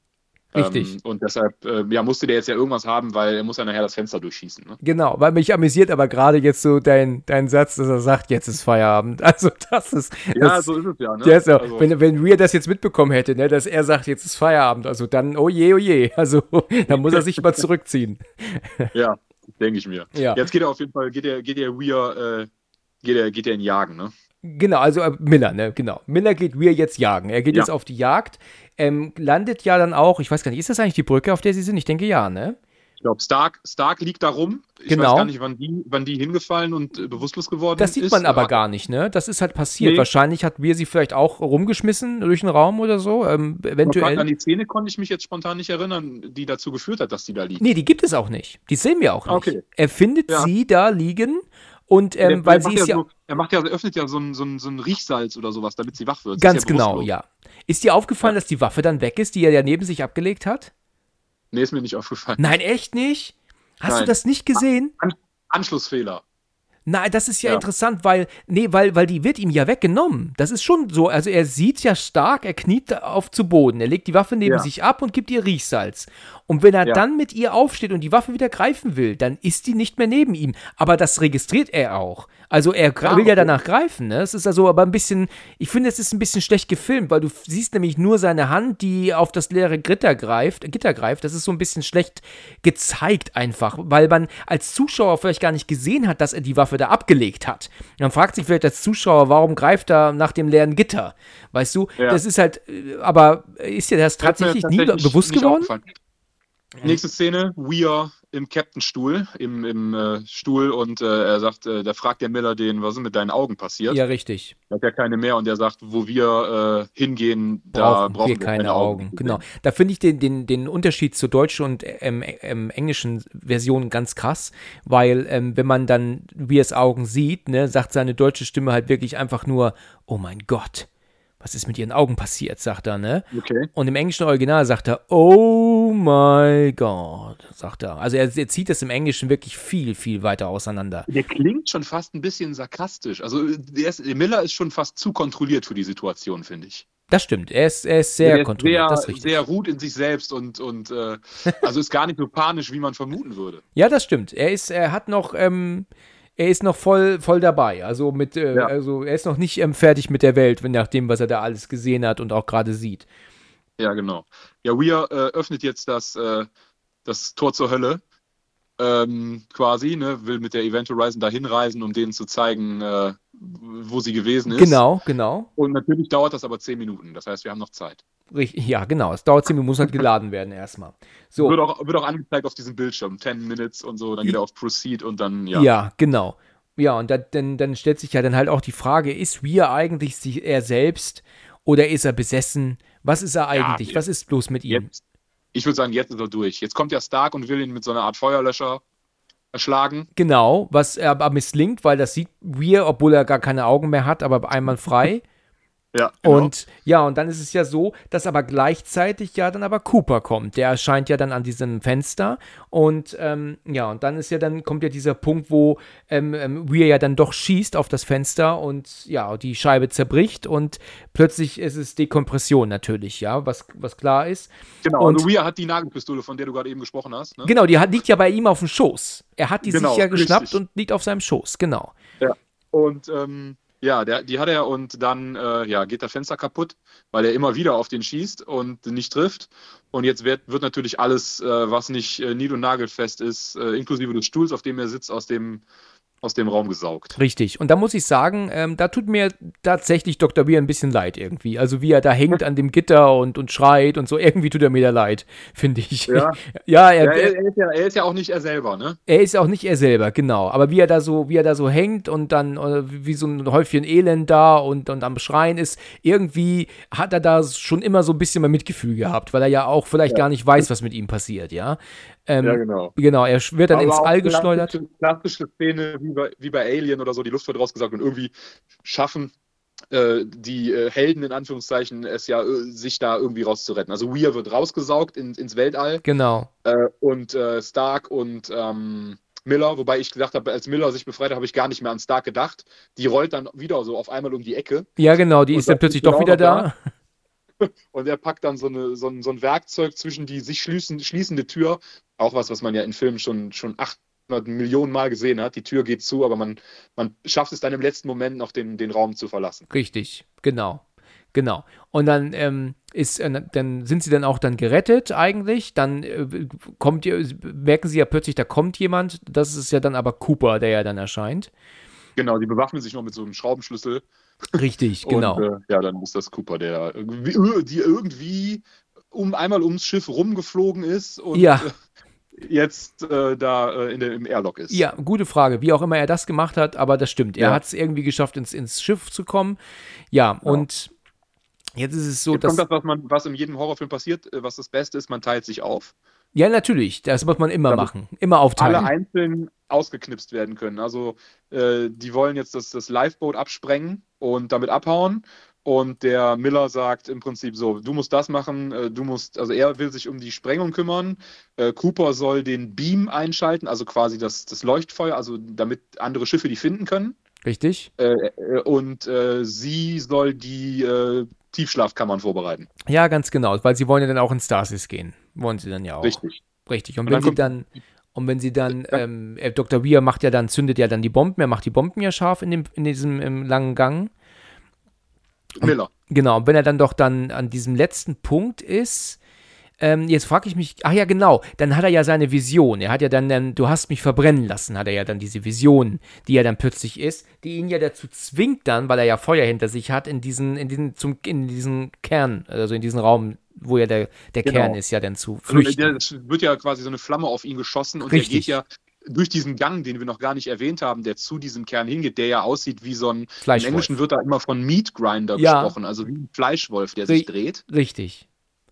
Richtig. Ähm, und deshalb äh, ja, musste der jetzt ja irgendwas haben, weil er muss ja nachher das Fenster durchschießen. Ne? Genau, weil mich amüsiert aber gerade jetzt so dein, dein Satz, dass er sagt, jetzt ist Feierabend. *laughs* Also das ist. Ja, so ist es ja. Ne? Ja also. wenn, wenn Rhea das jetzt mitbekommen hätte, ne, dass er sagt, jetzt ist Feierabend, also dann, oh je, oh je. *laughs* Also dann muss er sich mal zurückziehen. *laughs* ja, denke ich mir. Ja. Jetzt geht er auf jeden Fall, geht er, geht er Rhea, äh, geht er, geht er in Jagen, ne? Genau, also äh, Miller, ne, genau. Miller geht Rhea jetzt jagen. Er geht ja. jetzt auf die Jagd ähm, landet ja dann auch, ich weiß gar nicht, ist das eigentlich die Brücke, auf der sie sind? Ich denke ja, ne? Ich glaube, Stark, Stark liegt da rum. Ich genau. weiß gar nicht, wann die, wann die hingefallen und äh, bewusstlos geworden ist. Das sieht man ist. aber gar nicht, ne? Das ist halt passiert. Nee. Wahrscheinlich hat wir sie vielleicht auch rumgeschmissen durch den Raum oder so. Ähm, eventuell. An die Szene konnte ich mich jetzt spontan nicht erinnern, die dazu geführt hat, dass die da liegt. Nee, die gibt es auch nicht. Die sehen wir auch nicht. Okay. Er findet ja. sie da liegen und ähm, der, weil sie ist ja. So, er macht ja, er öffnet ja so ein, so, ein, so ein Riechsalz oder sowas, damit sie wach wird. Ganz ja genau, ja. Ist dir aufgefallen, ja. dass die Waffe dann weg ist, die er ja neben sich abgelegt hat? Nee, ist mir nicht aufgefallen. Nein, echt nicht? Hast Nein. du das nicht gesehen? An Anschlussfehler. Nein, das ist ja, ja, interessant, weil, nee, weil, weil die wird ihm ja weggenommen. Das ist schon so. Also er sieht ja stark, er kniet auf zu Boden. Er legt die Waffe neben ja. sich ab und gibt ihr Riechsalz. Und wenn er ja. dann mit ihr aufsteht und die Waffe wieder greifen will, dann ist die nicht mehr neben ihm. Aber das registriert er auch. Also er ah, will ja danach greifen, ne? Es ist also aber ein bisschen, ich finde, es ist ein bisschen schlecht gefilmt, weil du siehst nämlich nur seine Hand, die auf das leere Gitter greift, Gitter greift. Das ist so ein bisschen schlecht gezeigt einfach, weil man als Zuschauer vielleicht gar nicht gesehen hat, dass er die Waffe da abgelegt hat. Man fragt sich vielleicht als Zuschauer, warum greift er nach dem leeren Gitter? Weißt du? Ja. Das ist halt, äh, aber ist dir das tatsächlich, nie bewusst geworden? Nächste Szene, We are im Captain-Stuhl, im, im äh, Stuhl und äh, er sagt, äh, da fragt der Miller den, was ist mit deinen Augen passiert? Ja, richtig. Er hat ja keine mehr und er sagt, wo wir äh, hingehen, da brauchen, brauchen wir, keine, keine Augen. Augen. Genau. Da finde ich den, den, den Unterschied zur deutschen und ähm, ähm, englischen Version ganz krass, weil ähm, wenn man dann es Augen sieht, ne, sagt seine deutsche Stimme halt wirklich einfach nur, oh mein Gott was ist mit ihren Augen passiert, sagt er, ne? Okay. Und im englischen Original sagt er, oh my God, sagt er. Also er, er zieht das im Englischen wirklich viel, viel weiter auseinander. Der klingt schon fast ein bisschen sarkastisch. Also ist, Miller ist schon fast zu kontrolliert für die Situation, finde ich. Das stimmt, er ist, er ist sehr er kontrolliert. Sehr, sehr ruht in sich selbst und, und äh, *laughs* also ist gar nicht so panisch, wie man vermuten würde. Ja, das stimmt. Er ist, er hat noch, ähm, er ist noch voll, voll dabei. Also mit, äh, ja. also er ist noch nicht ähm, fertig mit der Welt, nach dem, was er da alles gesehen hat und auch gerade sieht. Ja, genau. Ja, Weir äh, öffnet jetzt das, äh, das Tor zur Hölle. Ähm, quasi, ne, will mit der Event Horizon dahin reisen, um denen zu zeigen, äh, wo sie gewesen ist. Genau, genau. Und natürlich dauert das aber zehn Minuten. Das heißt, wir haben noch Zeit. Ja, genau. Es dauert 10 Minuten, muss halt geladen werden erstmal. So. Wird auch, wird auch angezeigt auf diesem Bildschirm, 10 Minutes und so, dann geht er auf Proceed und dann, ja. Ja, genau. Ja, und dann, dann stellt sich ja dann halt auch die Frage, ist wir eigentlich sich, er selbst oder ist er besessen? Was ist er eigentlich? Ja, Was ist bloß mit ihm? Jetzt, ich würde sagen, jetzt ist er durch. Jetzt kommt ja Stark und will ihn mit so einer Art Feuerlöscher erschlagen. Genau, was er aber misslingt, weil das sieht wir, obwohl er gar keine Augen mehr hat, aber einmal frei. Ja, genau. Und ja, und dann ist es ja so, dass aber gleichzeitig ja dann aber Cooper kommt. Der erscheint ja dann an diesem Fenster und ähm, ja, und dann ist ja dann kommt ja dieser Punkt, wo ähm, ähm, Weir ja dann doch schießt auf das Fenster und ja, die Scheibe zerbricht und plötzlich ist es Dekompression natürlich, ja, was, was klar ist. Genau, und also Weir hat die Nagelpistole, von der du gerade eben gesprochen hast. Ne? Genau, die hat, liegt ja bei ihm auf dem Schoß. Er hat die genau, sich ja geschnappt richtig. und liegt auf seinem Schoß, genau. Ja, und ähm, ja, der, die hat er und dann äh, ja, geht das Fenster kaputt, weil er immer wieder auf den schießt und nicht trifft. Und jetzt wird, wird natürlich alles, äh, was nicht äh, nied- und nagelfest ist, äh, inklusive des Stuhls, auf dem er sitzt, aus dem aus dem Raum gesaugt. Richtig. Und da muss ich sagen, ähm, da tut mir tatsächlich Dr. Weir ein bisschen leid irgendwie. Also wie er da hängt an dem Gitter und, und schreit und so, irgendwie tut er mir da leid, finde ich. Ja, *laughs* ja, er, ja, er, er, ist ja, er ist ja auch nicht er selber, ne? Er ist auch nicht er selber, genau. Aber wie er da so, wie er da so hängt und dann äh, wie so ein Häufchen Elend da und, und am Schreien ist, irgendwie hat er da schon immer so ein bisschen mal Mitgefühl gehabt, weil er ja auch vielleicht ja. gar nicht weiß, was mit ihm passiert, ja. Ähm, ja, genau. Genau, er wird dann Aber ins All geschleudert. Klassische, klassische Szene wie bei, wie bei Alien oder so, die Luft wird rausgesagt und irgendwie schaffen äh, die äh, Helden in Anführungszeichen es ja, äh, sich da irgendwie rauszuretten. Also Weir wird rausgesaugt in, ins Weltall. Genau. Und Stark und ähm, Miller, wobei ich gesagt habe, als Miller sich befreit hat, habe ich gar nicht mehr an Stark gedacht. Die rollt dann wieder so auf einmal um die Ecke. Ja, genau, die ist dann plötzlich doch wieder da. da. *laughs* Und er packt dann so, eine, so, ein, so ein Werkzeug zwischen die sich schließen, schließende Tür. Auch was, was man ja in Filmen schon, schon 800 Millionen Mal gesehen hat. Die Tür geht zu, aber man, man schafft es dann im letzten Moment noch, den, den Raum zu verlassen. Richtig, genau. Genau. Und dann ähm, ist, äh, dann sind sie dann auch dann gerettet eigentlich. Dann äh, kommt merken sie ja plötzlich, da kommt jemand. Das ist ja dann aber Cooper, der ja dann erscheint. Genau, die bewaffnen sich noch mit so einem Schraubenschlüssel. Richtig, genau. Und, äh, ja, dann ist das Cooper, der irgendwie, äh, die irgendwie um einmal ums Schiff rumgeflogen ist und ja. Jetzt äh, da äh, in der, im Airlock ist. Ja, gute Frage. Wie auch immer er das gemacht hat, aber das stimmt. Er ja. hat es irgendwie geschafft, ins, ins Schiff zu kommen. Ja, ja. und jetzt ist es so, jetzt dass. Kommt das, was, man, was in jedem Horrorfilm passiert, äh, was das Beste ist, man teilt sich auf. Ja, natürlich. Das muss man immer Damit machen. Immer aufteilen. Alle einzeln ausgeknipst werden können. Also, äh, die wollen jetzt das, das Lifeboat absprengen und damit abhauen. Und der Miller sagt im Prinzip so, du musst das machen, äh, du musst, also er will sich um die Sprengung kümmern. Äh, Cooper soll den Beam einschalten, also quasi das, das Leuchtfeuer, also damit andere Schiffe die finden können. Richtig. Äh, und äh, sie soll die äh, Tiefschlafkammern vorbereiten. Ja, ganz genau, weil sie wollen ja dann auch in Stasis gehen. Wollen sie dann ja auch. Richtig. Richtig. Und, und wenn sie dann, und wenn sie dann, ähm, Dr. Weir macht ja dann, zündet ja dann die Bomben, er macht die Bomben ja scharf in, dem, in diesem langen Gang. Miller. Genau, und wenn er dann doch dann an diesem letzten Punkt ist, ähm, jetzt frage ich mich, ach ja, genau, dann hat er ja seine Vision. Er hat ja dann, dann, du hast mich verbrennen lassen, hat er ja dann diese Vision, die er dann plötzlich ist, die ihn ja dazu zwingt dann, weil er ja Feuer hinter sich hat, in diesen, in diesen, zum, in diesen Kern, also in diesen Raum, wo ja der, der genau. Kern ist, ja dann zu also, flüchten. Also, wird ja quasi so eine Flamme auf ihn geschossen und Richtig. der geht ja durch diesen Gang, den wir noch gar nicht erwähnt haben, der zu diesem Kern hingeht, der ja aussieht wie so ein. Im Englischen wird da immer von Meat Grinder ja. gesprochen, also wie ein Fleischwolf, der sich dreht. Richtig.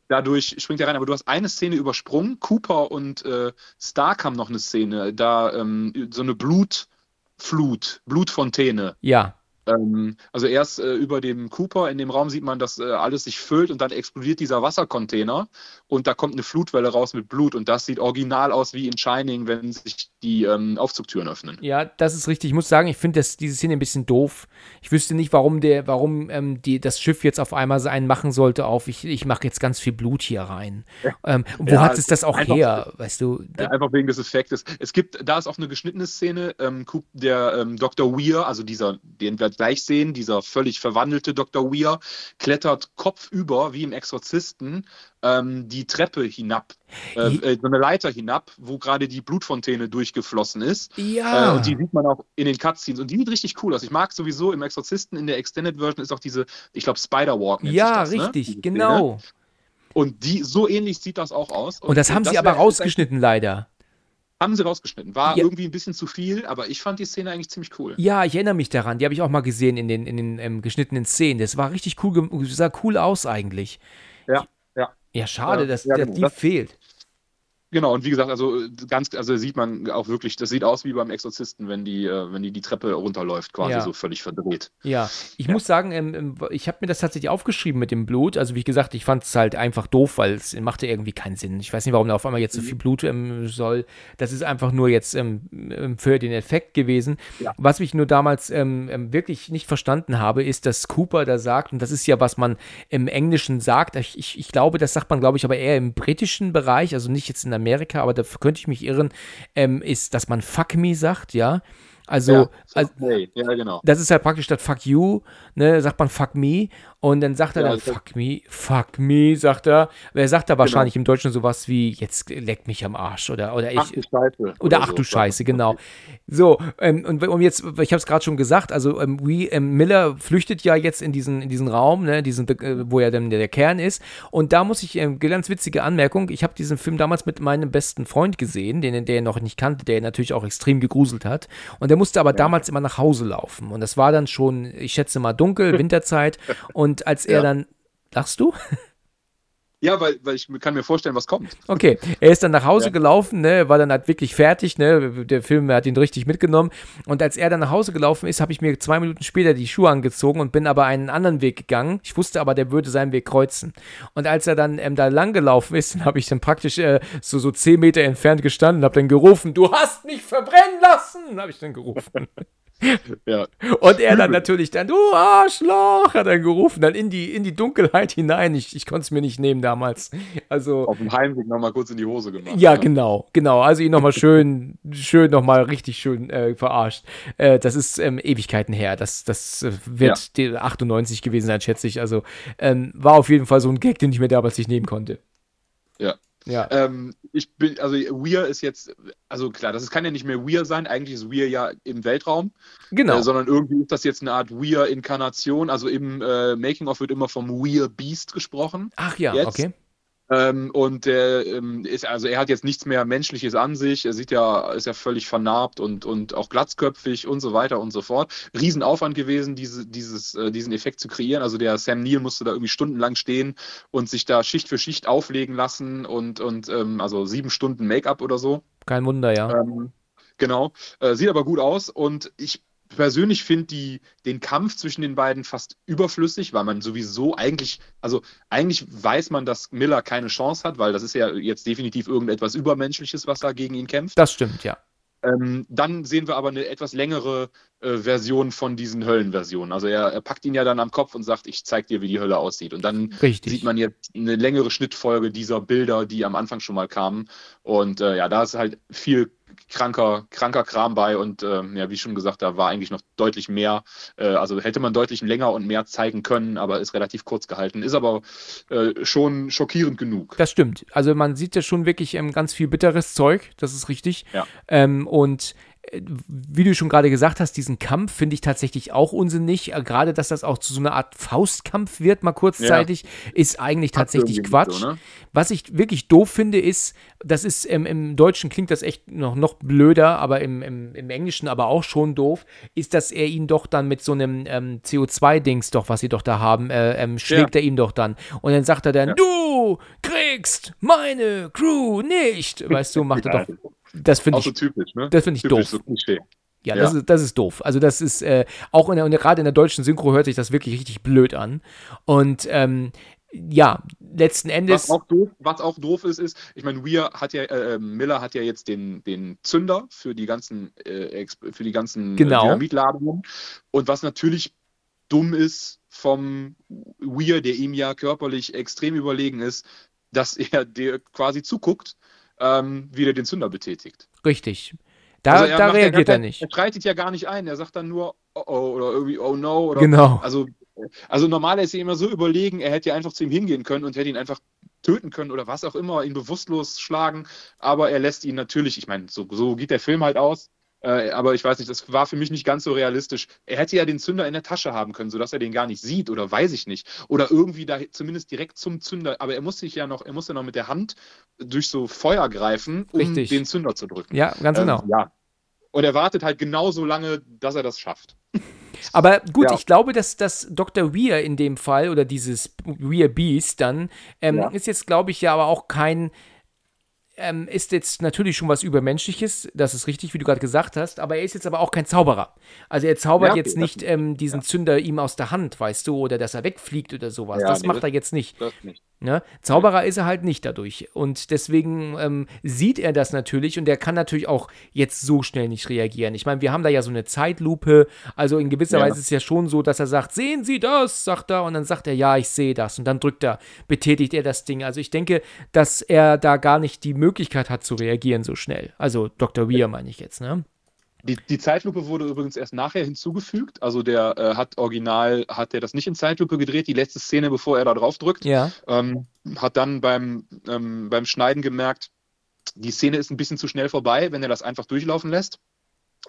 Dadurch springt er rein, aber du hast eine Szene übersprungen. Cooper und äh, Stark haben noch eine Szene, da ähm, so eine Blutflut, Blutfontäne. Ja. Ähm, also erst äh, über dem Cooper in dem Raum sieht man, dass äh, alles sich füllt und dann explodiert dieser Wassercontainer und da kommt eine Flutwelle raus mit Blut und das sieht original aus wie in Shining, wenn sich die ähm, Aufzugtüren öffnen. Ja, das ist richtig. Ich muss sagen, ich finde diese Szene ein bisschen doof. Ich wüsste nicht, warum der, warum ähm, die, das Schiff jetzt auf einmal so einen machen sollte auf, ich, ich mache jetzt ganz viel Blut hier rein. Ähm, wo ja, hat es das auch her, weißt du? Ja, einfach wegen des Effektes. Es gibt, da ist auch eine geschnittene Szene, ähm, der ähm, Dr. Weir, also dieser, den wir gleich sehen, dieser völlig verwandelte Dr. Weir, klettert kopfüber, wie im Exorzisten, ähm, die Treppe hinab, äh, äh, so eine Leiter hinab, wo gerade die Blutfontäne durchgeflossen ist. Ja. Äh, und die sieht man auch in den Cutscenes. Und die sieht richtig cool aus. Ich mag sowieso im Exorzisten, in der Extended Version ist auch diese, ich glaube, Spider-Walk. Ja, das, ne? richtig, ne? genau. Und die, so ähnlich sieht das auch aus. Und, und das haben das sie aber rausgeschnitten, leider. Haben sie rausgeschnitten. War ja. irgendwie ein bisschen zu viel, aber ich fand die Szene eigentlich ziemlich cool. Ja, ich erinnere mich daran. Die habe ich auch mal gesehen in den, in den ähm, geschnittenen Szenen. Das war richtig cool, sah cool aus eigentlich. Ja, ja. Ja, schade, dass, ja, dass genau. die das, fehlt. Genau, und wie gesagt, also ganz, also sieht man auch wirklich, das sieht aus wie beim Exorzisten, wenn die, äh, wenn die die Treppe runterläuft, quasi ja. so völlig verdreht. Ja, ich ja. muss sagen, ähm, ähm ich habe mir das tatsächlich aufgeschrieben mit dem Blut. Also wie gesagt, ich fand es halt einfach doof, weil es machte irgendwie keinen Sinn. Ich weiß nicht, warum da auf einmal jetzt so mhm. viel Blut ähm, soll. Das ist einfach nur jetzt ähm, ähm für den Effekt gewesen. Ja. Was ich nur damals ähm, wirklich nicht verstanden habe, ist, dass Cooper da sagt, und das ist ja, was man im Englischen sagt, ich, ich, ich glaube, das sagt man, glaube ich, aber eher im britischen Bereich, also nicht jetzt in der Amerika, aber da könnte ich mich irren, ähm, ist, dass man Fuck me sagt, ja. Also, ja, also hey. ja, genau. das ist halt praktisch statt Fuck you, ne, sagt man Fuck me und dann sagt er ja, dann Fuck me, Fuck me, sagt er. Er sagt da wahrscheinlich genau. im Deutschen sowas wie jetzt leck mich am Arsch oder oder ich ach, du Scheiße, oder, oder ach so, du Scheiße, genau. So ähm, und um jetzt, ich habe es gerade schon gesagt, also ähm, we, ähm, Miller flüchtet ja jetzt in diesen in diesen Raum, ne, diesen äh, wo ja dann der, der, Kern ist und da muss ich ähm, ganz witzige Anmerkung, ich habe diesen Film damals mit meinem besten Freund gesehen, den der noch nicht kannte, der natürlich auch extrem gegruselt hat und der musste aber ja. damals immer nach Hause laufen. Und das war dann schon, ich schätze mal, dunkel, *laughs* Winterzeit. Und als er ja. dann. Lachst du? Ja, weil, weil ich kann mir vorstellen, was kommt. Okay, er ist dann nach Hause ja. gelaufen, ne, war dann halt wirklich fertig, ne, der Film hat ihn richtig mitgenommen und als er dann nach Hause gelaufen ist, habe ich mir zwei Minuten später die Schuhe angezogen und bin aber einen anderen Weg gegangen. Ich wusste aber, der würde seinen Weg kreuzen. Und als er dann ähm, da lang gelaufen ist, *laughs* dann habe ich dann praktisch äh, so, so zehn Meter entfernt gestanden und habe dann gerufen, du hast mich verbrennen lassen, habe ich dann gerufen. *laughs* *laughs* Ja. Und er dann natürlich dann, du Arschloch, hat er gerufen, dann in die, in die Dunkelheit hinein. Ich, ich konnte es mir nicht nehmen damals. Also, Auf dem Heimweg nochmal kurz in die Hose gemacht. Ja, ne? genau, genau. Also ihn nochmal schön, schön nochmal richtig schön äh, verarscht. Äh, das ist ähm, Ewigkeiten her. Das, das äh, wird ja. 98 gewesen sein, schätze ich. Also ähm, war auf jeden Fall so ein Gag, den ich mir damals nicht nehmen konnte. Ja. Ja. Ähm, ich bin, also Weir ist jetzt, also klar, das kann ja nicht mehr Weir sein, eigentlich ist Weir ja im Weltraum. Genau. Äh, sondern irgendwie ist das jetzt eine Art Weir-Inkarnation. Also im äh, Making-of wird immer vom Weir Beast gesprochen. Ach ja, jetzt. okay. Ähm, und der ähm, ist, also er hat jetzt nichts mehr Menschliches an sich. Er sieht ja, ist ja völlig vernarbt und, und auch glatzköpfig und so weiter und so fort. Riesenaufwand gewesen, diese, dieses, äh, diesen Effekt zu kreieren. Also der Sam Neill musste da irgendwie stundenlang stehen und sich da Schicht für Schicht auflegen lassen und, und ähm, also sieben Stunden Make-up oder so. Kein Wunder, ja. Ähm, genau. Äh, sieht aber gut aus und ich persönlich finde den Kampf zwischen den beiden fast überflüssig, weil man sowieso eigentlich, also eigentlich weiß man, dass Miller keine Chance hat, weil das ist ja jetzt definitiv irgendetwas Übermenschliches, was da gegen ihn kämpft. Das stimmt, ja. Ähm, dann sehen wir aber eine etwas längere äh, Version von diesen Höllenversionen. Also er, er, packt ihn ja dann am Kopf und sagt, ich zeig dir, wie die Hölle aussieht. Und dann Richtig. sieht man jetzt eine längere Schnittfolge dieser Bilder, die am Anfang schon mal kamen. Und äh, ja, da ist halt viel kranker, kranker Kram bei und äh, ja, wie schon gesagt, da war eigentlich noch deutlich mehr. Äh, also hätte man deutlich länger und mehr zeigen können, aber ist relativ kurz gehalten. Ist aber äh, schon schockierend genug. Das stimmt. Also man sieht ja schon wirklich ähm, ganz viel bitteres Zeug, das ist richtig. Ja. Ähm, und wie du schon gerade gesagt hast, diesen Kampf finde ich tatsächlich auch unsinnig. Äh, gerade, dass das auch zu so einer Art Faustkampf wird, mal kurzzeitig, ja. ist eigentlich tatsächlich Quatsch. So, ne? Was ich wirklich doof finde, ist, das ist ähm, im Deutschen klingt das echt noch, noch blöder, aber im, im, im Englischen aber auch schon doof, ist, dass er ihn doch dann mit so einem ähm, CO2-Dings doch, was sie doch da haben, äh, ähm, schlägt ja. er ihn doch dann. Und dann sagt er dann, ja. du kriegst meine Crew nicht. Weißt du, macht er doch das finde ich, so typisch, ne? Das finde ich typisch doof. So ja, ja, Das, ist, das ist doof. Also das ist äh, auch in der, gerade in der deutschen Synchro hört sich das wirklich richtig blöd an. Und ähm, ja, letzten Endes. Was auch doof, was auch doof ist, ist, ich meine, Weir hat ja, äh, Miller hat ja jetzt den, den Zünder für die ganzen, äh, für die ganzen äh, genau. Dynamitladungen. Und was natürlich dumm ist vom Weir, der ihm ja körperlich extrem überlegen ist, dass er dir quasi zuguckt ähm, wieder den Zünder betätigt. Richtig. Da, also da reagiert er nicht. Er streitet ja gar nicht ein. Er sagt dann nur, oh, oh oder irgendwie, oh no. Oder, genau. Also, also normal ist er immer so überlegen, er hätte ja einfach zu ihm hingehen können und hätte ihn einfach töten können oder was auch immer, ihn bewusstlos schlagen. Aber er lässt ihn natürlich, ich meine, so, so geht der Film halt aus. Äh, aber ich weiß nicht, das war für mich nicht ganz so realistisch. Er hätte ja den Zünder in der Tasche haben können, sodass er den gar nicht sieht oder weiß ich nicht. Oder irgendwie da zumindest direkt zum Zünder. Aber er muss sich ja noch, er muss ja noch mit der Hand durch so Feuer greifen, um Richtig. den Zünder zu drücken. Ja, ganz genau. Ähm, ja. Und er wartet halt genauso lange, dass er das schafft. *laughs* Aber gut, ja. ich glaube, dass, dass Dr. Weir in dem Fall oder dieses Weir Beast dann ähm, ja. ist jetzt, glaube ich, ja aber auch kein ähm, ist jetzt natürlich schon was Übermenschliches, das ist richtig, wie du gerade gesagt hast, aber er ist jetzt aber auch kein Zauberer. Also er zaubert ja, jetzt nicht ähm, diesen ja. Zünder ihm aus der Hand, weißt du, oder dass er wegfliegt oder sowas. Ja, das nee, macht das, er jetzt nicht. nicht. Ne? Zauberer ist er halt nicht dadurch. Und deswegen ähm, sieht er das natürlich und er kann natürlich auch jetzt so schnell nicht reagieren. Ich meine, wir haben da ja so eine Zeitlupe. Also in gewisser Weise ist es ja schon so, dass er sagt, sehen Sie das, sagt er. Und dann sagt er, ja, ich sehe das. Und dann drückt er, betätigt er das Ding. Also ich denke, dass er da gar nicht die Möglichkeit hat zu reagieren so schnell. Also Dr. Weir meine ich jetzt, ne? Die, die, Zeitlupe wurde übrigens erst nachher hinzugefügt. Also der äh, hat original, hat er das nicht in Zeitlupe gedreht, die letzte Szene, bevor er da drauf drückt. Ja. Ähm, hat dann beim, ähm, beim Schneiden gemerkt, die Szene ist ein bisschen zu schnell vorbei, wenn er das einfach durchlaufen lässt.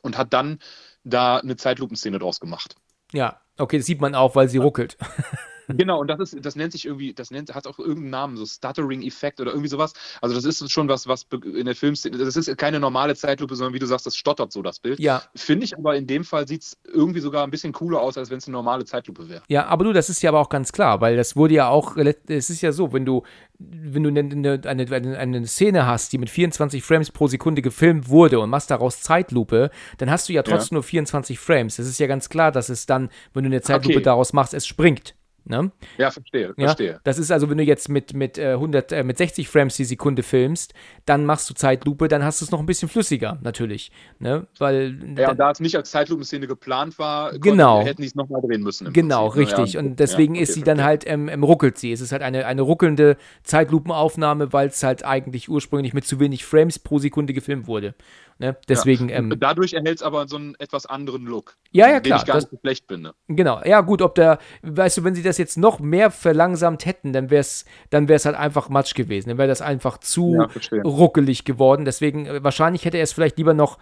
Und hat dann da eine Zeitlupenszene draus gemacht. Ja, okay, das sieht man auch, weil sie ruckelt. *laughs* Genau, und das ist, das nennt sich irgendwie, das nennt, hat auch irgendeinen Namen, so Stuttering-Effekt oder irgendwie sowas. Also das ist schon was, was in der Filmszene, das ist keine normale Zeitlupe, sondern wie du sagst, das stottert so das Bild. Ja. Finde ich aber in dem Fall sieht es irgendwie sogar ein bisschen cooler aus, als wenn es eine normale Zeitlupe wäre. Ja, aber du, das ist ja aber auch ganz klar, weil das wurde ja auch, es ist ja so, wenn du, wenn du eine, eine, eine, eine Szene hast, die mit 24 Frames pro Sekunde gefilmt wurde und machst daraus Zeitlupe, dann hast du ja trotzdem ja. nur 24 Frames. Es ist ja ganz klar, dass es dann, wenn du eine Zeitlupe okay. daraus machst, es springt. Ne? Ja, verstehe, ja, verstehe. Das ist also, wenn du jetzt mit, mit, äh, 100, äh, mit 60 Frames die Sekunde filmst, dann machst du Zeitlupe, dann hast du es noch ein bisschen flüssiger, natürlich. Ne? Weil, ja, da es nicht als Zeitlupenszene geplant war, genau. hätten die es nochmal drehen müssen. Genau, Prinzip. richtig. Ja, und deswegen ja, okay, ist sie dann halt, ähm, ähm, ruckelt sie. Es ist halt eine, eine ruckelnde Zeitlupenaufnahme, weil es halt eigentlich ursprünglich mit zu wenig Frames pro Sekunde gefilmt wurde. Ne? Deswegen. Ja. Ähm, Dadurch erhält es aber so einen etwas anderen Look. Ja, ja, klar. Den ich gar das, nicht schlecht finde. Genau. Ja, gut, ob der, weißt du, wenn sie das jetzt noch mehr verlangsamt hätten, dann wäre es dann wär's halt einfach Matsch gewesen. Dann wäre das einfach zu ja, ruckelig geworden. Deswegen, äh, wahrscheinlich hätte er es vielleicht lieber noch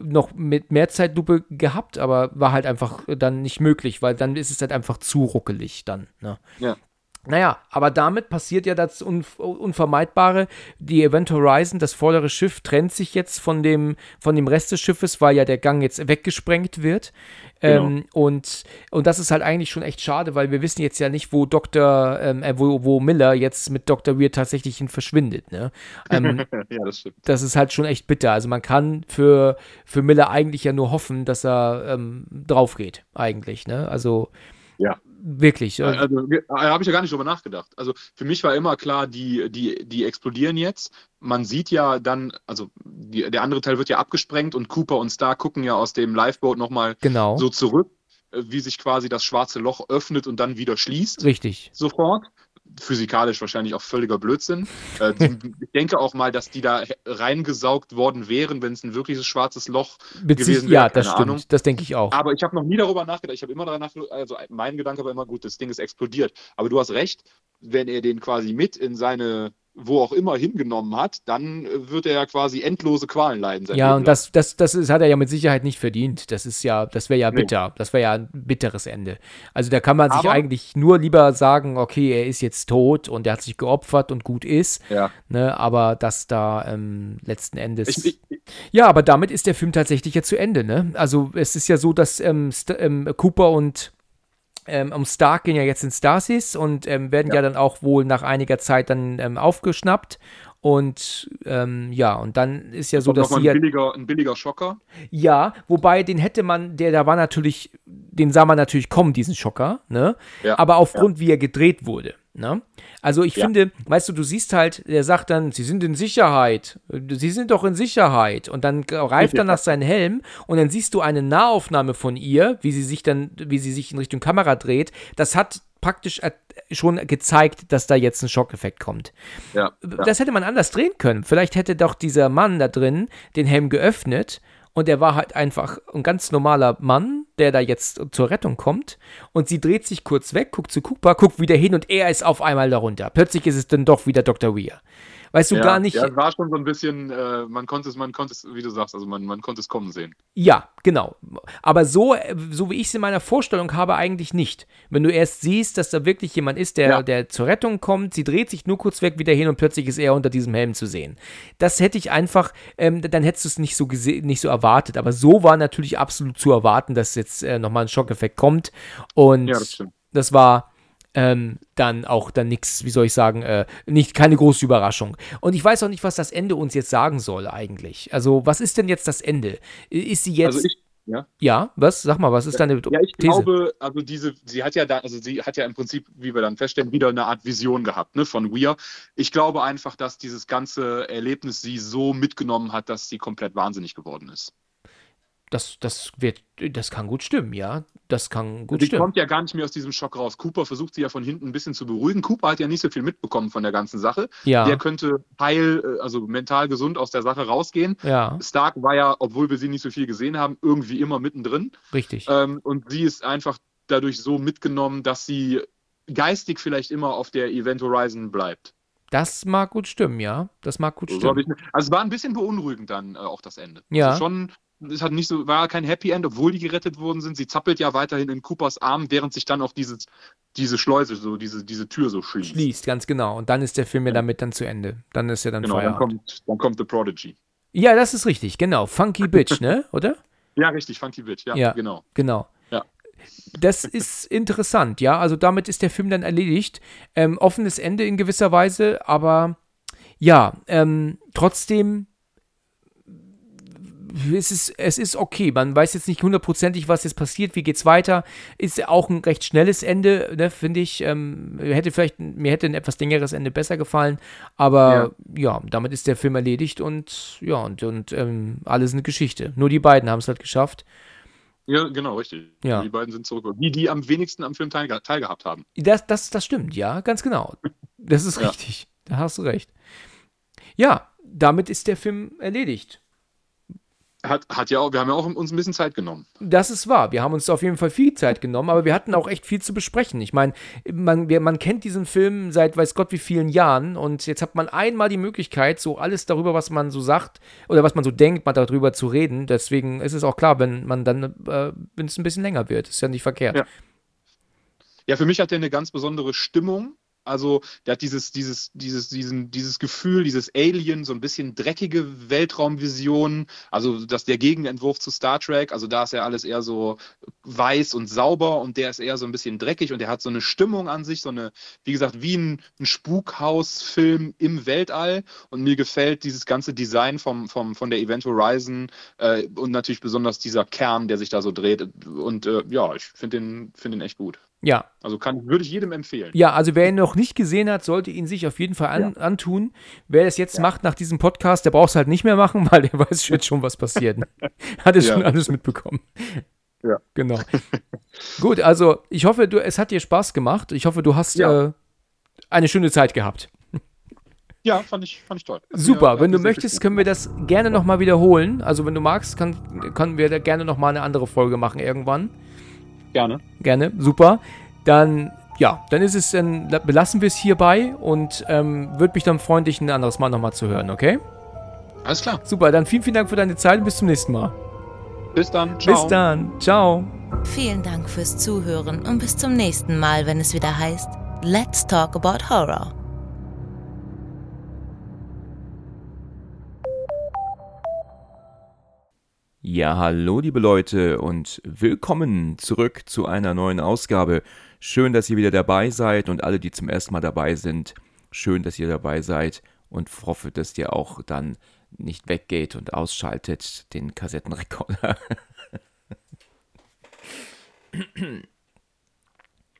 noch mit mehr Zeitlupe gehabt, aber war halt einfach dann nicht möglich, weil dann ist es halt einfach zu ruckelig dann. Ne? Ja. Naja, aber damit passiert ja das Unvermeidbare. Die Event Horizon, das vordere Schiff, trennt sich jetzt von dem, von dem Rest des Schiffes, weil ja der Gang jetzt weggesprengt wird. Genau. Ähm, und, und das ist halt eigentlich schon echt schade, weil wir wissen jetzt ja nicht, wo Dr., ähm, äh, wo, wo Miller jetzt mit Dr. Weir tatsächlich hin verschwindet. Ne? Ähm, *laughs* ja, das stimmt. Das ist halt schon echt bitter. Also man kann für, für Miller eigentlich ja nur hoffen, dass er ähm, drauf geht, eigentlich. Ne? Also ja. Wirklich. Also, da habe ich ja gar nicht drüber nachgedacht. Also für mich war immer klar, die, die, die explodieren jetzt. Man sieht ja dann, also die, der andere Teil wird ja abgesprengt und Cooper und Star gucken ja aus dem Lifeboat nochmal genau. so zurück, äh, wie sich quasi das schwarze Loch öffnet und dann wieder schließt. Richtig. Sofort physikalisch wahrscheinlich auch völliger Blödsinn. Äh, *laughs* ich denke auch mal, dass die da reingesaugt worden wären, wenn es ein wirkliches schwarzes Loch Bezieh gewesen wäre. Ja, das stimmt. Ahnung. Das denke ich auch. Aber ich habe noch nie darüber nachgedacht. Ich habe immer danach, also mein Gedanke war immer gut, das Ding ist explodiert. Aber du hast recht, wenn er den quasi mit in seine wo auch immer hingenommen hat, dann äh, wird er ja quasi endlose Qualen leiden. Ja, und das, das, das ist, hat er ja mit Sicherheit nicht verdient. Das ist ja, das wäre ja bitter. Nee. Das wäre ja ein bitteres Ende. Also da kann man sich Aber, eigentlich nur lieber sagen, okay, er ist jetzt tot und er hat sich geopfert und gut ist. Ja. Ne, aber dass da ähm, letzten Endes. Ich, ich, ja, aber damit ist der Film tatsächlich jetzt zu Ende, ne? Also es ist ja so, dass ähm, ähm, Cooper und ähm, um Stark gehen ja jetzt in Stasis und ähm, werden ja. ja. dann auch wohl nach einiger Zeit dann ähm, aufgeschnappt. Und ähm, ja, und dann ist ja so, dass sie. Ein billiger, ein billiger Schocker. Ja, wobei den hätte man, der da war natürlich, den sah man natürlich kommen, diesen Schocker, ne? Ja. Aber aufgrund, ja. wie er gedreht wurde. Ne? Also ich ja. finde, weißt du, du siehst halt, der sagt dann, sie sind in Sicherheit, sie sind doch in Sicherheit und dann greift er nach seinem Helm und dann siehst du eine Nahaufnahme von ihr, wie sie sich dann, wie sie sich in Richtung Kamera dreht. Das hat praktisch schon gezeigt, dass da jetzt ein Schockeffekt kommt. Ja, ja. Das hätte man anders drehen können. Vielleicht hätte doch dieser Mann da drin den Helm geöffnet und er war halt einfach ein ganz normaler Mann, der da jetzt zur Rettung kommt. Und sie dreht sich kurz weg, guckt zu Cooper, guckt wieder hin und er ist auf einmal darunter. Plötzlich ist es dann doch wieder Dr. Weir. Weißt du ja, gar nicht. Ja, es war schon so ein bisschen, äh, man konnte es, man konnte es, wie du sagst, also man, man konnte es kommen sehen. Ja, genau. Aber so, so wie ich es in meiner Vorstellung habe, eigentlich nicht. Wenn du erst siehst, dass da wirklich jemand ist, der, ja. der zur Rettung kommt, sie dreht sich nur kurz weg wieder hin und plötzlich ist er unter diesem Helm zu sehen. Das hätte ich einfach, ähm, dann hättest du es nicht so nicht so erwartet. Aber so war natürlich absolut zu erwarten, dass jetzt äh, nochmal ein Schockeffekt kommt. Und ja, das, das war ähm, dann auch dann nichts, wie soll ich sagen, äh, nicht keine große Überraschung. Und ich weiß auch nicht, was das Ende uns jetzt sagen soll eigentlich. Also was ist denn jetzt das Ende? Ist sie jetzt? Also ich, ja. ja, was? Sag mal, was ist deine Ja, ich These? glaube, also diese, sie hat ja da, also sie hat ja im Prinzip, wie wir dann feststellen, wieder eine Art Vision gehabt, ne, von Weir. Ich glaube einfach, dass dieses ganze Erlebnis sie so mitgenommen hat, dass sie komplett wahnsinnig geworden ist das, das, wird, das kann gut stimmen, ja. Das kann gut die stimmen. Die kommt ja gar nicht mehr aus diesem Schock raus. Cooper versucht sie ja von hinten ein bisschen zu beruhigen. Cooper hat ja nicht so viel mitbekommen von der ganzen Sache. Ja. Der könnte heil, äh, also mental gesund aus der Sache rausgehen. Ja. Stark war ja, obwohl wir sie nicht so viel gesehen haben, irgendwie immer mittendrin. Richtig. Ähm, und sie ist einfach dadurch so mitgenommen, dass sie geistig vielleicht immer auf der Event Horizon bleibt. Das mag gut stimmen, ja. Das mag gut stimmen. also es war ein bisschen beunruhigend dann äh, auch das Ende. Ja. Also schon es hat nicht so, war kein Happy End, obwohl die gerettet worden sind. Sie zappelt ja weiterhin in Coopers Arm, während sich dann auch dieses, diese Schleuse, so diese, diese Tür so schließt. Schließt, ganz genau. Und dann ist der Film ja damit dann zu Ende. Dann ist ja dann genau, Feierabend. Dann kommt, dann kommt The Prodigy. Ja, das ist richtig, genau. Funky *laughs* Bitch, ne? Oder? Ja, richtig, Funky Bitch, ja, ja genau. Genau. Ja. Das ist *laughs* interessant, ja. Also damit ist der Film dann erledigt. Ähm, offenes Ende in gewisser Weise, aber ja, ähm, trotzdem es ist, es ist okay. Man weiß jetzt nicht hundertprozentig, was jetzt passiert, wie geht's weiter. Ist auch ein recht schnelles Ende, ne, finde ich. Ähm, hätte vielleicht, mir hätte ein etwas längeres Ende besser gefallen. Aber ja, ja damit ist der Film erledigt und ja, und, und ähm, alles eine Geschichte. Nur die beiden haben es halt geschafft. Ja, genau, richtig. Ja. Die beiden sind zurück. Die, die am wenigsten am Film teilge teilgehabt haben. Das, das, das stimmt, ja, ganz genau. Das ist ja. richtig. Da hast du recht. Ja, damit ist der Film erledigt. Hat, hat ja auch, wir haben ja auch uns ein bisschen Zeit genommen. Das ist wahr. Wir haben uns auf jeden Fall viel Zeit genommen, aber wir hatten auch echt viel zu besprechen. Ich meine, man, man kennt diesen Film seit weiß Gott wie vielen Jahren und jetzt hat man einmal die Möglichkeit, so alles darüber, was man so sagt oder was man so denkt, mal darüber zu reden. Deswegen ist es auch klar, wenn man dann, äh, wenn es ein bisschen länger wird. Ist ja nicht verkehrt. Ja. ja, für mich hat er eine ganz besondere Stimmung also der hat dieses, dieses, dieses, diesen, dieses Gefühl, dieses Alien, so ein bisschen dreckige Weltraumvision, also das der Gegenentwurf zu Star Trek, also da ist ja alles eher so weiß und sauber und der ist eher so ein bisschen dreckig und der hat so eine Stimmung an sich, so eine, wie gesagt, wie ein, ein Spukhausfilm im Weltall. Und mir gefällt dieses ganze Design vom, vom, von der Event Horizon äh, und natürlich besonders dieser Kern, der sich da so dreht. Und äh, ja, ich finde den, find den echt gut. Ja. Also kann, würde ich jedem empfehlen. Ja, also wer ihn noch nicht gesehen hat, sollte ihn sich auf jeden Fall an, ja. antun. Wer es jetzt ja. macht nach diesem Podcast, der braucht es halt nicht mehr machen, *laughs* weil der weiß jetzt schon, was passiert. *laughs* hat es ja. schon alles mitbekommen. Ja. Genau. *laughs* Gut, also ich hoffe, du, es hat dir Spaß gemacht. Ich hoffe, du hast äh, eine schöne Zeit gehabt. Ja, fand ich, fand ich toll. Super, ja, wenn du möchtest, können wir das gerne nochmal wiederholen. Also wenn du magst, kann, können wir da gerne nochmal eine andere Folge machen irgendwann. Gerne. Gerne, super. Dann, ja, dann ist es, dann belassen wir es hierbei und ähm, würde mich dann freuen, dich ein anderes Mal nochmal zu hören, okay? Alles klar. Super, dann vielen, vielen Dank für deine Zeit und bis zum nächsten Mal. Bis dann. Ciao. Bis dann. Ciao. Vielen Dank fürs Zuhören und bis zum nächsten Mal, wenn es wieder heißt Let's Talk About Horror. Ja, hallo liebe Leute und willkommen zurück zu einer neuen Ausgabe. Schön, dass ihr wieder dabei seid und alle, die zum ersten Mal dabei sind, schön, dass ihr dabei seid und hoffe, dass ihr auch dann nicht weggeht und ausschaltet den Kassettenrekorder.